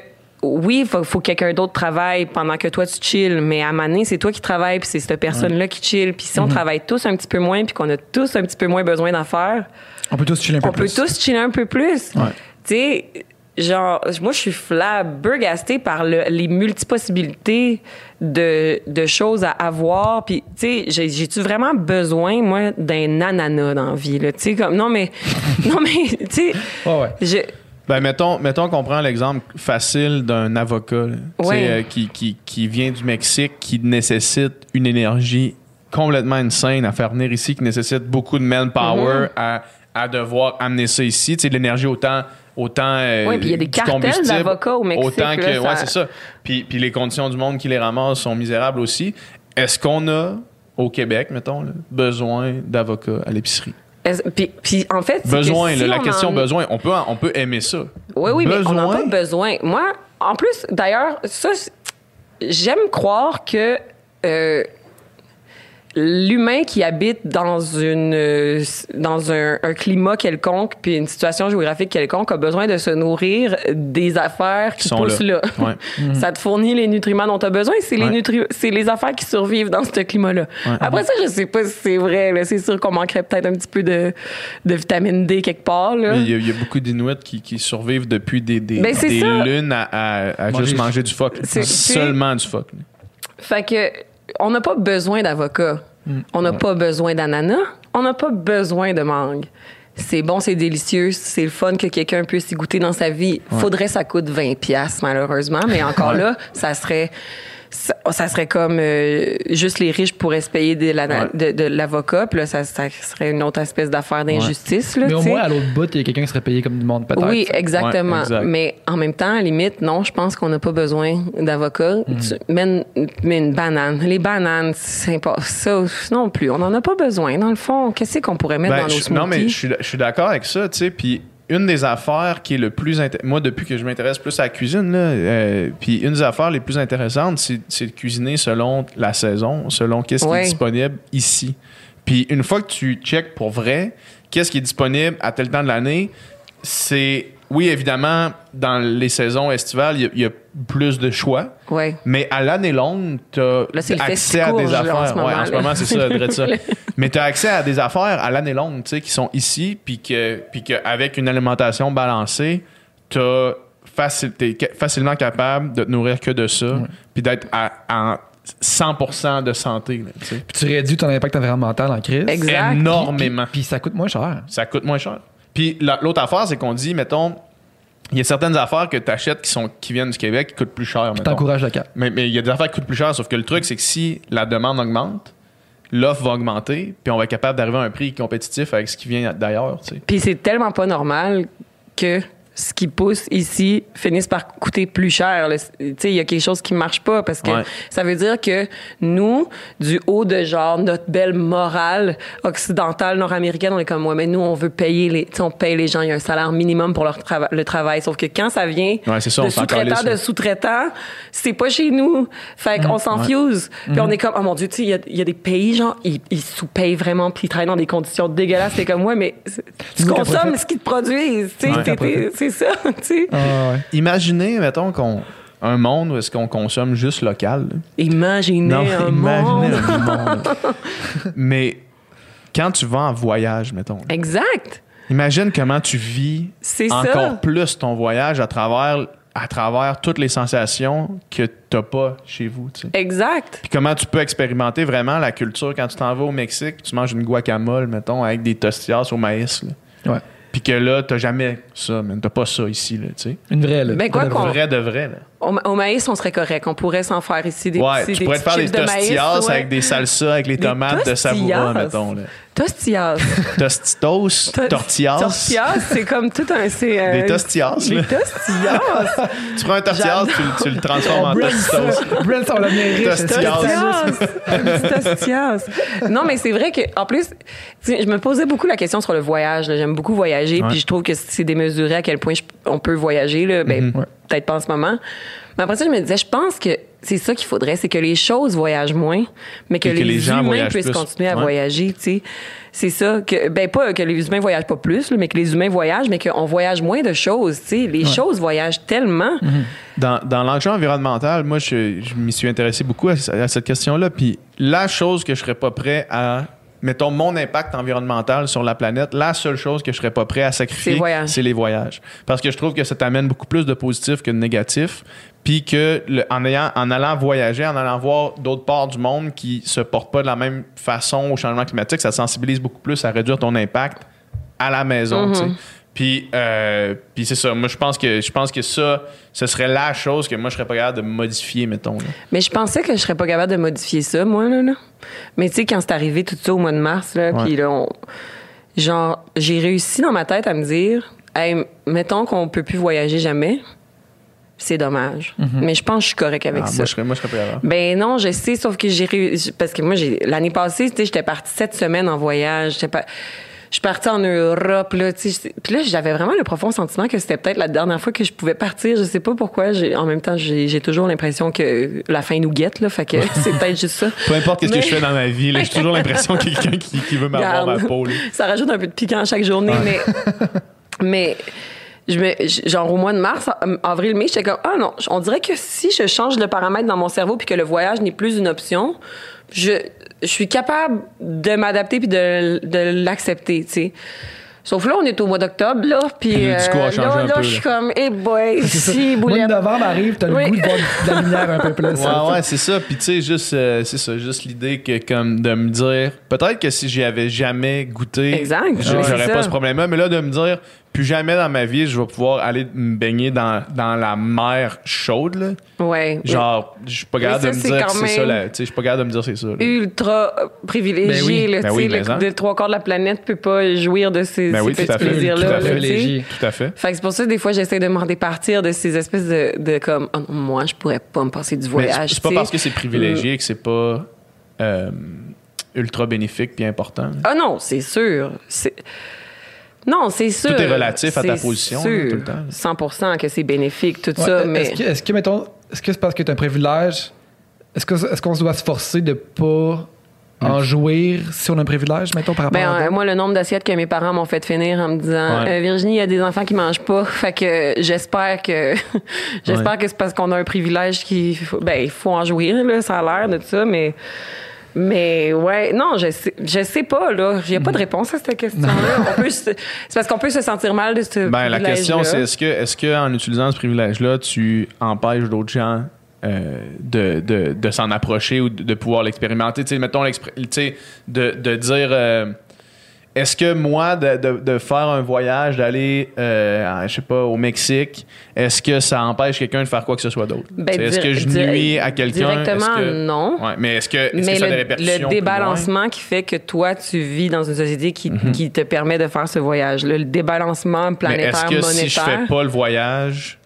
oui, il faut, faut que quelqu'un d'autre travaille pendant que toi tu chill, mais à Mané, c'est toi qui travailles, puis c'est cette personne-là qui chill. Puis si on travaille tous un petit peu moins, puis qu'on a tous un petit peu moins besoin d'en faire, On peut tous chiller un peu on peut plus. tous chiller un peu plus. Ouais. Tu sais, genre, moi, je suis flabbergastée par le- les multipossibilités de, de choses à avoir. Puis, tu sais, j'ai- j'ai-tu vraiment besoin, moi, d'un ananas dans la vie, là? Tu sais, comme, non, mais, non, mais, tu sais, Ouais, ouais. je, Ben, mettons, mettons qu'on prend l'exemple facile d'un avocat là, Ouais. euh, qui, qui, qui vient du Mexique, qui nécessite une énergie complètement insane à faire venir ici, qui nécessite beaucoup de manpower Mm-hmm. à, à devoir amener ça ici. Tu sais, de l'énergie autant. Autant euh, Ouais, puis il y a des cartels d'avocats au Mexique, Autant que. là, ouais, ça- c'est ça. Puis, puis les conditions du monde qui les ramassent sont misérables aussi. Est-ce qu'on a, au Québec, mettons, là, besoin d'avocats à l'épicerie? Puis, puis en fait, que Besoin, si là, la on question en- besoin, on peut, on peut aimer ça. Oui, oui, mais on n'a Besoin? pas besoin? Moi, en plus, d'ailleurs, ça, j'aime croire que euh, l'humain qui habite dans une euh, dans un, un climat quelconque puis une situation géographique quelconque a besoin de se nourrir des affaires qui sont poussent là. là. Ouais. Ça te fournit les nutriments dont tu as besoin. C'est les, nutri- c'est les affaires qui survivent dans ce climat-là. Ouais. Après ça, je sais pas si c'est vrai. là. C'est sûr qu'on manquerait peut-être un petit peu de, de vitamine D quelque part. Là. Il y, a- il y a beaucoup d'Inuits qui, qui survivent depuis des, des, Ben, des lunes à, à- à Manger juste manger du phoque. Seulement du phoque. Fait que on n'a pas besoin d'avocat. Mm. On n'a pas besoin d'ananas. On n'a pas besoin de mangue. C'est bon, c'est délicieux, c'est le fun que quelqu'un puisse y goûter dans sa vie. Faudrait que ça coûte 20 pièces malheureusement, mais encore là, ça serait ça, ça serait comme euh, juste les riches pourraient se payer de, la- Ouais. de, de l'avocat, puis là ça, ça serait une autre espèce d'affaire d'injustice là, Mais au moins, à l'autre bout, il y a quelqu'un qui serait payé comme du monde, peut-être. Oui, exactement. Ouais, exact. Mais en même temps, à la limite, non, je pense qu'on n'a pas besoin d'avocat. Tu- Mais, une, banane. Les bananes, c'est pas ça non plus. On n'en a pas besoin. Dans le fond, qu'est-ce qu'on pourrait mettre Ben, dans nos smoothies? non, mais je suis, je suis d'accord avec ça, tu sais. Puis une des affaires qui est le plus moi depuis que je m'intéresse plus à la cuisine là, euh, puis une des affaires les plus intéressantes c'est, de cuisiner selon la saison selon qu'est-ce qui est disponible ici. Puis une fois que tu checkes pour vrai qu'est-ce qui est disponible à tel temps de l'année c'est oui évidemment dans les saisons estivales il y a- il y, a plus de choix Ouais. mais à l'année longue, tu as Là, accès à des affaires. en ce moment, ouais, en ce là. moment, c'est ça, ça. Mais tu as accès à des affaires à l'année longue, tu sais, qui sont ici, puis que, puis qu'avec une alimentation balancée, tu es facilement capable de te nourrir que de ça, puis d'être à, à 100% de santé. là, tu sais. Puis tu réduis ton impact environnemental en crise. Exact. Énormément. Puis, puis ça coûte moins cher. Ça coûte moins cher. Puis la- l'autre affaire, c'est qu'on dit, mettons, il y a certaines affaires que tu achètes qui, sont, qui viennent du Québec qui coûtent plus cher. mettons. T'encourages le cap. Mais mais il y a des affaires qui coûtent plus cher, sauf que le truc, c'est que si la demande augmente, l'offre va augmenter, puis on va être capable d'arriver à un prix compétitif avec ce qui vient d'ailleurs. tu sais. Puis c'est tellement pas normal que ce qui pousse ici finisse par coûter plus cher. Tu sais, il y a quelque chose qui marche pas parce que Ouais. ça veut dire que nous, du haut de genre notre belle morale occidentale nord-américaine, on est comme ouais, mais nous on veut payer les, on paye les gens, il y a un salaire minimum pour leur trava- le travail. Sauf que quand ça vient Ouais, ça, de calisse, de là. sous-traitants, c'est pas chez nous. Fait qu'on s'en fuse. Puis on est comme, oh mon Dieu, tu sais, il y a- il y, a des pays, genre, ils, ils sous-payent vraiment, puis ils travaillent dans des conditions dégueulasses. C'est comme, ouais, mais tu consommes ce qu'ils te produisent. tu sais, Ouais. C'est ça, tu sais. Ah, ouais. Imaginez, mettons, qu'on un monde où est-ce qu'on consomme juste local. là. Imaginez un imaginez monde. un monde. Mais quand tu vas en voyage, mettons, là, Exact. imagine comment tu vis C'est encore ça. plus ton voyage à travers, à travers toutes les sensations que tu pas chez vous. tu sais. Exact. Puis comment tu peux expérimenter vraiment la culture quand tu t'en vas au Mexique, tu manges une guacamole, mettons, avec des tostillas au maïs. là. Ouais. Puis que là, t'as jamais ça, mais t'as pas ça ici, là, tu sais. Une vraie, là. Ben, quoi qu'on- vraie. Vrai de vrai, là. Au, ma- au maïs, on serait correct. On pourrait s'en faire ici des ouais, tu pourrais te faire des de tostillas ouais. avec des salsas, avec les Des tomates de Savoura, mettons, là. Tostillas. Tostitos, To- tortillas? Tortillas, c'est comme tout un. c'est, euh, Des tostillas, Des tostillas. Tu prends un tortillas, tu, le- tu le transformes en tostitos. Brent, on l'a bien riche. Tostillas. Tostillas. Non, mais c'est vrai que en plus, je me posais beaucoup la question sur le voyage. J'aime beaucoup voyager, puis je trouve que c'est démesuré à quel point je- on peut voyager. Là. Ben, Ouais. Peut-être pas en ce moment. Mais après ça, je me disais, je pense que c'est ça qu'il faudrait, c'est que les choses voyagent moins, mais que, les, gens humains puissent plus. continuer à Ouais. voyager. tu sais. C'est ça que ben pas que les humains voyagent pas plus, mais que les humains voyagent, mais qu'on voyage moins de choses. tu sais. Les choses voyagent tellement. Dans, dans l'enjeu environnemental, moi, je, je m'y suis intéressé beaucoup à, à cette question-là. Puis la chose que je serais pas prêt à. Mettons mon impact environnemental sur la planète, la seule chose que je serais pas prêt à sacrifier, c'est les voyages. Parce que je trouve que ça t'amène beaucoup plus de positif que de négatif. Puis que le- en, ayant, en allant voyager, en allant voir d'autres parts du monde qui se portent pas de la même façon au changement climatique, ça te sensibilise beaucoup plus à réduire ton impact à la maison. Puis, euh, puis c'est ça. Moi, je pense que je pense que ça, ce serait la chose que moi, je serais pas capable de modifier, mettons. là. Mais je pensais que je serais pas capable de modifier ça, moi, là. là. Mais tu sais, quand c'est arrivé tout ça au mois de mars, là, puis là, on- genre, j'ai réussi dans ma tête à me dire, hey, mettons qu'on peut plus voyager jamais, c'est dommage. Mais je pense que je suis correct avec Ah, ça. moi, je serais, moi, je serais pas capable. Ben non, je sais, sauf que j'ai réussi. Parce que moi, j'ai l'année passée, tu sais, j'étais partie sept semaines en voyage. J'étais pas. Je suis partie en Europe, là, tu sais. Puis là, j'avais vraiment le profond sentiment que c'était peut-être la dernière fois que je pouvais partir. Je sais pas pourquoi. En même temps, j'ai toujours l'impression que la fin nous guette, là. Fait que c'est peut-être juste ça. Peu importe ce que je fais dans ma vie, là, j'ai toujours l'impression qu'il y a quelqu'un qui, qui veut m'avoir ma peau. là. Ça rajoute un peu de piquant chaque journée, mais, mais je me, genre au mois de mars, avril, mai, j'étais comme, ah non, on dirait que si je change le paramètre dans mon cerveau puis que le voyage n'est plus une option, je, je suis capable de m'adapter puis de, de l'accepter, tu sais. Sauf là, on est au mois d'octobre, là, puis Puis le discours a euh, changé là, là, peu, je suis là. comme, hey boy, si, Le mois boulette. de novembre arrive, t'as le Oui. goût de voir de la lumière un peu plus. Ouais, ouais, c'est ça. Puis tu sais, juste, euh, c'est ça, juste l'idée que comme de me dire, peut-être que si j'y avais jamais goûté, j'aurais pas ce problème-là. Mais là, de me dire, plus jamais dans ma vie, je vais pouvoir aller me baigner dans, dans la mer chaude. Là. Ouais. Genre, je suis pas capable de me dire que c'est ça. là. Je suis pas capable de me dire que c'est ça. là. ultra euh, privilégié. Ben oui. là, Ben oui, le, hein. le trois quarts de la planète peut pas jouir de ces, Ben ces oui, petits plaisirs-là. Tout à fait. Tout à fait. Fait que c'est pour ça, des fois, j'essaie de m'en départir de ces espèces de, de comme, oh non, moi, je pourrais pas me passer du voyage. c'est- pas parce que c'est privilégié que c'est pas euh, ultra bénéfique puis important. Ah non, c'est sûr. C'est... Non, c'est sûr. Tout est relatif à ta C'est position, sûr, là, tout le temps. 100% que c'est bénéfique, tout Ouais, ça, est-ce mais. que, est-ce que, mettons, est-ce que c'est parce que tu as un privilège? Est-ce, que, est-ce qu'on se doit se forcer de pas en jouir si on a un privilège, mettons, par rapport Ben, à euh, moi, le nombre d'assiettes que mes parents m'ont fait finir en me disant Ouais. Euh, Virginie, il y a des enfants qui mangent pas. Fait que j'espère que j'espère Ouais. que c'est parce qu'on a un privilège qui ben il faut en jouir là, ça a l'air de ça, mais mais ouais, non, je sais, je sais pas là, il a pas de réponse à cette question-là. C'est parce qu'on peut se sentir mal de ce Ben, la question, c'est est-ce que, est-ce que en utilisant ce privilège-là, tu empêches d'autres gens euh, de, de, de s'en approcher ou de, de pouvoir l'expérimenter? Tu sais, mettons, l'expré- tu sais, de, de dire euh, est-ce que moi, de, de, de faire un voyage, d'aller, euh, je sais pas, au Mexique, est-ce que ça empêche quelqu'un de faire quoi que ce soit d'autre? Ben, est-ce que je nuis à quelqu'un? Directement, Est-ce que- non. Ouais, mais est-ce que, est-ce que Mais ça a des le, répercussions? le débalancement qui fait que toi, tu vis dans une société qui, qui te permet de faire ce voyage. Le débalancement Mhm. Mais planétaire, est-ce que monétaire. si je fais pas le voyage,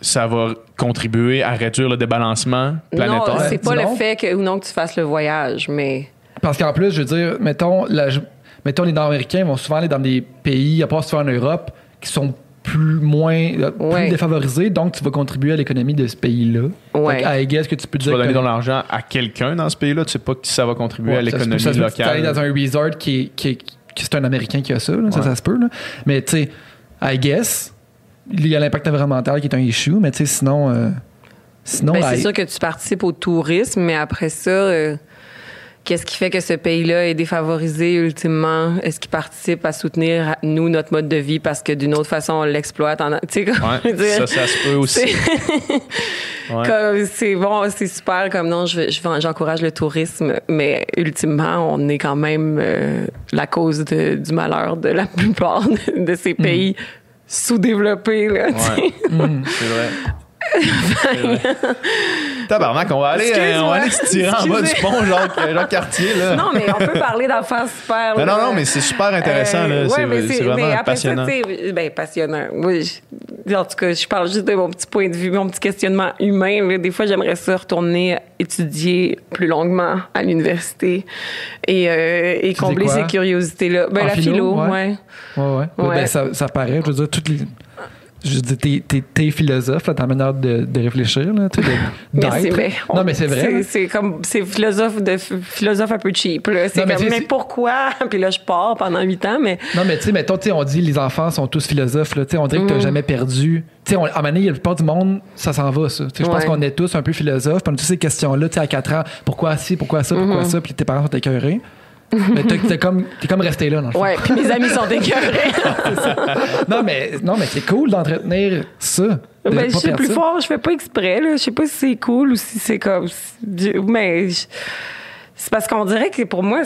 ça va contribuer à réduire le débalancement planétaire? Non, c'est pas Dis le donc. fait que ou non que tu fasses le voyage, mais Parce qu'en plus, je veux dire, mettons, la- mettons les Nord-Américains vont souvent aller dans des pays, à part souvent en Europe, qui sont plus moins euh, plus Ouais. défavorisés, donc tu vas contribuer à l'économie de ce pays-là. Ouais. Guess que tu peux Tu dire vas donner que- ton argent à quelqu'un dans ce pays-là, tu sais pas qui ça va contribuer Ouais, à se l'économie ça se peut que tu locale. ailles dans un resort qui est, qui est- qui- c'est un Américain qui a ça, là, ça, se peut. là. Mais tu sais, I guess, il y a l'impact environnemental qui est un issue, mais tu sais, sinon. euh, sinon, Ben, c'est I- sûr que tu participes au tourisme, mais après ça, euh, qu'est-ce qui fait que ce pays-là est défavorisé ultimement? Est-ce qu'il participe à soutenir, nous, notre mode de vie parce que d'une autre façon, on l'exploite? En... Tu sais, je Ouais, ça, ça se peut aussi. c'est- Ouais. bon, c'est super, comme non, je, je- j'encourage le tourisme, mais ultimement, on est quand même euh, la cause de- du malheur de la plupart de, de ces pays sous-développés. Là. Ouais, vrai. C'est vrai. Tabarnak, on va aller, euh, on va aller se tirer en bas du pont, genre, genre quartier. Là. Non, mais on peut parler d'affaires super. non, non, mais c'est super intéressant. Euh, là. ouais, c'est, mais c'est vraiment mais après passionnant. Ça, ben, passionnant. Oui, je- en tout cas, je parle juste de mon petit point de vue, mon petit questionnement humain. là. Des fois, j'aimerais ça retourner étudier plus longuement à l'université et, euh, et combler ces curiosités-là. Ben, En la philo, philo, ouais. ouais. Ouais, ouais. Ouais. Ben, ça, ça paraît. Je veux dire, toutes les. Je dire, t'es, t'es, t'es philosophe, là, ta manière de, de réfléchir, là, de- Merci, on- non, mais c'est vrai. C'est, comme, c'est philosophe, de, philosophe un peu cheap. Là. C'est Non, mais comme, mais, pourquoi? Puis là, je pars pendant huit ans, mais Non, mais tu sais, mettons, tu sais, on dit les enfants sont tous philosophes, là, tu sais, on dirait que t'as Mm. jamais perdu. Tu sais, à un moment donné, la plupart du monde, ça s'en va, ça. Je pense Ouais. qu'on est tous un peu philosophes, on a tous ces questions-là, tu sais, à 4 ans, pourquoi ci, pourquoi ça, pourquoi Mm-hmm. ça, puis tes parents sont écœurés. Mais t'es, comme, t'es comme resté là, dans le ouais. Puis mes amis sont écœurés. Non, mais, non, mais c'est cool d'entretenir ça. Ben, je suis plus ça. fort, je fais pas exprès. Là. Je sais pas si c'est cool ou si c'est comme. Mais c'est parce qu'on dirait que pour moi,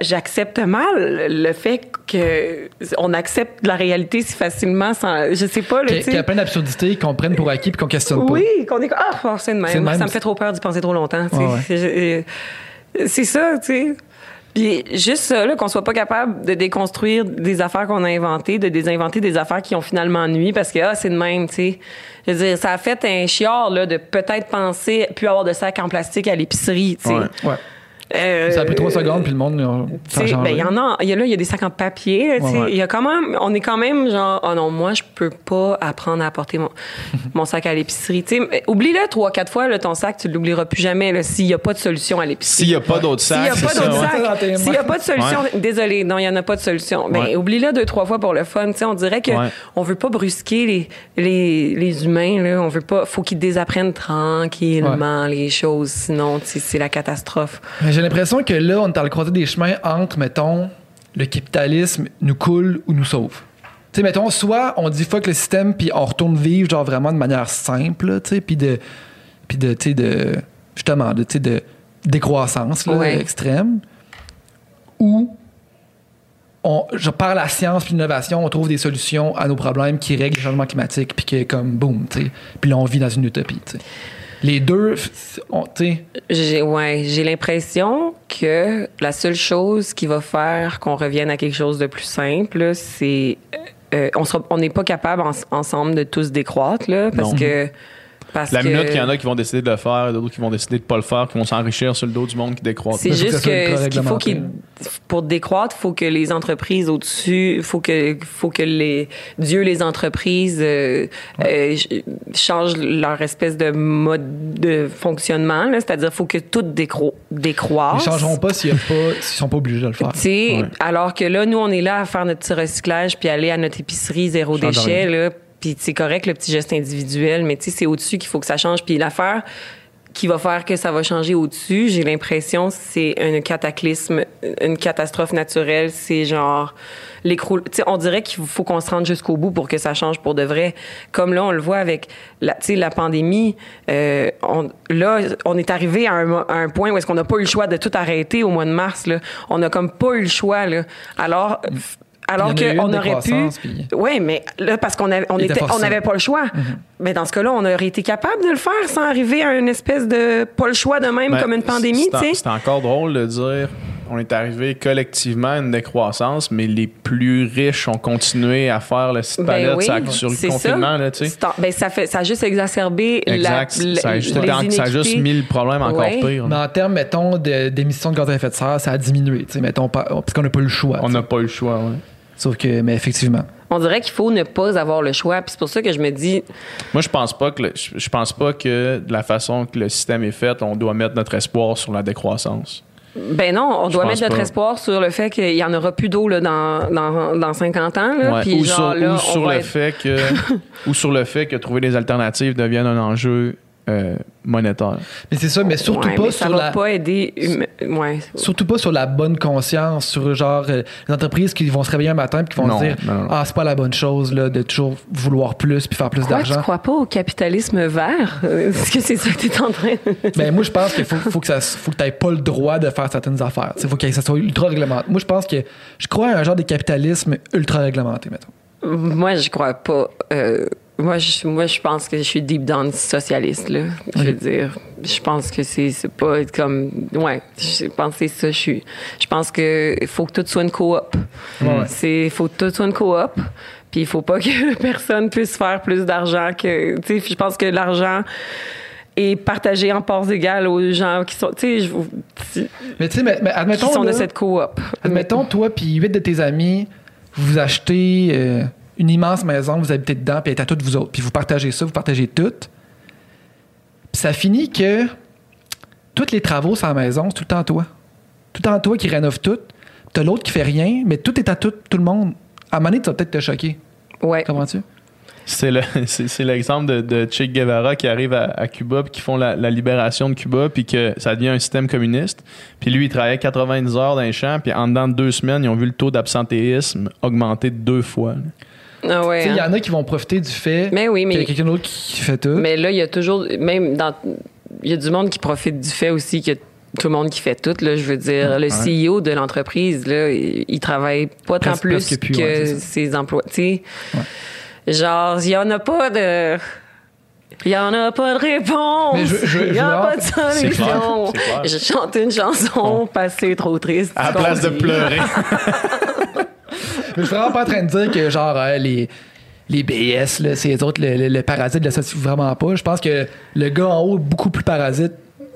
j'accepte mal le fait que on accepte la réalité si facilement sans. Je sais pas, Qu'il y a- plein d'absurdités qu'on prenne pour acquis puis qu'on questionne pas. Oui, qu'on est comme, ah, oh, c'est de même. Ça me fait trop peur d'y penser trop longtemps. Ouais, C'est ça, tu sais. Puis juste ça, qu'on soit pas capable de déconstruire des affaires qu'on a inventées, de désinventer des affaires qui ont finalement nuit parce que, ah, c'est de même, tu sais. Je veux dire, ça a fait un chiard, là, de peut-être penser, puis avoir de sacs en plastique à l'épicerie, tu sais. Euh, Ça a pris trois secondes, puis le monde, euh, ben, il y en a, il y a là, il y a des sacs en papier, là. Ouais, ouais. Y a quand même, on est quand même genre, oh non, moi, je peux pas apprendre à apporter mon, mon sac à l'épicerie. Oublie-le trois, quatre fois, là, ton sac, tu l'oublieras plus jamais, s'il y a pas de solution à l'épicerie. S'il n'y a pas d'autres S'il sacs, n'y a c'est pas d'autre ouais. Sac, s'il n'y a pas de solution, désolé, non, il n'y en a pas de solution. Ben, Ouais. oublie-le deux, trois fois pour le fun. On dirait que Ouais. on veut pas brusquer les, les, les humains, là. On veut pas, faut qu'ils désapprennent tranquillement les choses, sinon, c'est la catastrophe. Mais J'ai l'impression que là, on est dans le croisé des chemins entre, mettons, le capitalisme nous coule ou nous sauve. Tu sais, mettons, soit on dit fuck le système, puis on retourne vivre, genre vraiment de manière simple, tu sais, puis de, puis de, tu sais, de, justement, de, tu sais, de décroissance, là, Ouais. extrême. Ou, on, genre, par la science puis l'innovation, on trouve des solutions à nos problèmes qui règlent le changement climatique, puis que, comme, boum, tu sais. Puis là, on vit dans une utopie, tu sais. Les deux, on- tu sais, J'ai ouais, j'ai l'impression que la seule chose qui va faire qu'on revienne à quelque chose de plus simple, c'est euh, on sera, on n'est pas capable en- ensemble de tous décroître là, parce Non. que Parce La que minute qu'il y en a qui vont décider de le faire, d'autres qui vont décider de pas le faire, qui vont s'enrichir sur le dos du monde qui décroît. c'est juste que ce qu'il faut qu'il pour décroître, faut que les entreprises au-dessus, faut que faut que les Dieu les entreprises euh, euh, ch- changent leur espèce de mode de fonctionnement, c'est-à-dire faut que tout décro décroisse. Ils changeront pas s'ils ne sont pas obligés de le faire. Tu sais, Ouais. alors que là, nous, on est là à faire notre petit recyclage puis aller à notre épicerie zéro déchet, là. Puis c'est correct, le petit geste individuel, mais tu c'est au-dessus qu'il faut que ça change. Puis l'affaire qui va faire que ça va changer au-dessus, j'ai l'impression, c'est un cataclysme, une catastrophe naturelle. C'est genre on dirait qu'il faut qu'on se rende jusqu'au bout pour que ça change pour de vrai. Comme là, on le voit avec la, la pandémie. euh, on, là, on est arrivé à un, à un point où est-ce qu'on n'a pas eu le choix de tout arrêter au mois de mars. Là. On n'a comme pas eu le choix. Là. Alors. Alors qu'on aurait pu. puis- Oui, mais là, parce qu'on avait- on était était, on n'avait pas le choix. Mais dans ce cas-là, on aurait été capable de le faire sans arriver à une espèce de pas le choix de même Ben, comme une pandémie, c'est- tu sais. C'est encore drôle de dire on est arrivé collectivement à une décroissance, mais les plus riches ont continué à faire le site Ben palette oui, sur le confinement. ça. Là, tu sais. Ben, ça, fait, ça a juste exacerbé Exact. la, ça, a juste, les été en- ça a juste mis le problème encore Ouais. pire. Mais en termes, mettons, de- d'émissions de gaz à effet de serre, ça a diminué, tu sais, mettons, pas- parce qu'on n'a pas eu le choix. On n'a pas eu le choix. ouais. Sauf que, mais effectivement. On dirait qu'il faut ne pas avoir le choix. Puis c'est pour ça que je me dis, Moi, je pense pas que le- je pense pas que de la façon que le système est fait, on doit mettre notre espoir sur la décroissance. ben non, on Je doit mettre notre pas. espoir sur le fait qu'il y en aura plus d'eau là, dans, dans, dans 50 ans. Là, Ouais. puis ou genre, sur, là, ou on sur va le être- fait que ou sur le fait que trouver des alternatives devienne un enjeu euh, monétaire. Mais c'est ça, mais surtout Ouais, pas mais ça sur va la. pas aider. hum- Ouais. Surtout pas sur la bonne conscience, sur genre euh, les entreprises qui vont se réveiller un matin et qui vont Non, se dire non, non. Ah, c'est pas la bonne chose là, de toujours vouloir plus puis faire plus Quoi, tu d'argent. crois pas au capitalisme vert? Est-ce que c'est ça que tu es en train de... Ben, moi, je pense qu'il faut, faut que ça faut que tu pas le droit de faire certaines affaires. Il faut que ça soit ultra réglementé. Moi, je pense que je crois à un genre de capitalisme ultra réglementé, mettons. Moi, je crois pas. Euh, moi, je, moi, je pense que je suis deep down socialiste, là. Je veux dire, je pense que c'est, c'est pas comme. Ouais, je pense que c'est ça. Je suis. Je pense que il faut que tout soit une coop. Ouais. C'est, faut que tout soit une coop. Puis il faut pas que personne puisse faire plus d'argent que. Tu sais, je pense que l'argent est partagé en parts égales aux gens qui sont. Tu sais, je qui Mais tu sais, mais, mais admettons. sont de là, cette coop. Admettons, toi puis huit de tes amis, vous achetez euh, une immense maison, vous habitez dedans, puis elle est à toutes vous autres, puis vous partagez ça, vous partagez tout. Puis ça finit que tous les travaux sur la maison, c'est tout le temps toi. Tout le temps toi qui rénove tout. T'as l'autre qui fait rien, mais tout est à tout, tout le monde. À un moment donné, tu vas peut-être te choquer. Ouais. Comprends-tu? C'est le- c'est c'est l'exemple de, de Che Guevara qui arrive à, à Cuba puis qui font la, la libération de Cuba puis que ça devient un système communiste. Puis lui, il travaillait 90 heures dans les champs puis en dedans de deux semaines, ils ont vu le taux d'absentéisme augmenter de deux fois. là. Ah ouais. Il y hein. en a qui vont profiter du fait Mais oui, qu'il y mais a quelqu'un d'autre qui fait tout. Mais là, il y a toujours, même dans, il y a du monde qui profite du fait aussi que tout le monde qui fait tout, là, je veux dire, le CEO de l'entreprise, là, il, il travaille pas tant plus que ouais, ses emplois, tu sais. Genre, il y en a pas de... Il y en a pas de réponse. Mais Il y je a pas de solution. Je chante une chanson parce que c'est trop triste. À la place de pleurer. Je suis vraiment pas en train de dire que genre euh, les les BS là, c'est les autres le, le- le parasite de la société vraiment pas. Je pense que le gars en haut est beaucoup plus parasite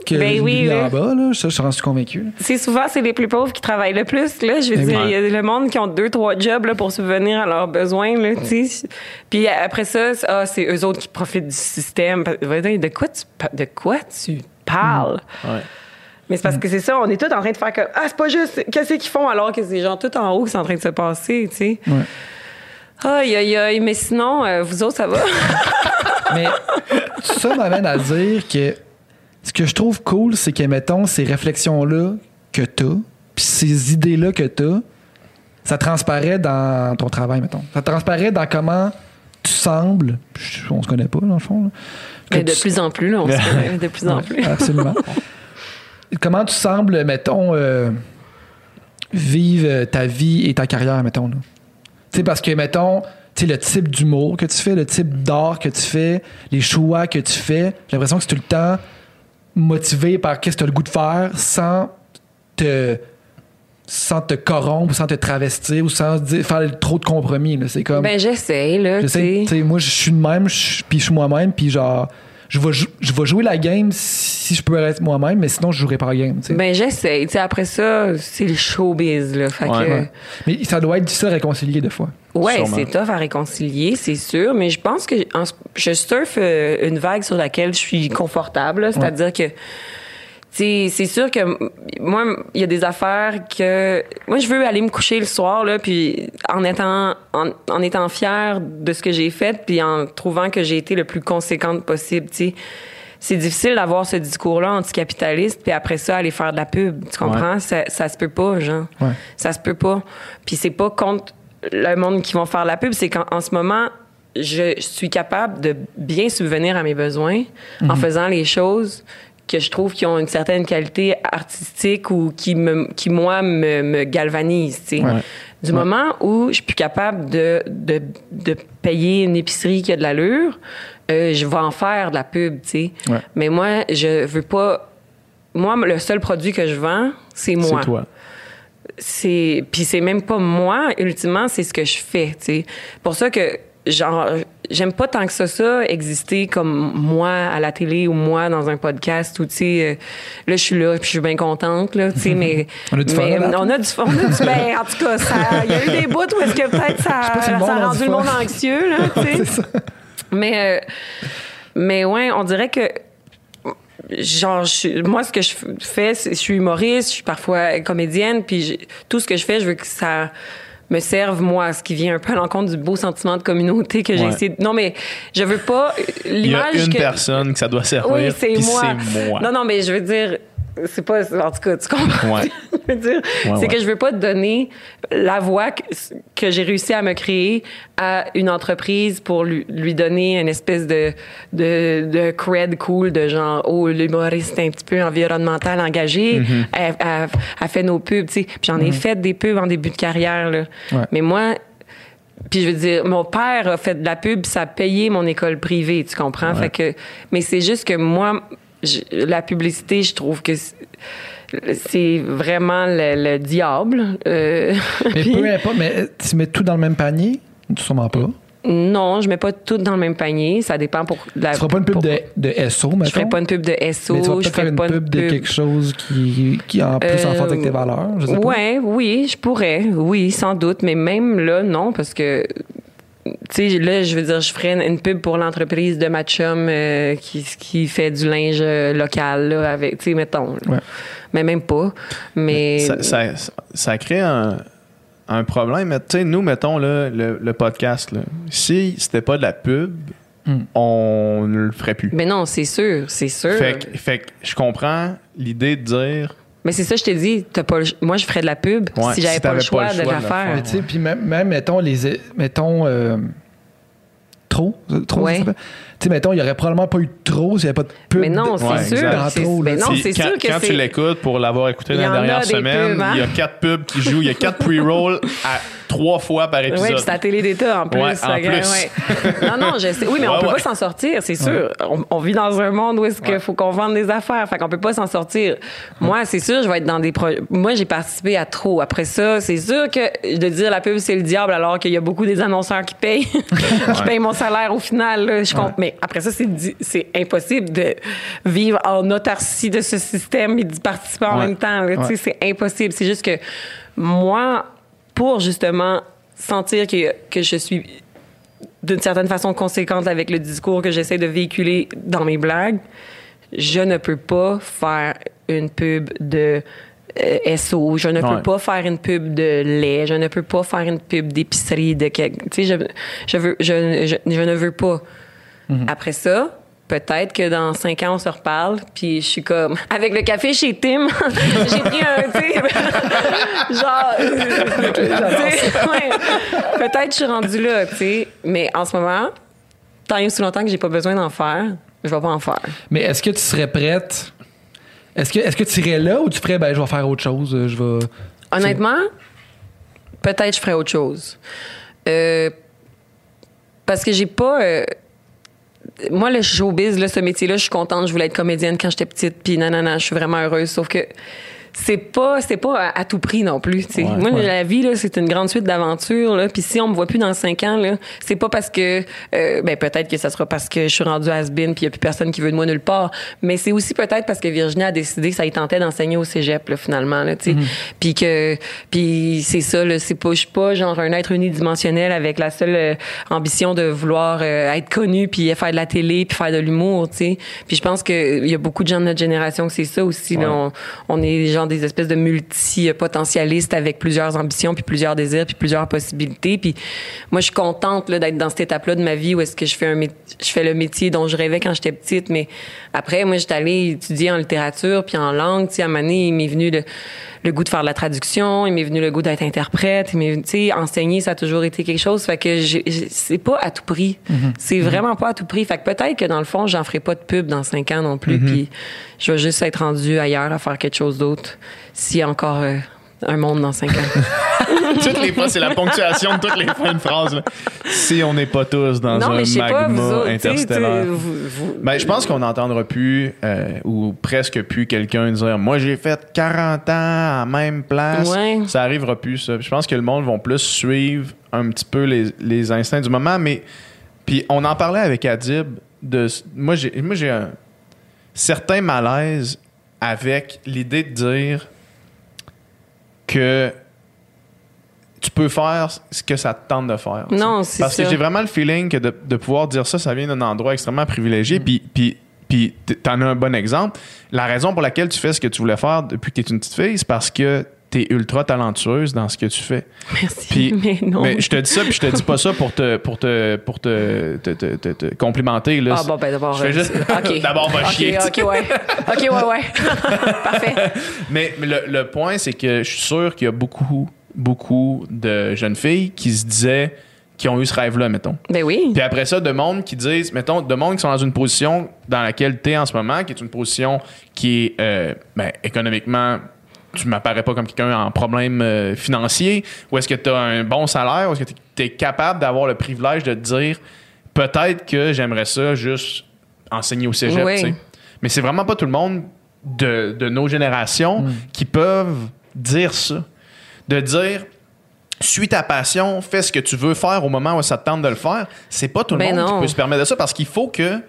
que Ben oui, en bas là, ça j'en suis convaincu. C'est souvent, c'est les plus pauvres qui travaillent le plus. Là. Je veux Ben dire, il y a le monde qui ont deux, trois jobs là, pour subvenir à leurs besoins. Là, tu sais. Puis après ça, c'est- ah, c'est eux autres qui profitent du système. De quoi tu, de quoi tu parles? Ouais. Mais c'est parce Mm. que c'est ça, on est tous en train de faire comme Ah, c'est pas juste, qu'est-ce qu'ils font alors que c'est genre tout en haut qui sont en train de se passer, tu sais? Ouais. Aïe, aïe, aïe, mais sinon, euh, vous autres, ça va? Mais ça m'amène à dire que ce que je trouve cool, c'est que mettons ces réflexions là que t'as, puis ces idées là que t'as, ça transparaît dans ton travail mettons. Ça transparaît dans comment tu sembles, on se connaît pas dans le fond. là. Mais de tu- plus en plus, là, on se connaît de plus en plus. Absolument. Comment tu sembles, mettons, euh, vivre euh, ta vie et ta carrière, mettons. là? Tu sais, parce que, mettons, tu sais, le type d'humour que tu fais, le type d'art que tu fais, les choix que tu fais, j'ai l'impression que c'est tout le temps motivé par qu'est-ce que tu as le goût de faire sans te sans te corrompre, sans te travestir ou sans dire- faire trop de compromis. C'est comme... Ben, j'essaie, là, Je tu sais, sais. tu sais, moi, je suis de même, puis je suis moi-même, puis genre, je vais, je vais jouer la game si je peux être moi-même, mais sinon, je jouerai pas la game. tu sais. Ben, j'essaie. Tu sais, après ça, c'est le showbiz, là. Fait Ouais. que, Ouais. Mais ça doit être difficile à réconcilier des fois. Ouais, Sûrement. c'est tough à réconcilier, c'est sûr, mais je pense que je surfe euh, une vague sur laquelle je suis confortable, c'est-à-dire que c'est sûr que moi il y a des affaires que moi je veux aller me coucher le soir là puis en étant en, en étant fière de ce que j'ai fait puis en trouvant que j'ai été le plus conséquente possible, tu sais. C'est difficile d'avoir ce discours-là anticapitaliste puis après ça aller faire de la pub, tu comprends? Ça, ça se peut pas, genre. Ouais. Ça se peut pas. Puis c'est pas contre le monde qui vont faire la pub, c'est qu'en en ce moment, je suis capable de bien subvenir à mes besoins en faisant les choses que je trouve qui ont une certaine qualité artistique ou qui, me, qui moi, me. Ouais. Du moment où je suis plus capable de, de, de payer une épicerie qui a de l'allure, euh, je vais en faire de la pub, tu sais. Ouais. Mais moi, je veux pas... Moi, le seul produit que je vends, c'est moi C'est toi. c'est puis c'est même pas moi ultimement c'est ce que je fais tu sais pour ça que genre j'aime pas tant que ça ça exister comme moi à la télé ou moi dans un podcast ou tu sais euh, là je suis là puis je suis bien contente là tu sais mais On a du fun, mais là, on a du fun. Ben, en tout cas ça il y a eu des bouts où est-ce que peut-être ça, si a a rendu du le monde anxieux là tu sais. Mais, euh, mais ouais, on dirait que. Genre, je moi, ce que je fais, c'est je suis humoriste, je suis parfois comédienne, puis tout ce que je fais, je veux que ça me serve, moi, ce qui vient un peu à l'encontre du beau sentiment de communauté que j'ai Ouais. essayé de... Non, mais je veux pas... Il y a L'image une que... personne que ça doit servir. Oui, c'est puis moi. c'est moi. Non, non, mais je veux dire, c'est pas. En tout cas, tu comprends? Ouais. je veux dire, Ouais, c'est ouais. que je veux pas donner la voix que, que j'ai réussi à me créer à une entreprise pour lui, lui donner une espèce de, de, de cred cool de genre, oh, l'humoriste un petit peu environnemental engagé, elle, elle- elle fait nos pubs, tu sais. Puis j'en ai fait des pubs en début de carrière, là. Mais moi, puis je veux dire, mon père a fait de la pub, ça a payé mon école privée, tu comprends? Fait que, mais c'est juste que moi, je- la publicité, je trouve que c'est- vraiment le, le diable. Euh, Mais puis- peu importe, mais tu mets tout dans le même panier? Sûrement pas. non, je mets pas tout dans le même panier. Ça dépend pour la. Tu feras pas une pub pour- de, de SO, mettons? Je ferai pas une pub de SO. mais tu vas je peut-être faire ferai une pas pub de quelque chose qui, qui en plus en Euh, fait avec tes valeurs, je sais pas. Ouais, oui, je pourrais. Oui, sans doute. Mais même là, non, parce que. Tu sais, là, je veux dire, je ferais une, pub pour l'entreprise de ma chum euh, qui, qui fait du linge euh, local, là, avec, tu sais, mettons. là. Ouais. Mais même pas. Mais. Ça, ça, ça crée un, un problème. Mais Tu sais, nous, mettons là, le, le podcast. Là. Si c'était pas de la pub, Hmm. on ne le ferait plus. Mais non, c'est sûr, c'est sûr. Fait que, fait que je comprends l'idée de dire Mais c'est ça, je t'ai dit, t'as pas le- moi, je ferais de la pub Ouais, si j'avais si pas, le choix pas le de choix la de faire. Mais tu sais, puis même, même, mettons, les, mettons, euh, trop, trop, Ouais. ça sais, mettons, il y aurait probablement pas eu de trop s'il n'y avait pas de pub. Mais non, c'est Ouais, sûr. trop, mais non, c'est quand, sûr que quand tu c'est. l'écoutes pour l'avoir écouté Il y la dernière semaine, hein? il y a quatre pubs qui jouent, il y a quatre pre-rolls à trois fois par Oui, épisode. puis c'est à télé d'État en plus. Ouais, en Fait que, plus. ouais. Non, non, je sais. Oui, mais on peut ouais. pas s'en sortir, c'est sûr. On, on vit dans un monde où est-ce qu'il Ouais. faut qu'on vende des affaires. Fait qu'on peut pas s'en sortir. Moi, c'est sûr, je vais être dans des projets. Moi, j'ai participé à trop. Après ça, c'est sûr que de dire la pub, c'est le diable, alors qu'il y a beaucoup des annonceurs qui payent, qui payent mon salaire au final. là, je compte. Mais après ça, c'est impossible de vivre en autarcie de ce système et d'y participer en Ouais. même temps. Ouais. C'est impossible. C'est juste que moi, pour justement sentir que, que je suis d'une certaine façon conséquente avec le discours que j'essaie de véhiculer dans mes blagues, je ne peux pas faire une pub de euh, SO, je ne Ouais. peux pas faire une pub de lait, je ne peux pas faire une pub d'épicerie de quelque, tu sais je, je veux je, je, je ne veux pas. Après ça, peut-être que dans cinq ans on se reparle, puis je suis comme avec le café chez Tim, j'ai pris un tu genre ouais. peut-être je suis rendue là, tu sais, mais en ce moment, tant et aussi longtemps que j'ai pas besoin d'en faire, je vais pas en faire. Mais est-ce que tu serais prête? Est-ce que, est-ce que tu irais là ou tu ferais, ben, je vais faire autre chose, je vais. Honnêtement, peut-être je ferais autre chose. Euh, parce que j'ai pas. euh, moi, le showbiz, là, ce métier-là, je suis contente. Je voulais être comédienne quand j'étais petite, puis nanana, je suis vraiment heureuse. Sauf que c'est pas c'est pas à, à tout prix non plus. Ouais. moi Ouais. la vie là c'est une grande suite d'aventures là puis si on me voit plus dans cinq ans là c'est pas parce que euh, ben peut-être que ça sera parce que je suis rendue à Asbin puis il y a plus personne qui veut de moi nulle part mais c'est aussi peut-être parce que Virginie a décidé que ça y tentait d'enseigner au cégep là, finalement là sais puis que puis c'est ça là c'est pas je suis pas genre un être unidimensionnel avec la seule euh, ambition de vouloir euh, être connu puis faire de la télé puis faire de l'humour puis je pense que il y a beaucoup de gens de notre génération que c'est ça aussi là. On, on est genre des espèces de multi-potentialistes avec plusieurs ambitions puis plusieurs désirs puis plusieurs possibilités. Puis moi je suis contente là, d'être dans cette étape là de ma vie où est-ce que je fais un je fais le métier dont je rêvais quand j'étais petite. Mais après moi j'étais allée étudier en littérature puis en langue. Tu sais à un moment donné, il m'est venu le, le goût de faire de la traduction il m'est venu le goût d'être interprète tu sais enseigner ça a toujours été quelque chose. Fait que c'est pas à tout prix. C'est vraiment pas à tout prix. Fait que peut-être que dans le fond j'en ferai pas de pub dans cinq ans non plus puis je vais juste être rendu ailleurs à faire quelque chose d'autre s'il y a encore euh, un monde dans cinq ans toutes les fois, c'est la ponctuation de toutes les fins de phrases. là. Si on n'est pas tous dans non un mais je sais pas vous magma autres, tu sais, interstellaire. tu sais, vous- vous- Ben, je pense qu'on n'entendra plus euh, ou presque plus quelqu'un dire Moi, j'ai fait 40 ans à la même place. Ouais. Ça arrivera plus, ça. Je pense que le monde va plus suivre un petit peu les, les instincts du moment. Mais, puis, on en parlait avec Adib. De, moi, j'ai, moi, j'ai un certain malaise avec l'idée de dire que tu peux faire ce que ça te tente de faire. Non, c'est Parce ça. que j'ai vraiment le feeling que de, de pouvoir dire ça, ça vient d'un endroit extrêmement privilégié. Puis, puis, puis t- t'en as un bon exemple. La raison pour laquelle tu fais ce que tu voulais faire depuis que tu es une petite fille, c'est parce que tu es ultra talentueuse dans ce que tu fais. merci Puis, mais non mais je te dis ça, puis je te dis pas ça pour te, pour te, pour te, te, te- te- te complimenter. Là. Ah bon, ben d'abord. Je fais euh, juste- OK. D'abord, va OK, chier, OK, ouais. OK, ouais, ouais. Parfait. Mais, mais le, le point, c'est que je suis sûr qu'il y a beaucoup, beaucoup de jeunes filles qui se disaient, qui ont eu ce rêve-là, mettons. Ben oui. Puis après ça, de monde qui disent, mettons, de monde qui sont dans une position dans laquelle tu es en ce moment, qui est une position qui est euh, ben, économiquement, tu m'apparais pas comme quelqu'un en problème euh, financier, ou est-ce que tu as un bon salaire, ou est-ce que tu es capable d'avoir le privilège de te dire, peut-être que j'aimerais ça juste enseigner au cégep, Oui. tu sais. Mais c'est vraiment pas tout le monde de, de nos générations qui peuvent dire ça. De dire, suis ta passion, fais ce que tu veux faire au moment où ça te tente de le faire. C'est pas tout le Ben monde qui non. peut se permettre de ça parce qu'il faut que,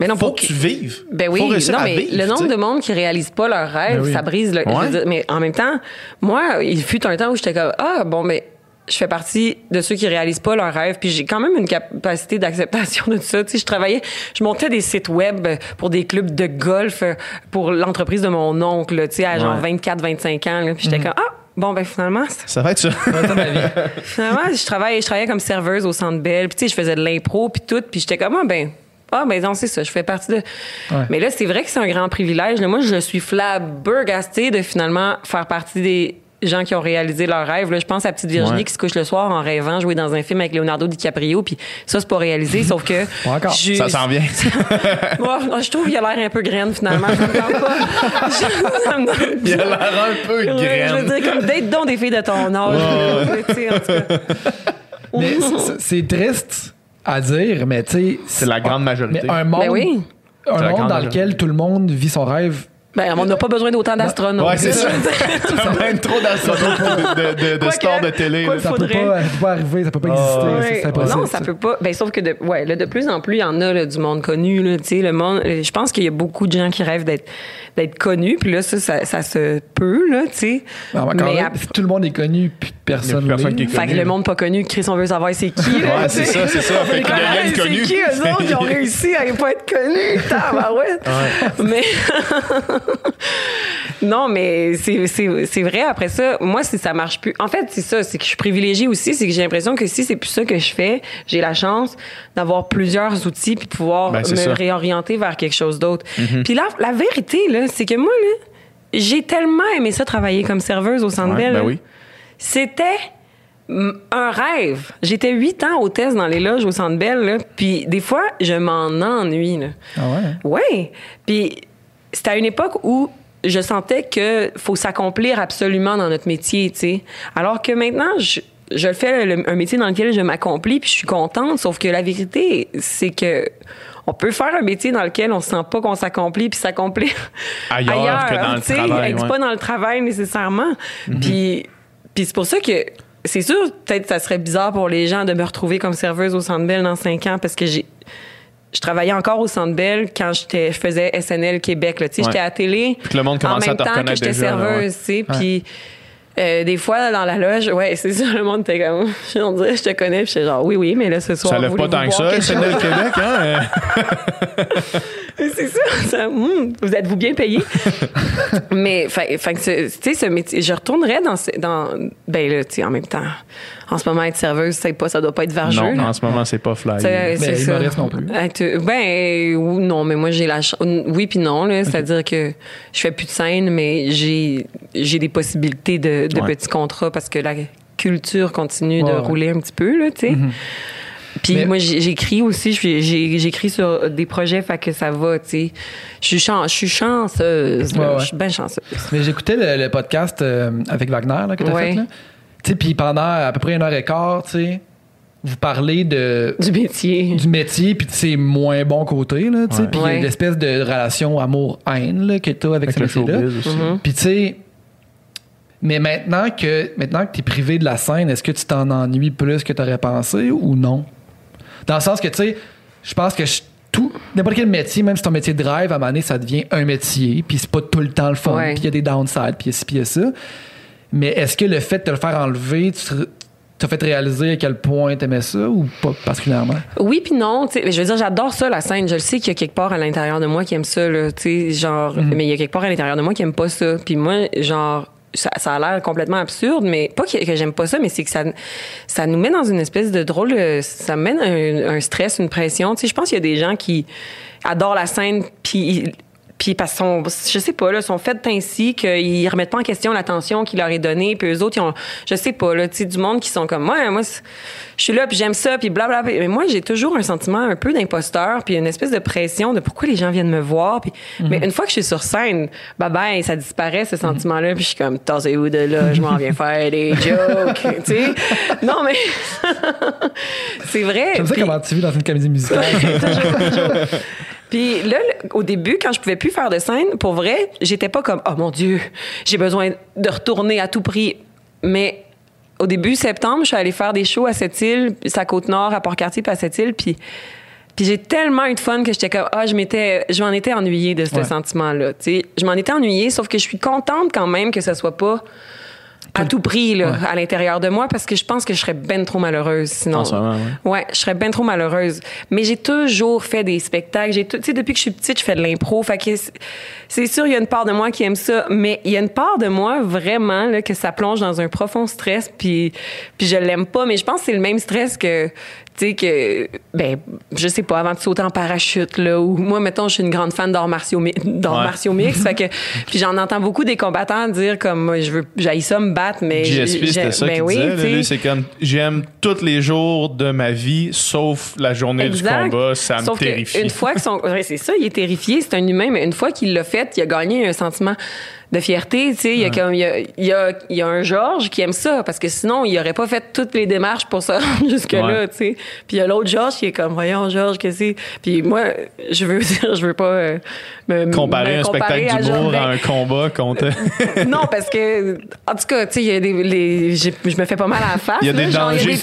Mais non, faut que tu vives. Ben oui, Faut non, mais vivre, le nombre de monde qui réalise pas leurs rêves, Ben oui. ça brise le. Ouais. dire, mais en même temps, moi, il fut un temps où j'étais comme ah bon, mais je fais partie de ceux qui réalisent pas leurs rêves, puis j'ai quand même une capacité d'acceptation de tout ça. Tu sais, je travaillais, je montais des sites web pour des clubs de golf euh, pour l'entreprise de mon oncle, tu sais, à genre Ouais. 24, 25 ans, là, puis j'étais comme ah bon ben finalement Ça va être ça. Finalement, je travaillais, je travaillais comme serveuse au Centre Bell. Puis tu sais, je faisais de l'impro puis tout. Puis j'étais comme ah ben ah ben non c'est ça, je fais partie de. Ouais. Mais là, c'est vrai que c'est un grand privilège. Là, moi, je suis flabbergastée de finalement faire partie des gens qui ont réalisé leur rêve. Là, je pense à petite Virginie Ouais. qui se couche le soir en rêvant jouer dans un film avec Leonardo DiCaprio. Puis ça, c'est pas réalisé, sauf que Pas encore. je- Ça s'en vient. Moi, je trouve qu'il a l'air un peu graine finalement. Pas. Je- ça me donne- Il a l'air un peu Ouais, Je graine. veux dire, comme date donc des filles de ton âge. Mais c'est- c'est triste à dire, mais tu sais. C'est la grande majorité. Mais un monde, Ben oui. un monde dans majorité. lequel tout le monde vit son rêve. Ben, on n'a pas besoin d'autant d'astronautes. Ouais, c'est ça. T'as même trop d'astronautes de, de, de, stars que- de télé. quoi là. Ça peut, Faudrait. pas, ça peut pas arriver, ça peut pas Ah, exister. ouais. c'est- Ouais. c'est impossible. non, ça peut pas. Ben, sauf que de, ouais, là, de plus en plus, il y en a là, du monde connu. Là, tu sais, le monde, euh, je pense qu'il y a beaucoup de gens qui rêvent d'être, d'être connus. Puis là, ça, ça, ça se peut. Là, tu sais. Ah, Mais là, si tout le monde est connu, puis personne personne qui est fait que le monde pas connu, Chris, on veut savoir c'est qui. Là, Ouais, c'est ça, c'est ça. Fait connue. C'est qui eux autres qui ont réussi à pas être connus? Mais non, mais c'est, vrai. Après ça, moi, si ça marche plus. En fait, c'est ça. C'est que je suis privilégiée aussi. C'est que j'ai l'impression que si c'est plus ça que je fais, j'ai la chance d'avoir plusieurs outils puis de pouvoir Ben, me ça. Réorienter vers quelque chose d'autre. Puis là, la vérité, là, c'est que moi, là, j'ai tellement aimé ça travailler comme serveuse au Centre Ouais, ben oui. C'était un rêve. J'étais huit ans hôtesse dans les loges au Centre Bell, là, puis des fois, je m'en ennuie. Là. Ah ouais? Ouais. Puis c'était à une époque où je sentais que faut s'accomplir absolument dans notre métier, tu sais. Alors que maintenant, je, je le fais le- un métier dans lequel je m'accomplis, puis je suis contente. Sauf que la vérité, c'est que on peut faire un métier dans lequel on sent pas qu'on s'accomplit puis s'accomplir Ailleurs que dans le tu sais, travail, ouais. pas dans le travail nécessairement. Mhm. Puis, puis c'est pour ça que c'est sûr, peut-être ça serait bizarre pour les gens de me retrouver comme serveuse au Centre Bell dans cinq ans parce que j'ai je travaillais encore au Centre Bell quand j'étais je faisais SNL Québec là, tu sais, Ouais. j'étais à la télé Puis que le monde en commençait à même te temps que j'étais là, ouais. serveuse, tu sais, puis euh, des fois dans la loge, ouais, c'est ça le monde était comme on dirait je te connais, puis j'étais genre oui oui, mais là ce soir Ça lève pas tant que ça, SNL? Québec, hein? C'est ça. ça, hum, vous êtes-vous bien payé? Mais, tu sais, ce métier, je retournerais dans, ce- dans ben là, tu sais, en même temps, en ce moment, être serveuse, c'est pas, ça doit pas être vergeux. Non, là. en ce moment, c'est pas fly. Mais humoriste non plus. Ben, non, mais moi, j'ai la chance. Oui, puis non, là. C'est-à-dire que je fais plus de scène, mais j'ai, j'ai des possibilités de, de Ouais. petits contrats parce que la culture continue Ouais, de ouais. rouler un petit peu, là, tu sais. Puis Mais- moi, j'écris aussi, j'écris sur des projets, fait que ça va, tu sais. Je suis chan- je suis chanceuse, là. Ouais, ouais. Je suis bien chanceuse. Mais j'écoutais le, le podcast euh, avec Wagner là, que tu as Ouais. fait. là. Tu sais, puis pendant à peu près une heure et quart, tu sais, vous parlez de, Du métier. du métier puis de ses moins bons côtés, là, tu sais, puis l'espèce de relation amour-haine là, que tu as avec, Avec ce métier-là. Mhm. Puis tu sais, mais maintenant que maintenant que tu es privé de la scène, est-ce que tu t'en ennuies plus que tu aurais pensé ou non? Dans le sens que, tu sais, je pense que je- tout, n'importe quel métier, même si ton métier de rêve, à un moment donné, ça devient un métier, puis c'est pas tout le temps le fun, Ouais. puis il y a des downsides, puis il y a ça. Mais est-ce que le fait de te le faire enlever, tu t'as fait réaliser à quel point t'aimais ça ou pas particulièrement? Oui puis non, tu sais, je veux dire j'adore ça la scène, je le sais qu'il y a quelque part à l'intérieur de moi qui aime ça là, tu sais, genre mais il y a quelque part à l'intérieur de moi qui aime pas ça. Puis moi genre ça, ça a l'air complètement absurde, mais pas que, j'aime pas ça, mais c'est que ça, ça nous met dans une espèce de drôle, de- ça mène un, un stress, une pression. Tu sais, je pense qu'il y a des gens qui adorent la scène, puis puis parce sont, je sais pas, là, sont faits ainsi qu'ils remettent pas en question l'attention qui leur est donnée, puis eux autres, ils ont, je sais pas, là, tu sais, du monde qui sont comme, moi, moi, je suis là, puis j'aime ça, puis blablabla. Mais moi, j'ai toujours un sentiment un peu d'imposteur, puis une espèce de pression de pourquoi les gens viennent me voir, puis, mais une fois que je suis sur scène, bye bye, ça disparaît, ce sentiment-là, puis je suis comme, tassez-vous de là, je m'en viens faire des jokes, tu sais. Non, mais, c'est vrai. J'aime ça comment tu vis dans une comédie musicale. toujours, toujours. Puis là, au début, quand je pouvais plus faire de scène, pour vrai, j'étais pas comme, oh mon Dieu, j'ai besoin de retourner à tout prix. Mais au début septembre, je suis allée faire des shows à puis c'est à Côte-Nord, à Port-Cartier, puis à Sept-Îles, puis puis j'ai tellement eu de fun que j'étais comme ah je m'étais je m'en étais ennuyée de ce Ouais. sentiment là tu sais je m'en étais ennuyée sauf que je suis contente quand même que ça soit pas à tout prix là, Ouais. à l'intérieur de moi parce que je pense que je serais ben trop malheureuse sinon moment, ouais. Ouais, je serais bien trop malheureuse. Mais j'ai toujours fait des spectacles. J'ai tu sais, depuis que je suis petite, je fais de l'impro. Fait que c'est- c'est sûr, il y a une part de moi qui aime ça, mais il y a une part de moi vraiment là que ça plonge dans un profond stress. Puis, puis je l'aime pas. Mais je pense que c'est le même stress que, tu sais que, ben, je sais pas, avant de sauter en parachute là. Ou moi, mettons, je suis une grande fan d'arts martiaux, d'arts Ouais. martiaux mix. fait que, puis j'en entends beaucoup des combattants dire comme, moi, je veux, j'aille ça me battre, mais GSP, c'était ça ben oui, c'est comme, j'aime tous les jours de ma vie, sauf la journée Exact. du combat. Ça me Sauf terrifie. Une fois que son, ouais, c'est ça, il est terrifié, c'est un humain, mais une fois qu'il l'a fait, il a gagné un sentiment de fierté. Tu sais, il y a comme, il y a, il y a, il y a un Georges qui aime ça parce que sinon, il aurait pas fait toutes les démarches pour se rendre jusque là. Ouais. Tu sais, puis il y a l'autre Georges qui est comme, voyons Georges, que c'est? Puis moi, je veux dire, je veux pas euh, me Comparer me un comparer spectacle d'humour à un combat contre. non, parce que, en tout cas, tu sais, il y a des, les- je me fais pas mal à la face. Il y a des dangers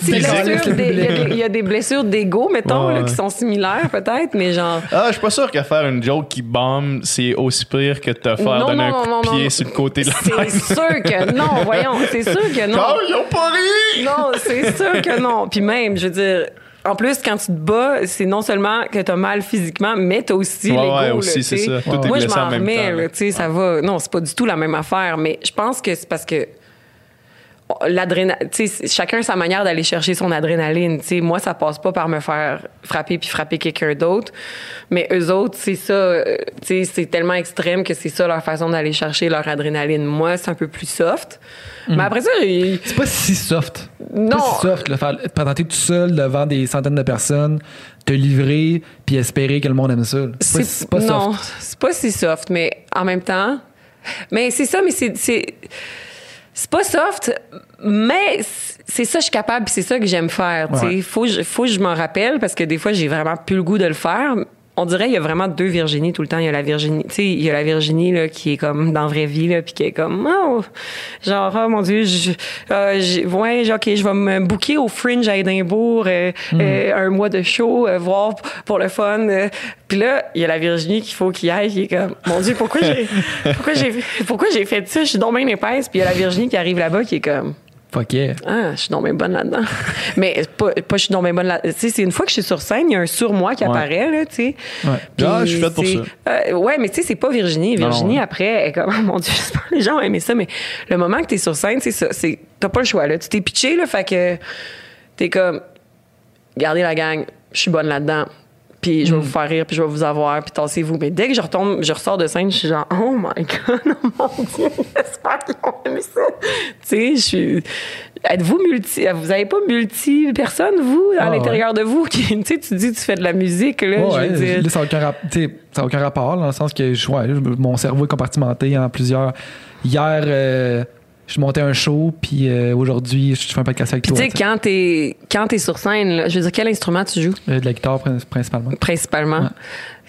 il y a des- blessures d'ego, mettons, Ouais, là, qui sont similaires, peut-être, mais genre. Ah, je suis pas sûr que faire une joke qui bombe, c'est aussi pire que de te faire Non, donner non, un coup non, de non, pied non. sur le côté de la C'est sûr que non, voyons, c'est sûr que non. Oh, ils ont pas ri! Non, c'est sûr que non. Puis même, je veux dire, en plus, quand tu te bats, c'est non seulement que t'as mal physiquement, mais t'as aussi Ouais, l'ego. ouais, aussi, c'est ça. Tout est Moi, je m'en remets, tu sais, ça va. Non, c'est pas du tout la même affaire, mais je pense que c'est parce que l'adrénaline, chacun sa manière d'aller chercher son adrénaline. Moi, ça passe pas par me faire frapper puis frapper quelqu'un d'autre, mais eux autres, c'est ça. euh, c'est tellement extrême que c'est ça leur façon d'aller chercher leur adrénaline. Moi, c'est un peu plus soft. Mais après ça, il- C'est pas si soft. Non. Pas si soft, le faire te présenter tout seul devant des centaines de personnes, te livrer, puis espérer que le monde aime ça. C'est pas, c'est pas non, soft. c'est pas si soft, mais en même temps, mais c'est ça, mais c'est c'est pas soft, mais c'est ça que je suis capable, c'est ça que j'aime faire. Ouais. Faut faut que je m'en rappelle parce que des fois j'ai vraiment plus le goût de le faire. On dirait il y a vraiment deux Virginie tout le temps. Il y a la Virginie, tu sais, il y a la Virginie là, qui est comme dans la vraie vie là, puis qui est comme oh, genre oh mon dieu, je, euh, j'ai- ouais, ok, je vais me booker au Fringe à Édimbourg euh, euh, un mois de show, euh, voir pour le fun. euh. Puis là, il y a la Virginie qu'il faut qu'il aille, qui est comme mon dieu, pourquoi j'ai, pourquoi j'ai, pourquoi j'ai fait ça? Je suis donc bien épaisse. Puis il y a la Virginie qui arrive là-bas qui est comme Fuck yeah. ah, je suis donc bien bonne là-dedans. Mais pas, pas je suis donc bien bonne là Tu sais, c'est une fois que je suis sur scène, il y a un surmoi qui Ouais. apparaît, là, tu sais. Ouais. Puis Ah, je suis faite pour c'est- euh, ouais, mais tu sais, c'est pas Virginie. Virginie, après, elle est comme, oh mon Dieu, j'espère que les gens ont aimé ça, mais le moment que t'es sur scène, c'est ça. c'est- T'as pas le choix, là. Tu t'es pitché, là, fait que t'es comme, gardez la gang, je suis bonne là-dedans. Puis Mm. je vais vous faire rire, puis je vais vous avoir, puis tassez-vous. Mais dès que je retombe, je ressors de scène, je suis genre, oh my God, oh mon Dieu, j'espère qu'ils ont aimé ça. tu sais, je suis. Êtes-vous multi. Vous avez pas multi personnes, vous, à Ah, l'intérieur de vous? qui- Tu sais, tu dis, tu fais de la musique, là. Je ouais, veux dire. ça n'a aucun, rapport, dans le sens que je- ouais, mon cerveau est compartimenté en plusieurs. Hier, euh, je montais un show, puis euh, aujourd'hui, je fais un podcast avec Puis toi. tu sais, quand t'es quand t'es sur scène, là, je veux dire, quel instrument tu joues? Euh, de la guitare prin- principalement. principalement Ouais.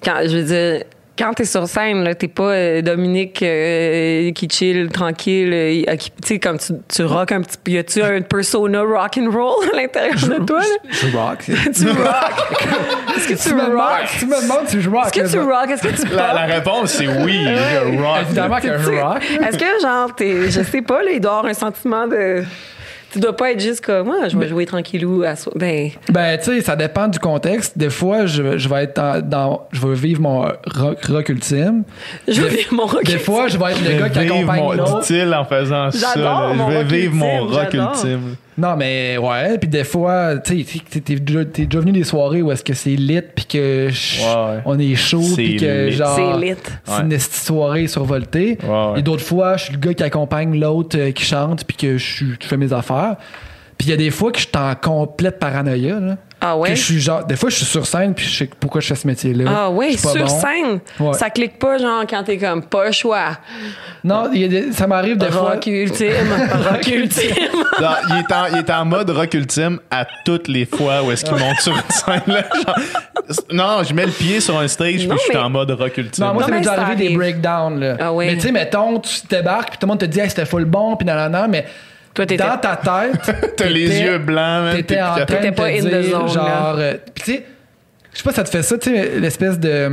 Quand je veux dire, quand t'es sur scène, là, t'es pas euh, Dominique euh, qui chill tranquille, euh, qui- tu sais, comme tu, tu rock un petit peu. Y a-tu un persona rock and roll à l'intérieur de toi là? Je rock. Tu rock Est-ce que tu, tu, me rock? tu me demandes si je rock. Est-ce que tu rock? Est-ce que tu La, la réponse, c'est oui. je rock. Évidemment que je rock. Est-ce que genre t'es, je sais pas là, il doit avoir un sentiment de tu dois pas être juste comme moi, je vais jouer tranquillou à so- ben Ben, tu sais, ça dépend du contexte. Des fois, je, je vais être dans, dans- Je vais vivre mon rock, rock ultime. je vais vivre mon rock. Des fois, je vais être le gars qui accompagne mon, l'autre. dit-il en faisant ça. J'adore là. mon Je vais vivre mon rock ultime. Non, mais ouais. Puis des fois, tu sais, t'es- t'es déjà, t'es déjà venu des soirées où est-ce que c'est lit, puis que je- Ouais, on est chaud, puis que lit. genre. C'est lit. C'est une soirée survoltée. Ouais, ouais. Et d'autres fois, je suis le gars qui accompagne l'autre euh, qui chante, puis que je, suis- je fais mes affaires. Puis il y a des fois que je suis en complète paranoïa. Là. Ah ouais? Que je suis genre, des fois, je suis sur scène, puis je sais pourquoi je fais ce métier-là. Ah Je oui, suis pas sur bon. scène? Ouais. Ça clique pas genre quand t'es comme pas le choix. Non, il y a des- ça m'arrive des fois. Rock ultime, rock ultime. Non, il, est en, il est en mode rock ultime à toutes les fois où est-ce qu'il monte sur une scène. Là, genre, non, je mets le pied sur un stage Non, puis je suis en mode rock ultime. Non, moi, Non, ça m'est déjà arrivé des breakdowns. Là. Ah. Mais tu sais, mettons, tu débarques, puis tout le monde te dit, hey, c'était full bon, puis nanana, mais Toi, dans ta tête. T'as les yeux blancs, man. T'étais en train de pas te in the dire, zone, genre, euh, tu sais, je sais pas, ça te fait ça, tu sais, l'espèce de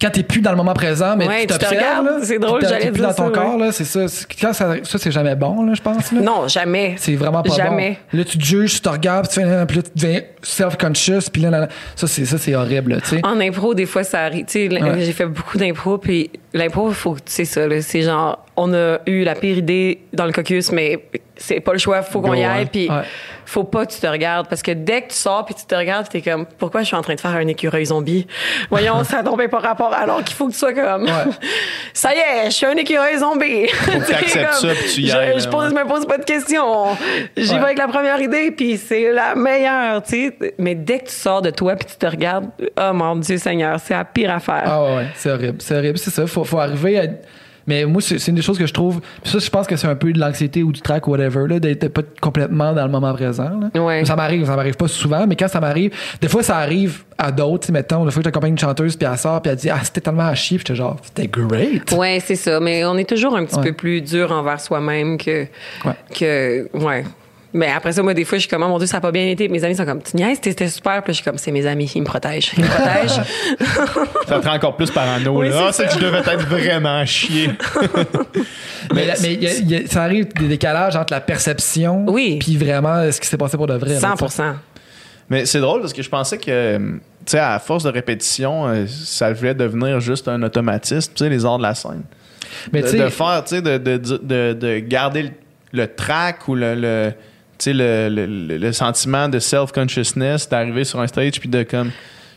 quand t'es plus dans le moment présent, mais Ouais, tu tu te regardes, c'est drôle, j'allais plus dans ton ça, corps, là, c'est ça. Quand ça, ça c'est jamais bon, là, je pense. Là. Non, jamais. C'est vraiment pas Jamais. bon. Là, tu te juges, tu te regardes, puis tu fais, puis là, tu deviens self-conscious, puis là, là, là. ça, c'est ça, c'est horrible, là, tu sais. En impro, des fois, ça arrive. Tu sais, Ouais. j'ai fait beaucoup d'impro, puis l'impro, faut, c'est ça, là, c'est genre, on a eu la pire idée dans le caucus, mais c'est pas le choix, faut qu'on y aille, puis Ouais. faut pas que tu te regardes, parce que dès que tu sors, puis tu te regardes, t'es comme, pourquoi je suis en train de faire un écureuil zombie? Voyons, ça tombe pas rapport, alors qu'il faut que tu sois comme, ça y est, je suis un écureuil zombie. Faut que t'acceptes ça, puis tu y je, ailles, Je là, pose, ouais. me pose pas de questions. J'y vais avec la première idée, puis c'est la meilleure, tu sais. Mais dès que tu sors de toi, puis tu te regardes, oh mon Dieu Seigneur, c'est la pire affaire. Ah ouais, ouais, c'est horrible. C'est horrible, c'est ça. Faut, faut arriver à. Mais moi, c'est une des choses que je trouve. Ça, je pense que c'est un peu de l'anxiété ou du trac, whatever, là, d'être pas complètement dans le moment présent. là. Ouais. Ça m'arrive, ça m'arrive pas souvent, mais quand ça m'arrive, des fois, ça arrive à d'autres. Mettons, des fois, j'accompagne une chanteuse, puis elle sort, puis elle dit Ah, c'était tellement à chier, puis j'étais genre, c'était great. Ouais, c'est ça. Mais on est toujours un petit Ouais. peu plus dur envers soi-même que, Ouais. que. Ouais. Mais après ça, moi, des fois, je suis comme, oh mon Dieu, ça a pas bien été. Mes amis sont comme, tu niaises, c'était super. Puis je suis comme, c'est mes amis, ils me protègent. Ils me protègent. Ça te rend encore plus parano. Oui, là. c'est Ah, c'est que je devais être vraiment chier. Mais, mais il y a- il y a- ça arrive des décalages entre la perception, Oui. puis vraiment ce qui s'est passé pour de vrai. là, 100 tu sais. Mais c'est drôle parce que je pensais que, euh, tu sais, à force de répétition, euh, ça devait devenir juste un automatisme, tu sais, les arts de la scène. Mais de, tu sais, de faire, tu sais, de, de, de, de garder le, le track ou le, le, le, le, le- sentiment de self-consciousness d'arriver sur un stage puis de comme.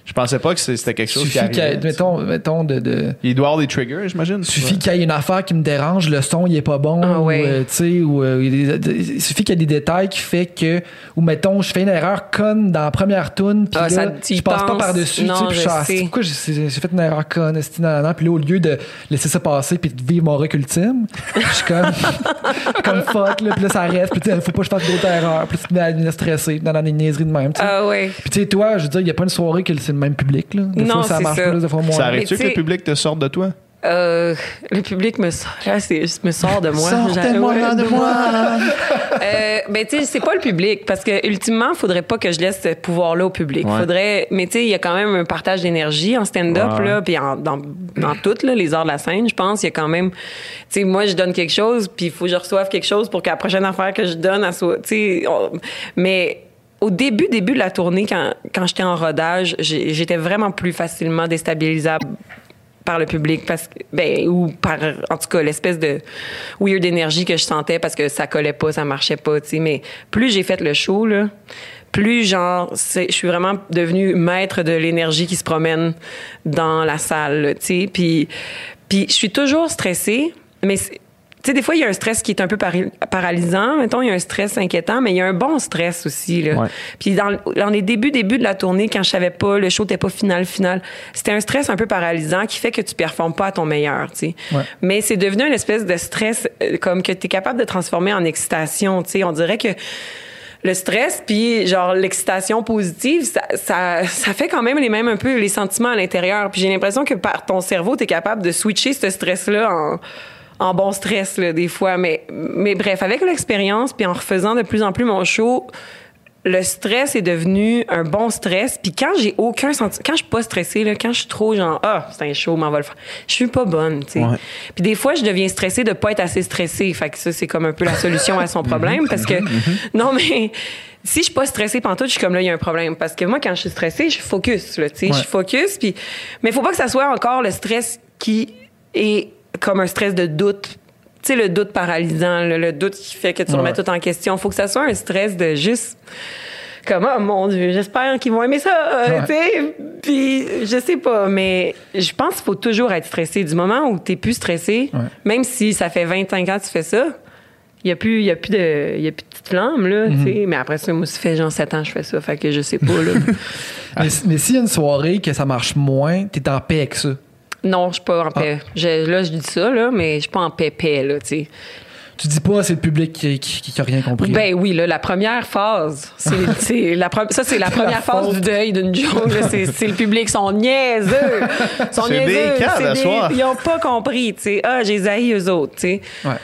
Je pensais pas que c'était quelque chose qui suffit qu'il y ait- arrivait. sais. mettons, mettons de, de- Il doit avoir des triggers, j'imagine. suffit qu'il y ait une affaire qui me dérange, le son il est pas bon, Ah ou, ouais. euh, tu sais, ou euh, il des- il suffit qu'il y ait des détails qui fait que, ou mettons, je fais une erreur conne dans la première tune, puis Ah, là, je passe pas par dessus, tu sais, Non, puis je suis ah, pourquoi j'ai fait une erreur conne, puis là au lieu de laisser ça passer puis de vivre mon rock ultime, je suis comme, comme fuck, là, puis là ça reste, puis faut pas que je fasse d'autres erreurs, puis là, tu te mets à stresser dans des niaiseries de même, tu sais. Ah ouais. Puis tu sais, toi, je veux dire, il y a pas une soirée que c'est le même public. Là. Des Non, fois, ça c'est marche ça. plus, des fois moins. Ça arrive-tu Mais que le public te sorte de toi? Euh, le public me sort, là, c'est- me sort de moi. Sortez-moi de ouais, moi! Euh, ben, tu sais, c'est pas le public, parce que ultimement, faudrait pas que je laisse ce pouvoir-là au public. Ouais. Faudrait, mais tu sais, il y a quand même un partage d'énergie en stand-up, Ouais. là, puis en- dans, dans toutes là, les arts de la scène, je pense, il y a quand même, tu sais, moi, je donne quelque chose, puis il faut que je reçoive quelque chose pour que la prochaine affaire que je donne, soit, tu sais, mais au début, début de la tournée, quand, quand j'étais en rodage, j'étais vraiment plus facilement déstabilisable par le public parce ben ou par en tout cas l'espèce de weird énergie que je sentais parce que ça collait pas ça marchait pas tu sais. Mais plus j'ai fait le show là plus genre je suis vraiment devenue maître de l'énergie qui se promène dans la salle tu sais. Puis puis je suis toujours stressée mais sais, des fois, il y a un stress qui est un peu paralysant. Mettons, il y a un stress inquiétant, mais il y a un bon stress aussi. Là. Ouais. Puis dans, dans les débuts, débuts de la tournée, quand je savais pas, le show n'était pas final, final, c'était un stress un peu paralysant qui fait que tu performes pas à ton meilleur, tu sais. Ouais. Mais c'est devenu une espèce de stress euh, comme que tu es capable de transformer en excitation, tu sais. On dirait que le stress puis genre l'excitation positive ça, ça, ça fait quand même les mêmes un peu les sentiments à l'intérieur puis j'ai l'impression que par ton cerveau tu es capable de switcher ce stress là en en bon stress là, des fois mais mais bref avec l'expérience puis en refaisant de plus en plus mon show le stress est devenu un bon stress. Puis quand j'ai aucun sentiment, quand je suis pas stressée, là, quand je suis trop genre, ah, c'est un show, m'en va le faire, je suis pas bonne, tu sais. Ouais. Puis des fois, je deviens stressée de pas être assez stressée. Fait que ça, c'est comme un peu la solution à son problème parce que, non, mais si je suis pas stressée pantoute, je suis comme là, il y a un problème. Parce que moi, quand je suis stressée, je focus, là, tu sais. Je Ouais. focus. Puis, mais faut pas que ça soit encore le stress qui est comme un stress de doute. Tu sais, le doute paralysant, le, le doute qui fait que tu Ouais. remets tout en question. Faut que ça soit un stress de juste comme oh mon dieu j'espère qu'ils vont aimer ça euh, Ouais. tu sais puis je sais pas mais je pense qu'il faut toujours être stressé du moment où t'es plus stressé Ouais. même si ça fait 25 ans que tu fais ça il y a plus il y a plus de il y a plus de petite flamme là tu sais mais après ça moi ça fait genre 7 ans que je fais ça fait que je sais pas là mais mais s'il y a une soirée que ça marche moins, t'es en paix avec ça. Non je suis pas en paix Je- là je dis ça là mais je suis pas en paix paix là tu sais Tu dis pas, c'est le public qui, qui, qui a rien compris. Ben oui, là, la première phase, c'est, la ça, c'est la première phase du deuil d'une joke. C'est, le public, sont niaiseux. Sont C'est des niaiseux. à soir. Ils ont pas compris, tu sais. Ah, j'ai zaï eux autres, tu sais. Ouais.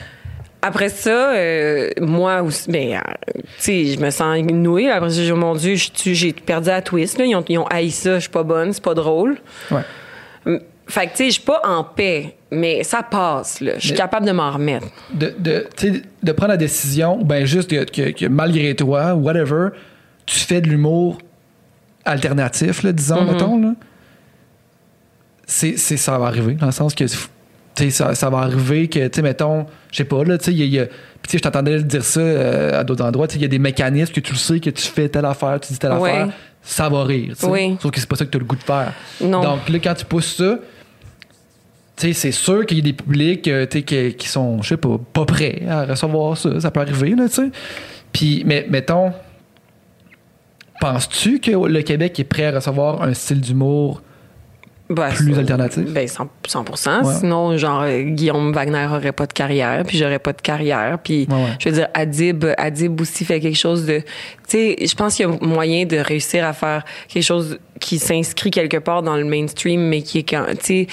Après ça, euh, moi aussi, ben, euh, tu sais, je me sens nouée. Après ça, j'ai mon Dieu, j'ai perdu à twist. Là. Ils, ont, ils ont haï ça, je suis pas bonne, c'est pas drôle. Ouais. Fait que, tu sais, je suis pas en paix, mais ça passe, là. Je suis capable de m'en remettre. de, de, de prendre la décision, ou ben juste que, que- que malgré toi, whatever, tu fais de l'humour alternatif, là, disons, Mhm. mettons, là. C'est, ça va arriver, dans le sens que, tu sais, ça, ça va arriver que, tu sais, mettons, je sais pas, là, tu sais, il y a- y a- je t'entendais dire ça euh, à d'autres endroits, tu sais, il y a des mécanismes que tu le sais, que tu fais telle affaire, tu dis telle Ouais. affaire, ça va rire, tu sais. Oui. Sauf que c'est pas ça que tu as le goût de faire. Non. Donc là, quand tu pousses ça, c'est sûr qu'il y a des publics euh, qui, qui sont, je sais pas, pas prêts à recevoir ça. Ça peut arriver, là, tu sais. Puis, mais mettons, penses-tu que le Québec est prêt à recevoir un style d'humour Ben, plus alternatif? Ben 100, 100%. Ouais. Sinon, genre, Guillaume Wagner aurait pas de carrière, puis j'aurais pas de carrière. Puis, Ouais, ouais. je veux dire, Adib, Adib aussi fait quelque chose de... Tu sais, je pense qu'il y a moyen de réussir à faire quelque chose qui s'inscrit quelque part dans le mainstream, mais qui est quand... Tu sais...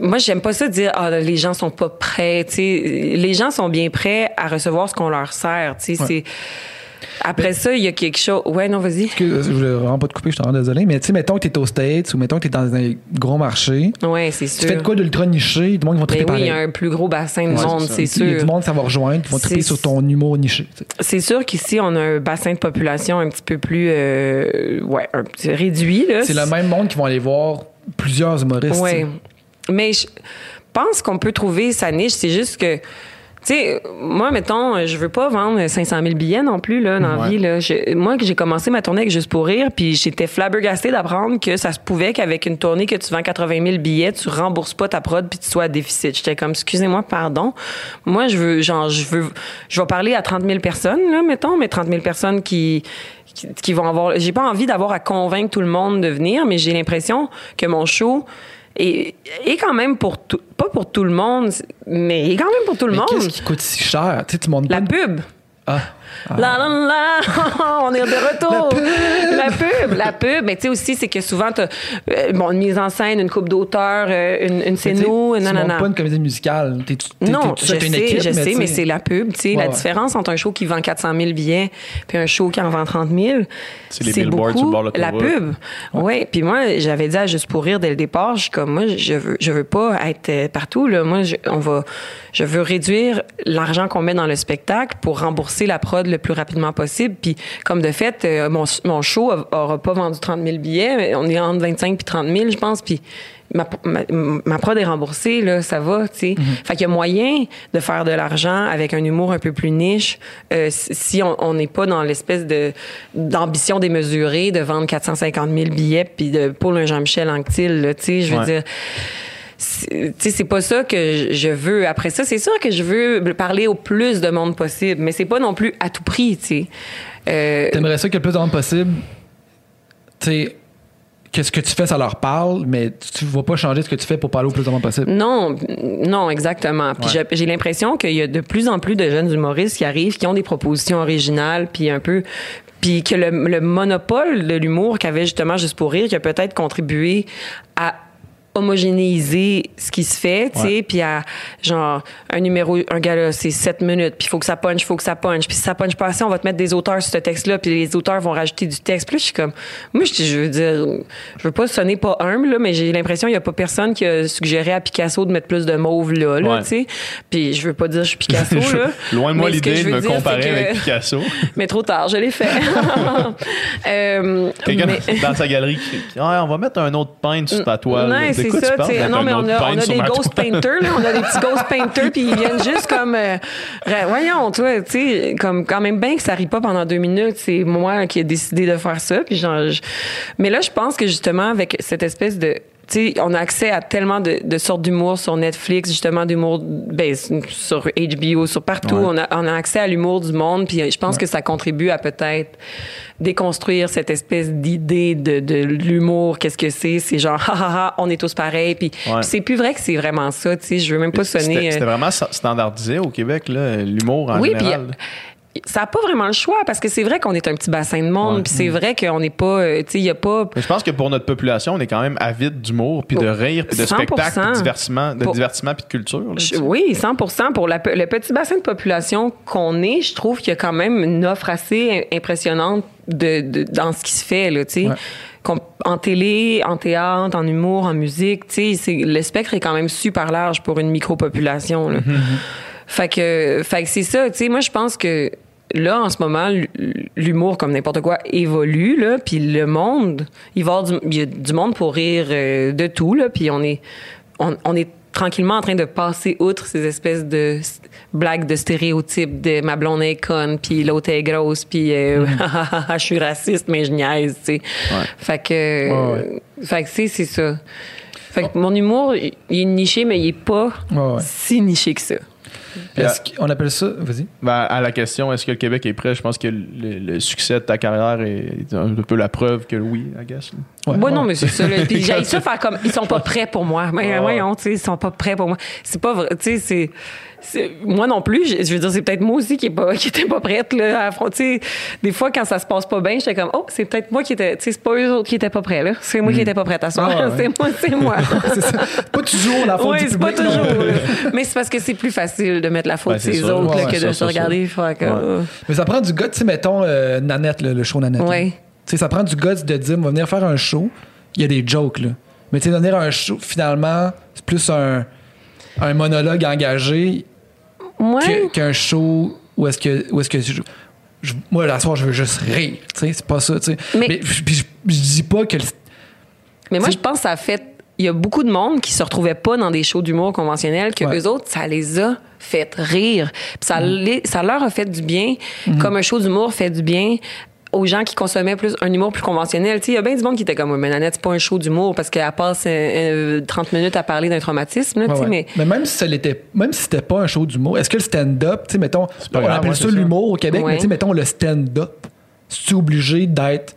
Moi, j'aime pas ça dire ah les gens sont pas prêts. Tu sais, les gens sont bien prêts à recevoir ce qu'on leur sert. Tu sais, Ouais. c'est après ça il y a quelque chose. Ouais, non, vas-y. Je voulais vraiment pas te couper, je suis vraiment désolé, mais tu sais, mettons que t'es aux States ou mettons que t'es dans un gros marché, Ouais, c'est tu sûr. fais de quoi d'ultra niché, du monde qui vont triper Ben oui, il y a un plus gros bassin de Ouais, monde, c'est c'est Il y a sûr. du monde, ça va rejoindre, qui vont triper sur ton humour niché. tu. C'est sûr qu'ici, on a un bassin de population un petit peu plus euh, ouais, un petit réduit. Là. C'est le même monde qui vont aller voir plusieurs humoristes. Ouais. tu. Mais je pense qu'on peut trouver sa niche. C'est juste que, tu sais, moi, mettons, je veux pas vendre 500 000 billets non plus, là, dans la Ouais. vie. Là. Je- moi, j'ai commencé ma tournée avec Juste pour rire, puis j'étais flabbergastée d'apprendre que ça se pouvait qu'avec une tournée que tu vends 80 000 billets, tu rembourses pas ta prod puis tu sois à déficit. J'étais comme, excusez-moi, pardon. Moi, je veux, genre, je veux, je vais parler à 30 000 personnes, là, mettons, mais 30 000 personnes qui, qui, qui vont avoir. J'ai pas envie d'avoir à convaincre tout le monde de venir, mais j'ai l'impression que mon show est, est quand même pour tout, pas pour tout le monde, mais quand même pour tout le Mais monde. qu'est-ce qui coûte si cher? Tu sais, tu montes La pas pub. Ah. La la la, on est de retour. La pub, la pub. Mais tu sais aussi, c'est que souvent, t'as euh, bon, une mise en scène, une coupe d'auteur, euh, une, une scéno, Tu non, pas une comédie musicale. T'es, t'es, non, t'es- je t'es une sais, équipe, je sais, mais tu c'est la pub. Tu sais, la Ouais, ouais. différence entre un show qui vend 400 000 billets puis un show qui en vend 30 000, C'est les billboards le bord de la pub. Oui, puis moi, j'avais dit à Juste pour rire dès le départ, je suis comme, moi, je veux, je veux pas être euh, partout. Là. Moi, je, on va, je veux réduire l'argent qu'on met dans le spectacle pour rembourser la prod le plus rapidement possible. Puis, comme de fait, euh, mon, mon show aura pas vendu 30 000 billets. mais On est entre 25 puis 30 000, je pense. Puis, ma, ma, ma prod est remboursée, là, ça va, tu sais. Fait qu'il y a moyen de faire de l'argent avec un humour un peu plus niche euh, si on n'est pas dans l'espèce de d'ambition démesurée de vendre 450 000 billets puis de Paul un Jean-Michel Anctil, tu sais, je veux Ouais. dire c'est- tu sais, c'est pas ça que je- veux. Après ça, c'est sûr que je veux parler au plus de monde possible, mais c'est pas non plus à tout prix, tu sais. Euh, T'aimerais ça que le plus de monde possible, tu sais, que ce que tu fais, ça leur parle, mais tu ne vas pas changer ce que tu fais pour parler au plus de monde possible. Non, non, exactement. Puis Ouais. j'ai l'impression qu'il y a de plus en plus de jeunes humoristes qui arrivent, qui ont des propositions originales, puis un peu, puis que le, le monopole de l'humour qu'avait justement juste pour rire, qui a peut-être contribué à homogénéiser ce qui se fait, tu sais, puis à genre un numéro un gars là, c'est 7 minutes, puis il faut que ça punch, il faut que ça punch, puis si ça punch pas assez, on va te mettre des auteurs sur ce texte-là, puis les auteurs vont rajouter du texte. Puis là, je suis comme moi je, je veux dire je veux pas sonner pas humble là, mais j'ai l'impression qu'il y a pas personne qui a suggéré à Picasso de mettre plus de mauve là, là Ouais. tu sais. Puis je veux pas dire je suis Picasso là. Loin de moi l'idée de me dire, comparer que- avec Picasso. mais trop tard, je l'ai fait. Euh, mais- dans sa galerie qui Ah, on va mettre un autre peintre sur ta toile. Non, De c'est quoi ça. parles, tu sais. mettre Non, mais on a, on a des ghost painters, là. On a des petits ghost painters, puis ils viennent juste comme. euh, voyons, toi, tu sais, comme quand même bien que ça rit pas pendant deux minutes. C'est moi qui ai décidé de faire ça. Puis genre, je- Mais là, je pense que justement, avec cette espèce de. Tu sais, on a accès à tellement de, de sortes d'humour sur Netflix, justement, d'humour ben, sur HBO, sur partout. Ouais. On, a, on a accès à l'humour du monde, puis je pense que ça contribue à peut-être déconstruire cette espèce d'idée de, de l'humour. Qu'est-ce que c'est? C'est genre, ha, ha, ha, on est tous pareils. Puis Ouais. puis c'est plus vrai que c'est vraiment ça, tu sais. Je veux même pas sonner... C'était euh, c'était vraiment sta- standardisé au Québec, là, l'humour en oui, puis général. Ça n'a pas vraiment le choix parce que c'est vrai qu'on est un petit bassin de monde, Ouais. puis c'est vrai qu'on n'est pas, euh, tu sais, il y a pas. Mais je pense que pour notre population, on est quand même avide d'humour, puis de Oh, rire, puis de 100%. spectacle, puis de divertissement, de Pour- divertissement puis de culture. là, Je- oui, 100% Pour la le petit bassin de population qu'on est, je trouve qu'il y a quand même une offre assez im- impressionnante de, de- dans ce qui se fait, là, tu sais. Ouais. En télé, en théâtre, en humour, en musique, tu sais, le spectre est quand même super large pour une micro-population, là. Fait que, fait que c'est ça, tu sais, moi, je pense que là, en ce moment, l'humour, comme n'importe quoi, évolue, là, puis le monde, il va y avoir du, il y a du monde pour rire euh, de tout, là, puis on est, on, on est tranquillement en train de passer outre ces espèces de blagues de stéréotypes de ma blonde est conne, puis l'autre est grosse, puis euh, je suis raciste, mais je niaise, tu sais. Fait que, Ouais, fait que c'est, c'est ça. Fait que mon humour, il est niché, mais il est pas Ouais, ouais. si niché que ça. Mm. Est-ce qu'on appelle ça. Vas-y. Ben, à la question, est-ce que le Québec est prêt? Je pense que le, le succès de ta carrière est un peu la preuve que oui, I guess. Ouais, Moi, ouais. non, mais c'est ça. là. Puis j'ai ça faire comme. Ils sont pas prêts pour moi. Mais Ah. voyons, tu sais, ils sont pas prêts pour moi. C'est pas vrai. Tu sais, c'est. c'est- Moi non plus, je, je veux dire, c'est peut-être moi aussi qui est pas, pas prête là, à affronter. Des fois, quand ça se passe pas bien, j'étais comme, oh, c'est peut-être moi qui étais. Tu sais, c'est pas eux autres qui étaient pas prêts là. C'est moi qui étais pas prête à soir. Ah, ouais. c'est moi, c'est moi. c'est ça. Pas toujours la faute Oui, du c'est pas toujours. Mais c'est parce que c'est plus facile de mettre la faute Ben, autres Ouais, là, ouais, que ça, de se regarder. Ouais. Mais ça prend du guts, tu sais, mettons euh, Nanette, le, le show Nanette. Tu sais, ça prend du guts de dire, on va venir faire un show, il y a des jokes, là. Mais tu sais, venir un show, finalement, c'est plus un, un monologue engagé qu'un show où est-ce que, où est-ce que je- je- moi, la soir, je veux juste rire. Tu sais, c'est pas ça, tu sais. Mais- Mais, puis je, je dis pas que le- Mais moi, je pense que ça a fait. Il y a beaucoup de monde qui se retrouvait pas dans des shows d'humour conventionnels, que Ouais. eux autres, ça les a fait rire. Puis ça, les- ça leur a fait du bien, comme un show d'humour fait du bien aux gens qui consommaient plus un humour plus conventionnel. Tu sais, il y a bien du monde qui était comme, Ouais, mais Nanette, c'est pas un show d'humour parce qu'elle passe euh, euh, 30 minutes à parler d'un traumatisme, là, Ouais, ouais. mais. Mais même si ça l'était, même si c'était pas un show d'humour, est-ce que le stand-up, tu sais, mettons, pas on grave, appelle ouais, ça l'humour au Québec, Ouais. mais tu sais, mettons le stand-up, c'est obligé d'être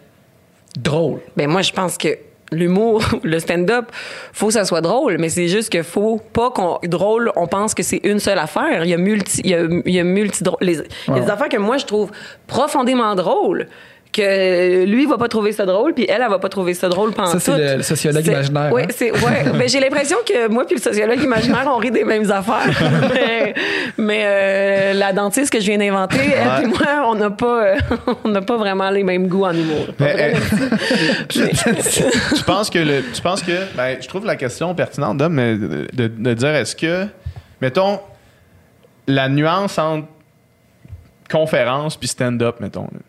drôle? Ben moi, je pense que l'humour, le stand-up, faut que ça soit drôle, mais c'est juste que faut pas qu'on drôle, on pense que c'est une seule affaire. Il y a multi, il y a, il y a multi drôle- les- il y a des affaires que moi je trouve profondément drôles que lui va pas trouver ça drôle puis elle elle va pas trouver ça drôle pendant Ça, c'est le- le sociologue imaginaire, Ouais, hein? c'est ouais, mais j'ai l'impression que moi puis le sociologue imaginaire on rit des mêmes affaires. mais mais, euh, la dentiste que je viens d'inventer, elle puis moi, on n'a pas euh, on n'a pas vraiment les mêmes goûts en humour. Mais, euh, tu penses que le, tu penses que ben, je trouve la question pertinente Dom, mais de, de- de dire est-ce que mettons la nuance entre conférence puis stand-up mettons là.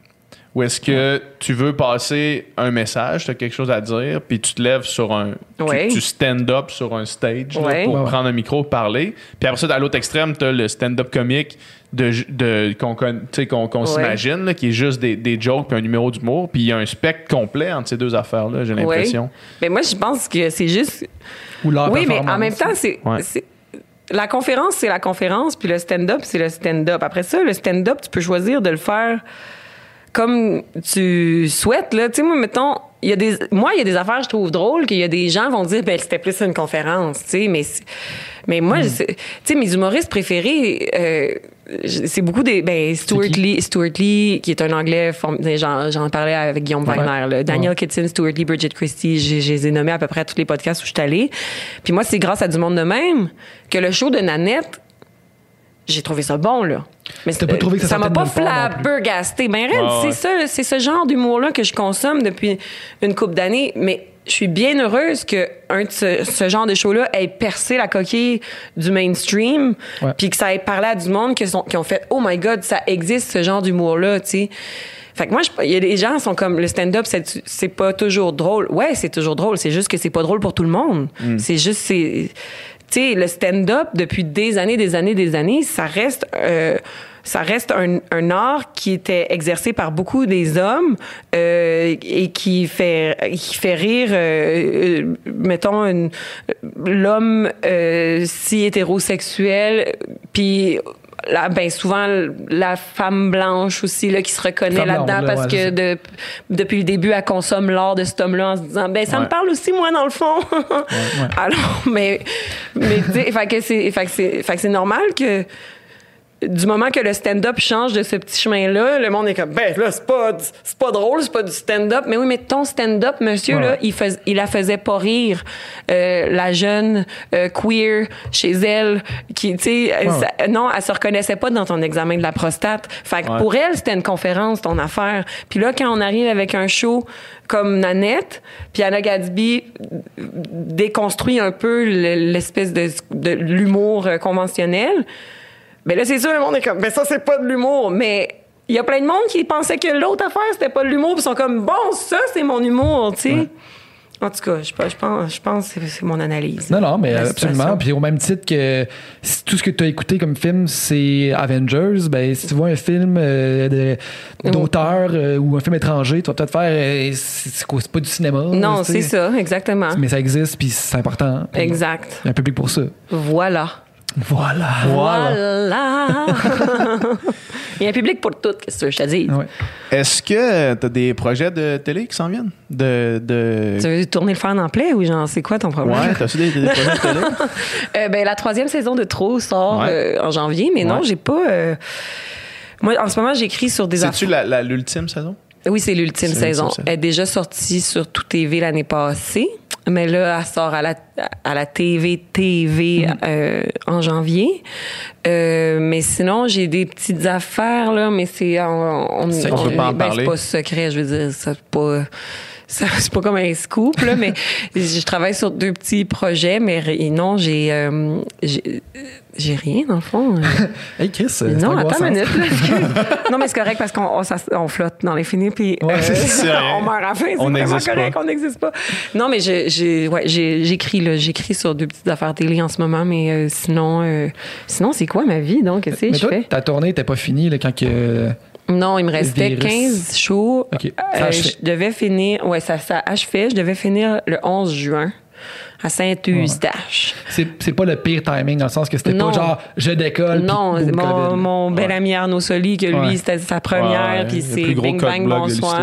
Ou est-ce que tu veux passer un message, tu as quelque chose à dire, puis tu te lèves sur un. tu- Ouais. Tu, stand-up sur un stage là, pour Ouais, prendre un micro, parler. Puis après ça, à l'autre extrême, tu as le stand-up comique de, de, qu'on con- tu sais, qu'on s'imagine, là, qui est juste des, des jokes puis un numéro d'humour. Puis il y a un spectre complet entre ces deux affaires-là, j'ai l'impression. Mais moi, je pense que c'est juste. Ou Oui, mais en même temps, c'est. Ouais. c'est- La conférence, c'est la conférence, puis le stand-up, c'est le stand-up. Après ça, le stand-up, tu peux choisir de le faire comme tu souhaites. Là. Tu sais, moi, mettons, il y a des, moi, il y a des affaires je trouve drôles, qu'il y a des gens vont dire, ben, c'était plus une conférence, tu sais, mais, mais moi, c'est- tu sais, mes humoristes préférés, euh, c'est beaucoup des, ben, Stuart? Lee, Stuart Lee, qui est un anglais, j'en, parlais avec Guillaume Ouais. Weiner, là. Daniel Ouais. Kitson, Stuart Lee, Bridget Christie, je, je les ai nommés à peu près à tous les podcasts où je suis allée. Puis moi, c'est grâce à du monde de même que le show de Nanette, j'ai trouvé ça bon, là. Mais T'as pas trouvé que ça ça m'a pas flabbergasté. Ben, Red, Ouais, ouais. c'est ça, c'est ce genre d'humour-là que je consomme depuis une couple d'années. Mais je suis bien heureuse que un de ce, ce genre de show-là ait percé la coquille du mainstream, puis que ça ait parlé à du monde qui, sont, qui ont fait Oh my God, ça existe ce genre d'humour-là, tu sais. Fait que moi, je- il y a des gens qui sont comme le stand-up, c'est, c'est pas toujours drôle. Ouais, c'est toujours drôle. C'est juste que c'est pas drôle pour tout le monde. C'est juste, c'est, sais, le stand-up depuis des années, des années, des années, ça reste. euh, ça reste un, un art qui était exercé par beaucoup des hommes euh, et qui fait qui fait rire euh, euh, mettons l'homme euh, si hétérosexuel puis là, ben souvent la femme blanche aussi là qui se reconnaît là-dedans là, parce ouais, que de- depuis le début elle consomme l'art de cet homme-là en se disant ben ça Ouais. me parle aussi moi dans le fond. Alors mais mais fait que c'est fait que c'est normal que du moment que le stand-up change de ce petit chemin-là, le monde est comme, ben là, c'est pas, c'est pas drôle, c'est pas du stand-up. Mais oui, mais ton stand-up, monsieur, Ouais. là, il, fais- il la faisait pas rire. Euh, la jeune euh, queer chez elle, qui, tu sais, Ouais, non, elle se reconnaissait pas dans ton examen de la prostate. Fait que Ouais. pour elle, c'était une conférence, ton affaire. Puis là, quand on arrive avec un show comme Nanette, puis Anna Gadsby déconstruit un peu le- l'espèce de, de l'humour euh, conventionnel, ben là, c'est sûr, le monde est comme, ben ça, c'est pas de l'humour. Mais il y a plein de monde qui pensait que l'autre affaire, c'était pas de l'humour, puis ils sont comme, bon, ça, c'est mon humour, tu sais. En tout cas, je, je pense, je pense que c'est- mon analyse. Non, non, mais absolument. Puis au même titre que si tout ce que tu as écouté comme film, c'est Avengers, ben si tu vois un film euh, d'auteur euh, ou un film étranger, tu vas peut-être faire euh, c'est pas du cinéma. Non, c'est ça, exactement. Mais ça existe, puis c'est important. Exact. Il y a un public pour ça. Voilà. Voilà. Voilà. Il y a un public pour tout, qu'est-ce que je te dis? Ouais. Est-ce que tu as des projets de télé qui s'en viennent? De, de... Tu veux tourner le fer en plaie ou genre, c'est quoi ton problème? Ouais, t'as-tu des, des projets de télé? Euh, ben, la troisième saison de Trop sort Ouais. euh, en janvier, mais non, j'ai pas. euh, Moi, en ce moment, j'écris sur des C'est-tu affaires. la- la- l'ultime saison? Oui, c'est l'ultime C'est saison. l'ultime saison. Elle est déjà sortie sur Tout TV l'année passée, mais là, elle sort à la, à la TV TV Mm-hmm. euh, en janvier. Euh, mais sinon, j'ai des petites affaires, là, mais c'est... On, on, C'est- on en ben. C'est pas secret, je veux dire, c'est pas... C'est pas comme un scoop, là, mais je travaille sur deux petits projets, mais non, j'ai... euh, j'ai j'ai rien, dans le fond. Hey Chris, Non, attends une minute. là, non, mais c'est correct parce qu'on on, flotte dans l'infini, puis Ouais, euh, rien. on meurt à la fin. C'est On vraiment correct, pas. on n'existe pas. Non, mais j'ai- ouais, j'écris là, j'écris sur deux petites affaires télé en ce moment, mais euh, sinon, euh, sinon c'est quoi ma vie donc Mais je toi, fais? ta tournée n'était pas finie là, quand que. Non, il me restait virus. 15 shows. Ça Euh, je devais finir, ouais, ça, ça achevait. Je devais finir le 11 juin à Saint-Eustache. C'est c'est pas le pire timing dans le sens que c'était pas genre je décolle. Non, boum, mon, bel Ouais. ami Arnaud Soli, que lui, Ouais. c'était sa première, Ouais, puis c'est plus gros bing bang bonsoir.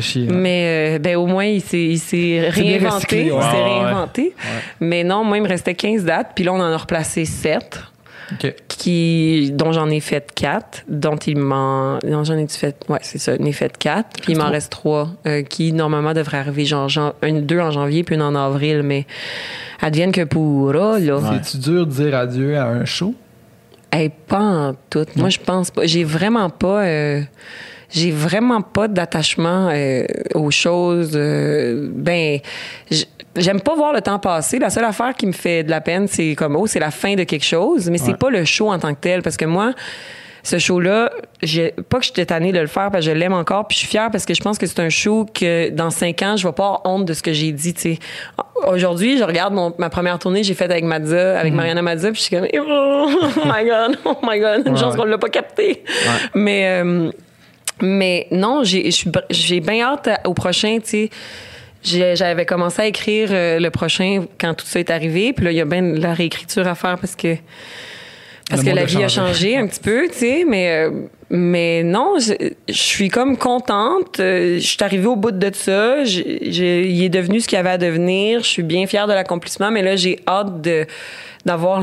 chier. hein. Mais euh, ben, au moins, il s'est, réinventé. recyclé, Il ouais. s'est réinventé. Mais non, moi, il me restait 15 dates. Puis là, on en a replacé 7, Qui, dont j'en ai fait 4. Dont il m'en. J'en ai fait? Ouais, c'est ça. J'en ai fait 4. Puis il m'en reste 3 qui, normalement, devraient arriver genre, une, deux en janvier, puis une en avril. Mais advienne que pourra, là. C'est-tu dur de dire adieu à un show? Hey, pas en tout. Moi, je pense pas. J'ai vraiment pas. euh, j'ai vraiment pas d'attachement euh, aux choses. euh, ben, j'aime pas voir le temps passer. La seule affaire qui me fait de la peine, c'est comme oh, c'est la fin de quelque chose, mais c'est Ouais. pas le show en tant que tel, parce que moi. Ce show-là, j'ai pas que je suis tannée de le faire parce que je l'aime encore, puis je suis fière parce que je pense que c'est un show que dans cinq ans, je vais pas avoir honte de ce que j'ai dit. tu sais. Aujourd'hui, je regarde mon- ma première tournée que j'ai faite avec Madza, avec Mariana Madza, puis je suis comme oh my god, oh my god, une Ouais, chance ouais. qu'on l'a pas capté. Mais euh, mais non, j'ai bien hâte à- au prochain, tu sais. J'avais commencé à écrire euh, le prochain quand tout ça est arrivé, puis là il y a bien de la réécriture à faire parce que parce que la vie a changé. un petit peu, tu sais, mais euh, mais non, je, je suis comme contente. Euh, Je suis arrivée au bout de ça. Il est devenu ce qu'il avait à devenir. Je suis bien fière de l'accomplissement, mais là j'ai hâte de d'avoir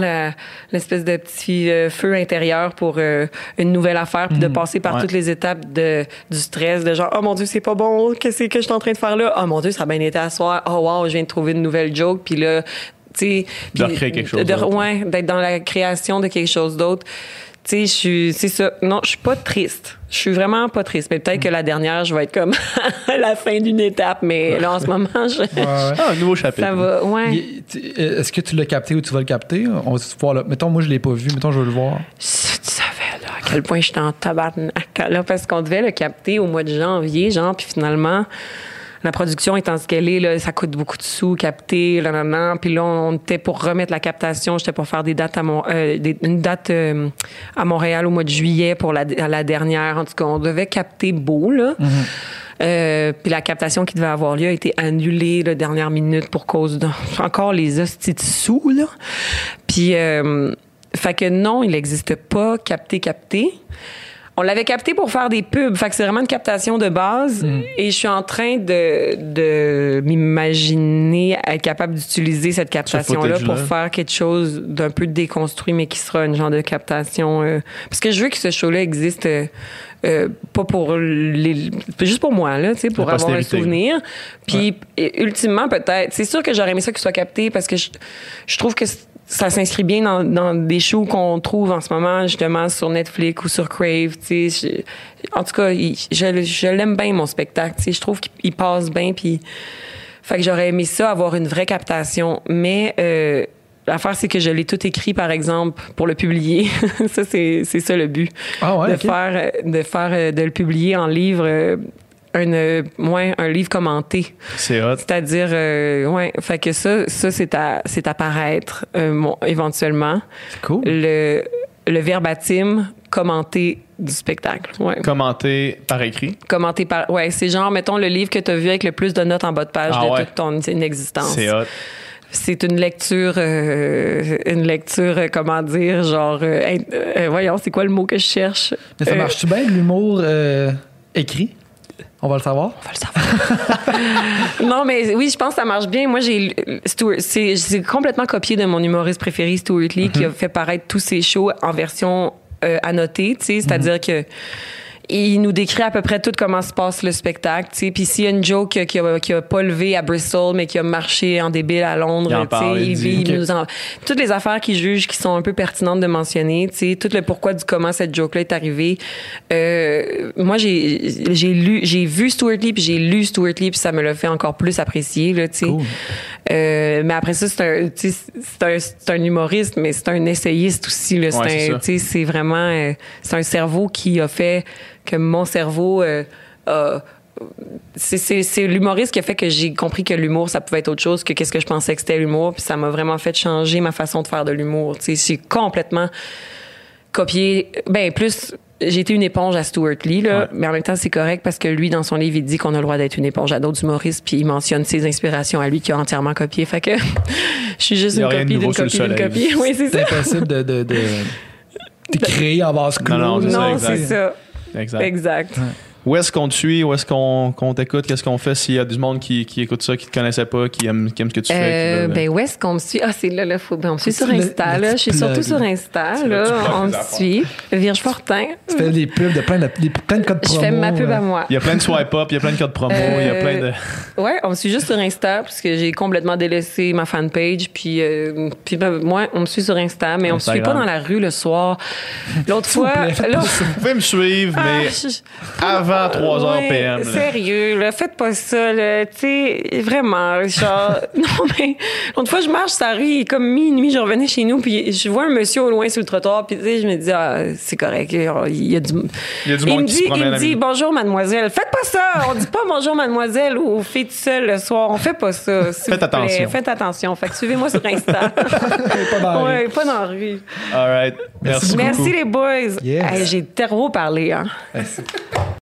l'espèce de petit euh, feu intérieur pour euh, une nouvelle affaire, puis de passer par Ouais. toutes les étapes de, du stress, de genre, oh mon Dieu, c'est pas bon, qu'est-ce que je suis en train de faire là? Oh mon Dieu, ça a bien été à soir. Oh wow, je viens de trouver une nouvelle joke, puis là, tu sais. De recréer quelque chose de- ouais, d'être dans la création de quelque chose d'autre. Tu sais, je suis, c'est ça. Non, je suis pas triste. Je suis vraiment pas triste. Mais peut-être que la dernière, je vais être comme à la fin d'une étape. Mais là, en ce moment, je- Ouais. Ah, un nouveau chapitre. ça va. Ouais. Euh, Est-ce que tu l'as capté ou tu vas le capter? On va se voir là. Mettons, moi, je l'ai pas vu. Mettons, je veux le voir. Si tu savais là, à quel point j'étais en tabarnak là, parce qu'on devait le capter au mois de janvier, genre, puis finalement, la production étant ce qu'elle est, là, ça coûte beaucoup de sous, capter, là, là, là. Puis là, on était pour remettre la captation, j'étais pour faire des dates à Mon- euh, des- une date euh, à Montréal au mois de juillet pour la, à la dernière. En tout cas, on devait capter beau, là. Euh, puis la captation qui devait avoir lieu a été annulée la dernière minute pour cause de encore les hosties de sous là. Puis euh, fait que non, il n'existe pas capté capté. On l'avait capté pour faire des pubs, fait que c'est vraiment une captation de base. Et je suis en train de, de m'imaginer être capable d'utiliser cette captation-là pour faire quelque chose d'un peu déconstruit, mais qui sera une genre de captation. euh, parce que je veux que ce show-là existe euh, euh, pas pour les, juste pour moi, là, tu sais, pour avoir un souvenir. Puis ultimement, peut-être, c'est sûr que j'aurais aimé ça qu'il soit capté parce que je, je trouve que ça s'inscrit bien dans, dans des shows qu'on trouve en ce moment, justement, sur Netflix ou sur Crave, tu sais. Je- En tout cas, il- je, je l'aime bien, mon spectacle, tu sais. Je trouve qu'il il passe bien, puis... Fait que j'aurais aimé ça, avoir une vraie captation. Mais euh, l'affaire, c'est que je l'ai tout écrit, par exemple, pour le publier. ça, c'est c'est ça le but. Ah ouais, de, faire, de faire, euh, de le publier en livre, euh, un, euh, ouais, un livre commenté. C'est hot. C'est-à-dire, euh, ouais, fait que ça, ça c'est à, c'est à paraître euh, bon, éventuellement. C'est cool. Le, le verbatim commenté du spectacle. Ouais. Commenté par écrit. Commenté par. Ouais, c'est genre, mettons, le livre que tu as vu avec le plus de notes en bas de page Ah de ouais. toute ton existence. C'est hot. C'est une lecture, euh, une lecture, euh, comment dire, genre, euh, euh, voyons, c'est quoi le mot que je cherche? Mais ça Euh, marche-tu bien, l'humour euh, écrit? On va le savoir? On va le savoir. non, mais oui, je pense que ça marche bien. Moi, j'ai c'est complètement copié de mon humoriste préféré, Stuart Lee, qui a fait paraître tous ses shows en version euh, annotée, tu sais, c'est-à-dire que il nous décrit à peu près tout comment se passe le spectacle, tu sais. Puis s'il y a une joke qui a, qui a pas levé à Bristol, mais qui a marché en débile à Londres, Il en tu parle, sais, il il, dit. il Ok. nous en... Toutes les affaires qu'il juge qui sont un peu pertinentes de mentionner, tu sais, tout le pourquoi du comment cette joke-là est arrivée. Euh, moi, j'ai j'ai lu, j'ai vu Stuart Lee, puis j'ai lu Stuart Lee, puis ça me l'a fait encore plus apprécier, là, tu sais. Cool. Euh, mais après ça, c'est un, c'est un, c'est un humoriste, mais c'est un essayiste aussi. Là. C'est, Ouais, un- c'est vraiment, euh, c'est un cerveau qui a fait que mon cerveau euh, a- c'est, c'est, c'est l'humoriste qui a fait que j'ai compris que l'humour, ça pouvait être autre chose que qu'est-ce que je pensais que c'était l'humour. Puis ça m'a vraiment fait changer ma façon de faire de l'humour. Tu sais, j'ai complètement copié. Ben, plus, j'ai été une éponge à Stuart Lee, là, Ouais. mais en même temps, c'est correct parce que lui, dans son livre, il dit qu'on a le droit d'être une éponge à d'autres humoristes, puis il mentionne ses inspirations à lui qui a entièrement copié. Fait que je suis juste une copie d'une copie d'une soleil. copie. Oui, c'est C'est ça. impossible de, de, de, de créer en base clos. non, c'est là. ça, Non, c'est ça. Exact. Exact. Où est-ce qu'on te suit? Où est-ce qu'on qu'on t'écoute? Qu'est-ce qu'on fait s'il y a du monde qui, qui écoute ça, qui te connaissait pas, qui aime, qui aime ce que tu fais? Euh, ben, où est-ce qu'on me suit? Ah, c'est là, là, faut, ben, on me suit sur Insta, le là. Je suis surtout sur là. Insta, là, là. On me suit. Vierge Fortin. Tu fais des pubs de plein de, des- plein de codes Je promo. fais ma pub euh, à moi. Il y a plein de swipe up, il y a plein de codes promo, il y a Euh, plein de. Ouais, on me suit juste sur Insta parce que j'ai complètement délaissé ma fanpage. Puis, euh, puis ben, moi, on me suit sur Insta, mais on me suit Instagram. pas dans la rue le soir. L'autre fois, plaît, là, Vous pouvez me suivre, Ah, mais je- avant 3 h Ouais, PM. là. Sérieux, là, faites pas ça, là. Tu sais, vraiment, genre. non, mais l'autre fois, je marche sur la rue, il est comme minuit, je revenais chez nous, puis je vois un monsieur au loin sur le trottoir, puis tu sais, je me dis, ah, c'est correct, il y a du. Il y a du il monde me qui dit, se il me dit bonjour mademoiselle. Faites pas ça. On dit pas bonjour mademoiselle aux filles tout seul le soir. On fait pas ça. Faites vous plaît. attention. Faites attention. Fait que suivez-moi sur Insta. pas dans la ouais, rue. pas dans la rue. All right. Merci, beaucoup. Merci les boys. Yes. Hey, J'ai trop parlé hein.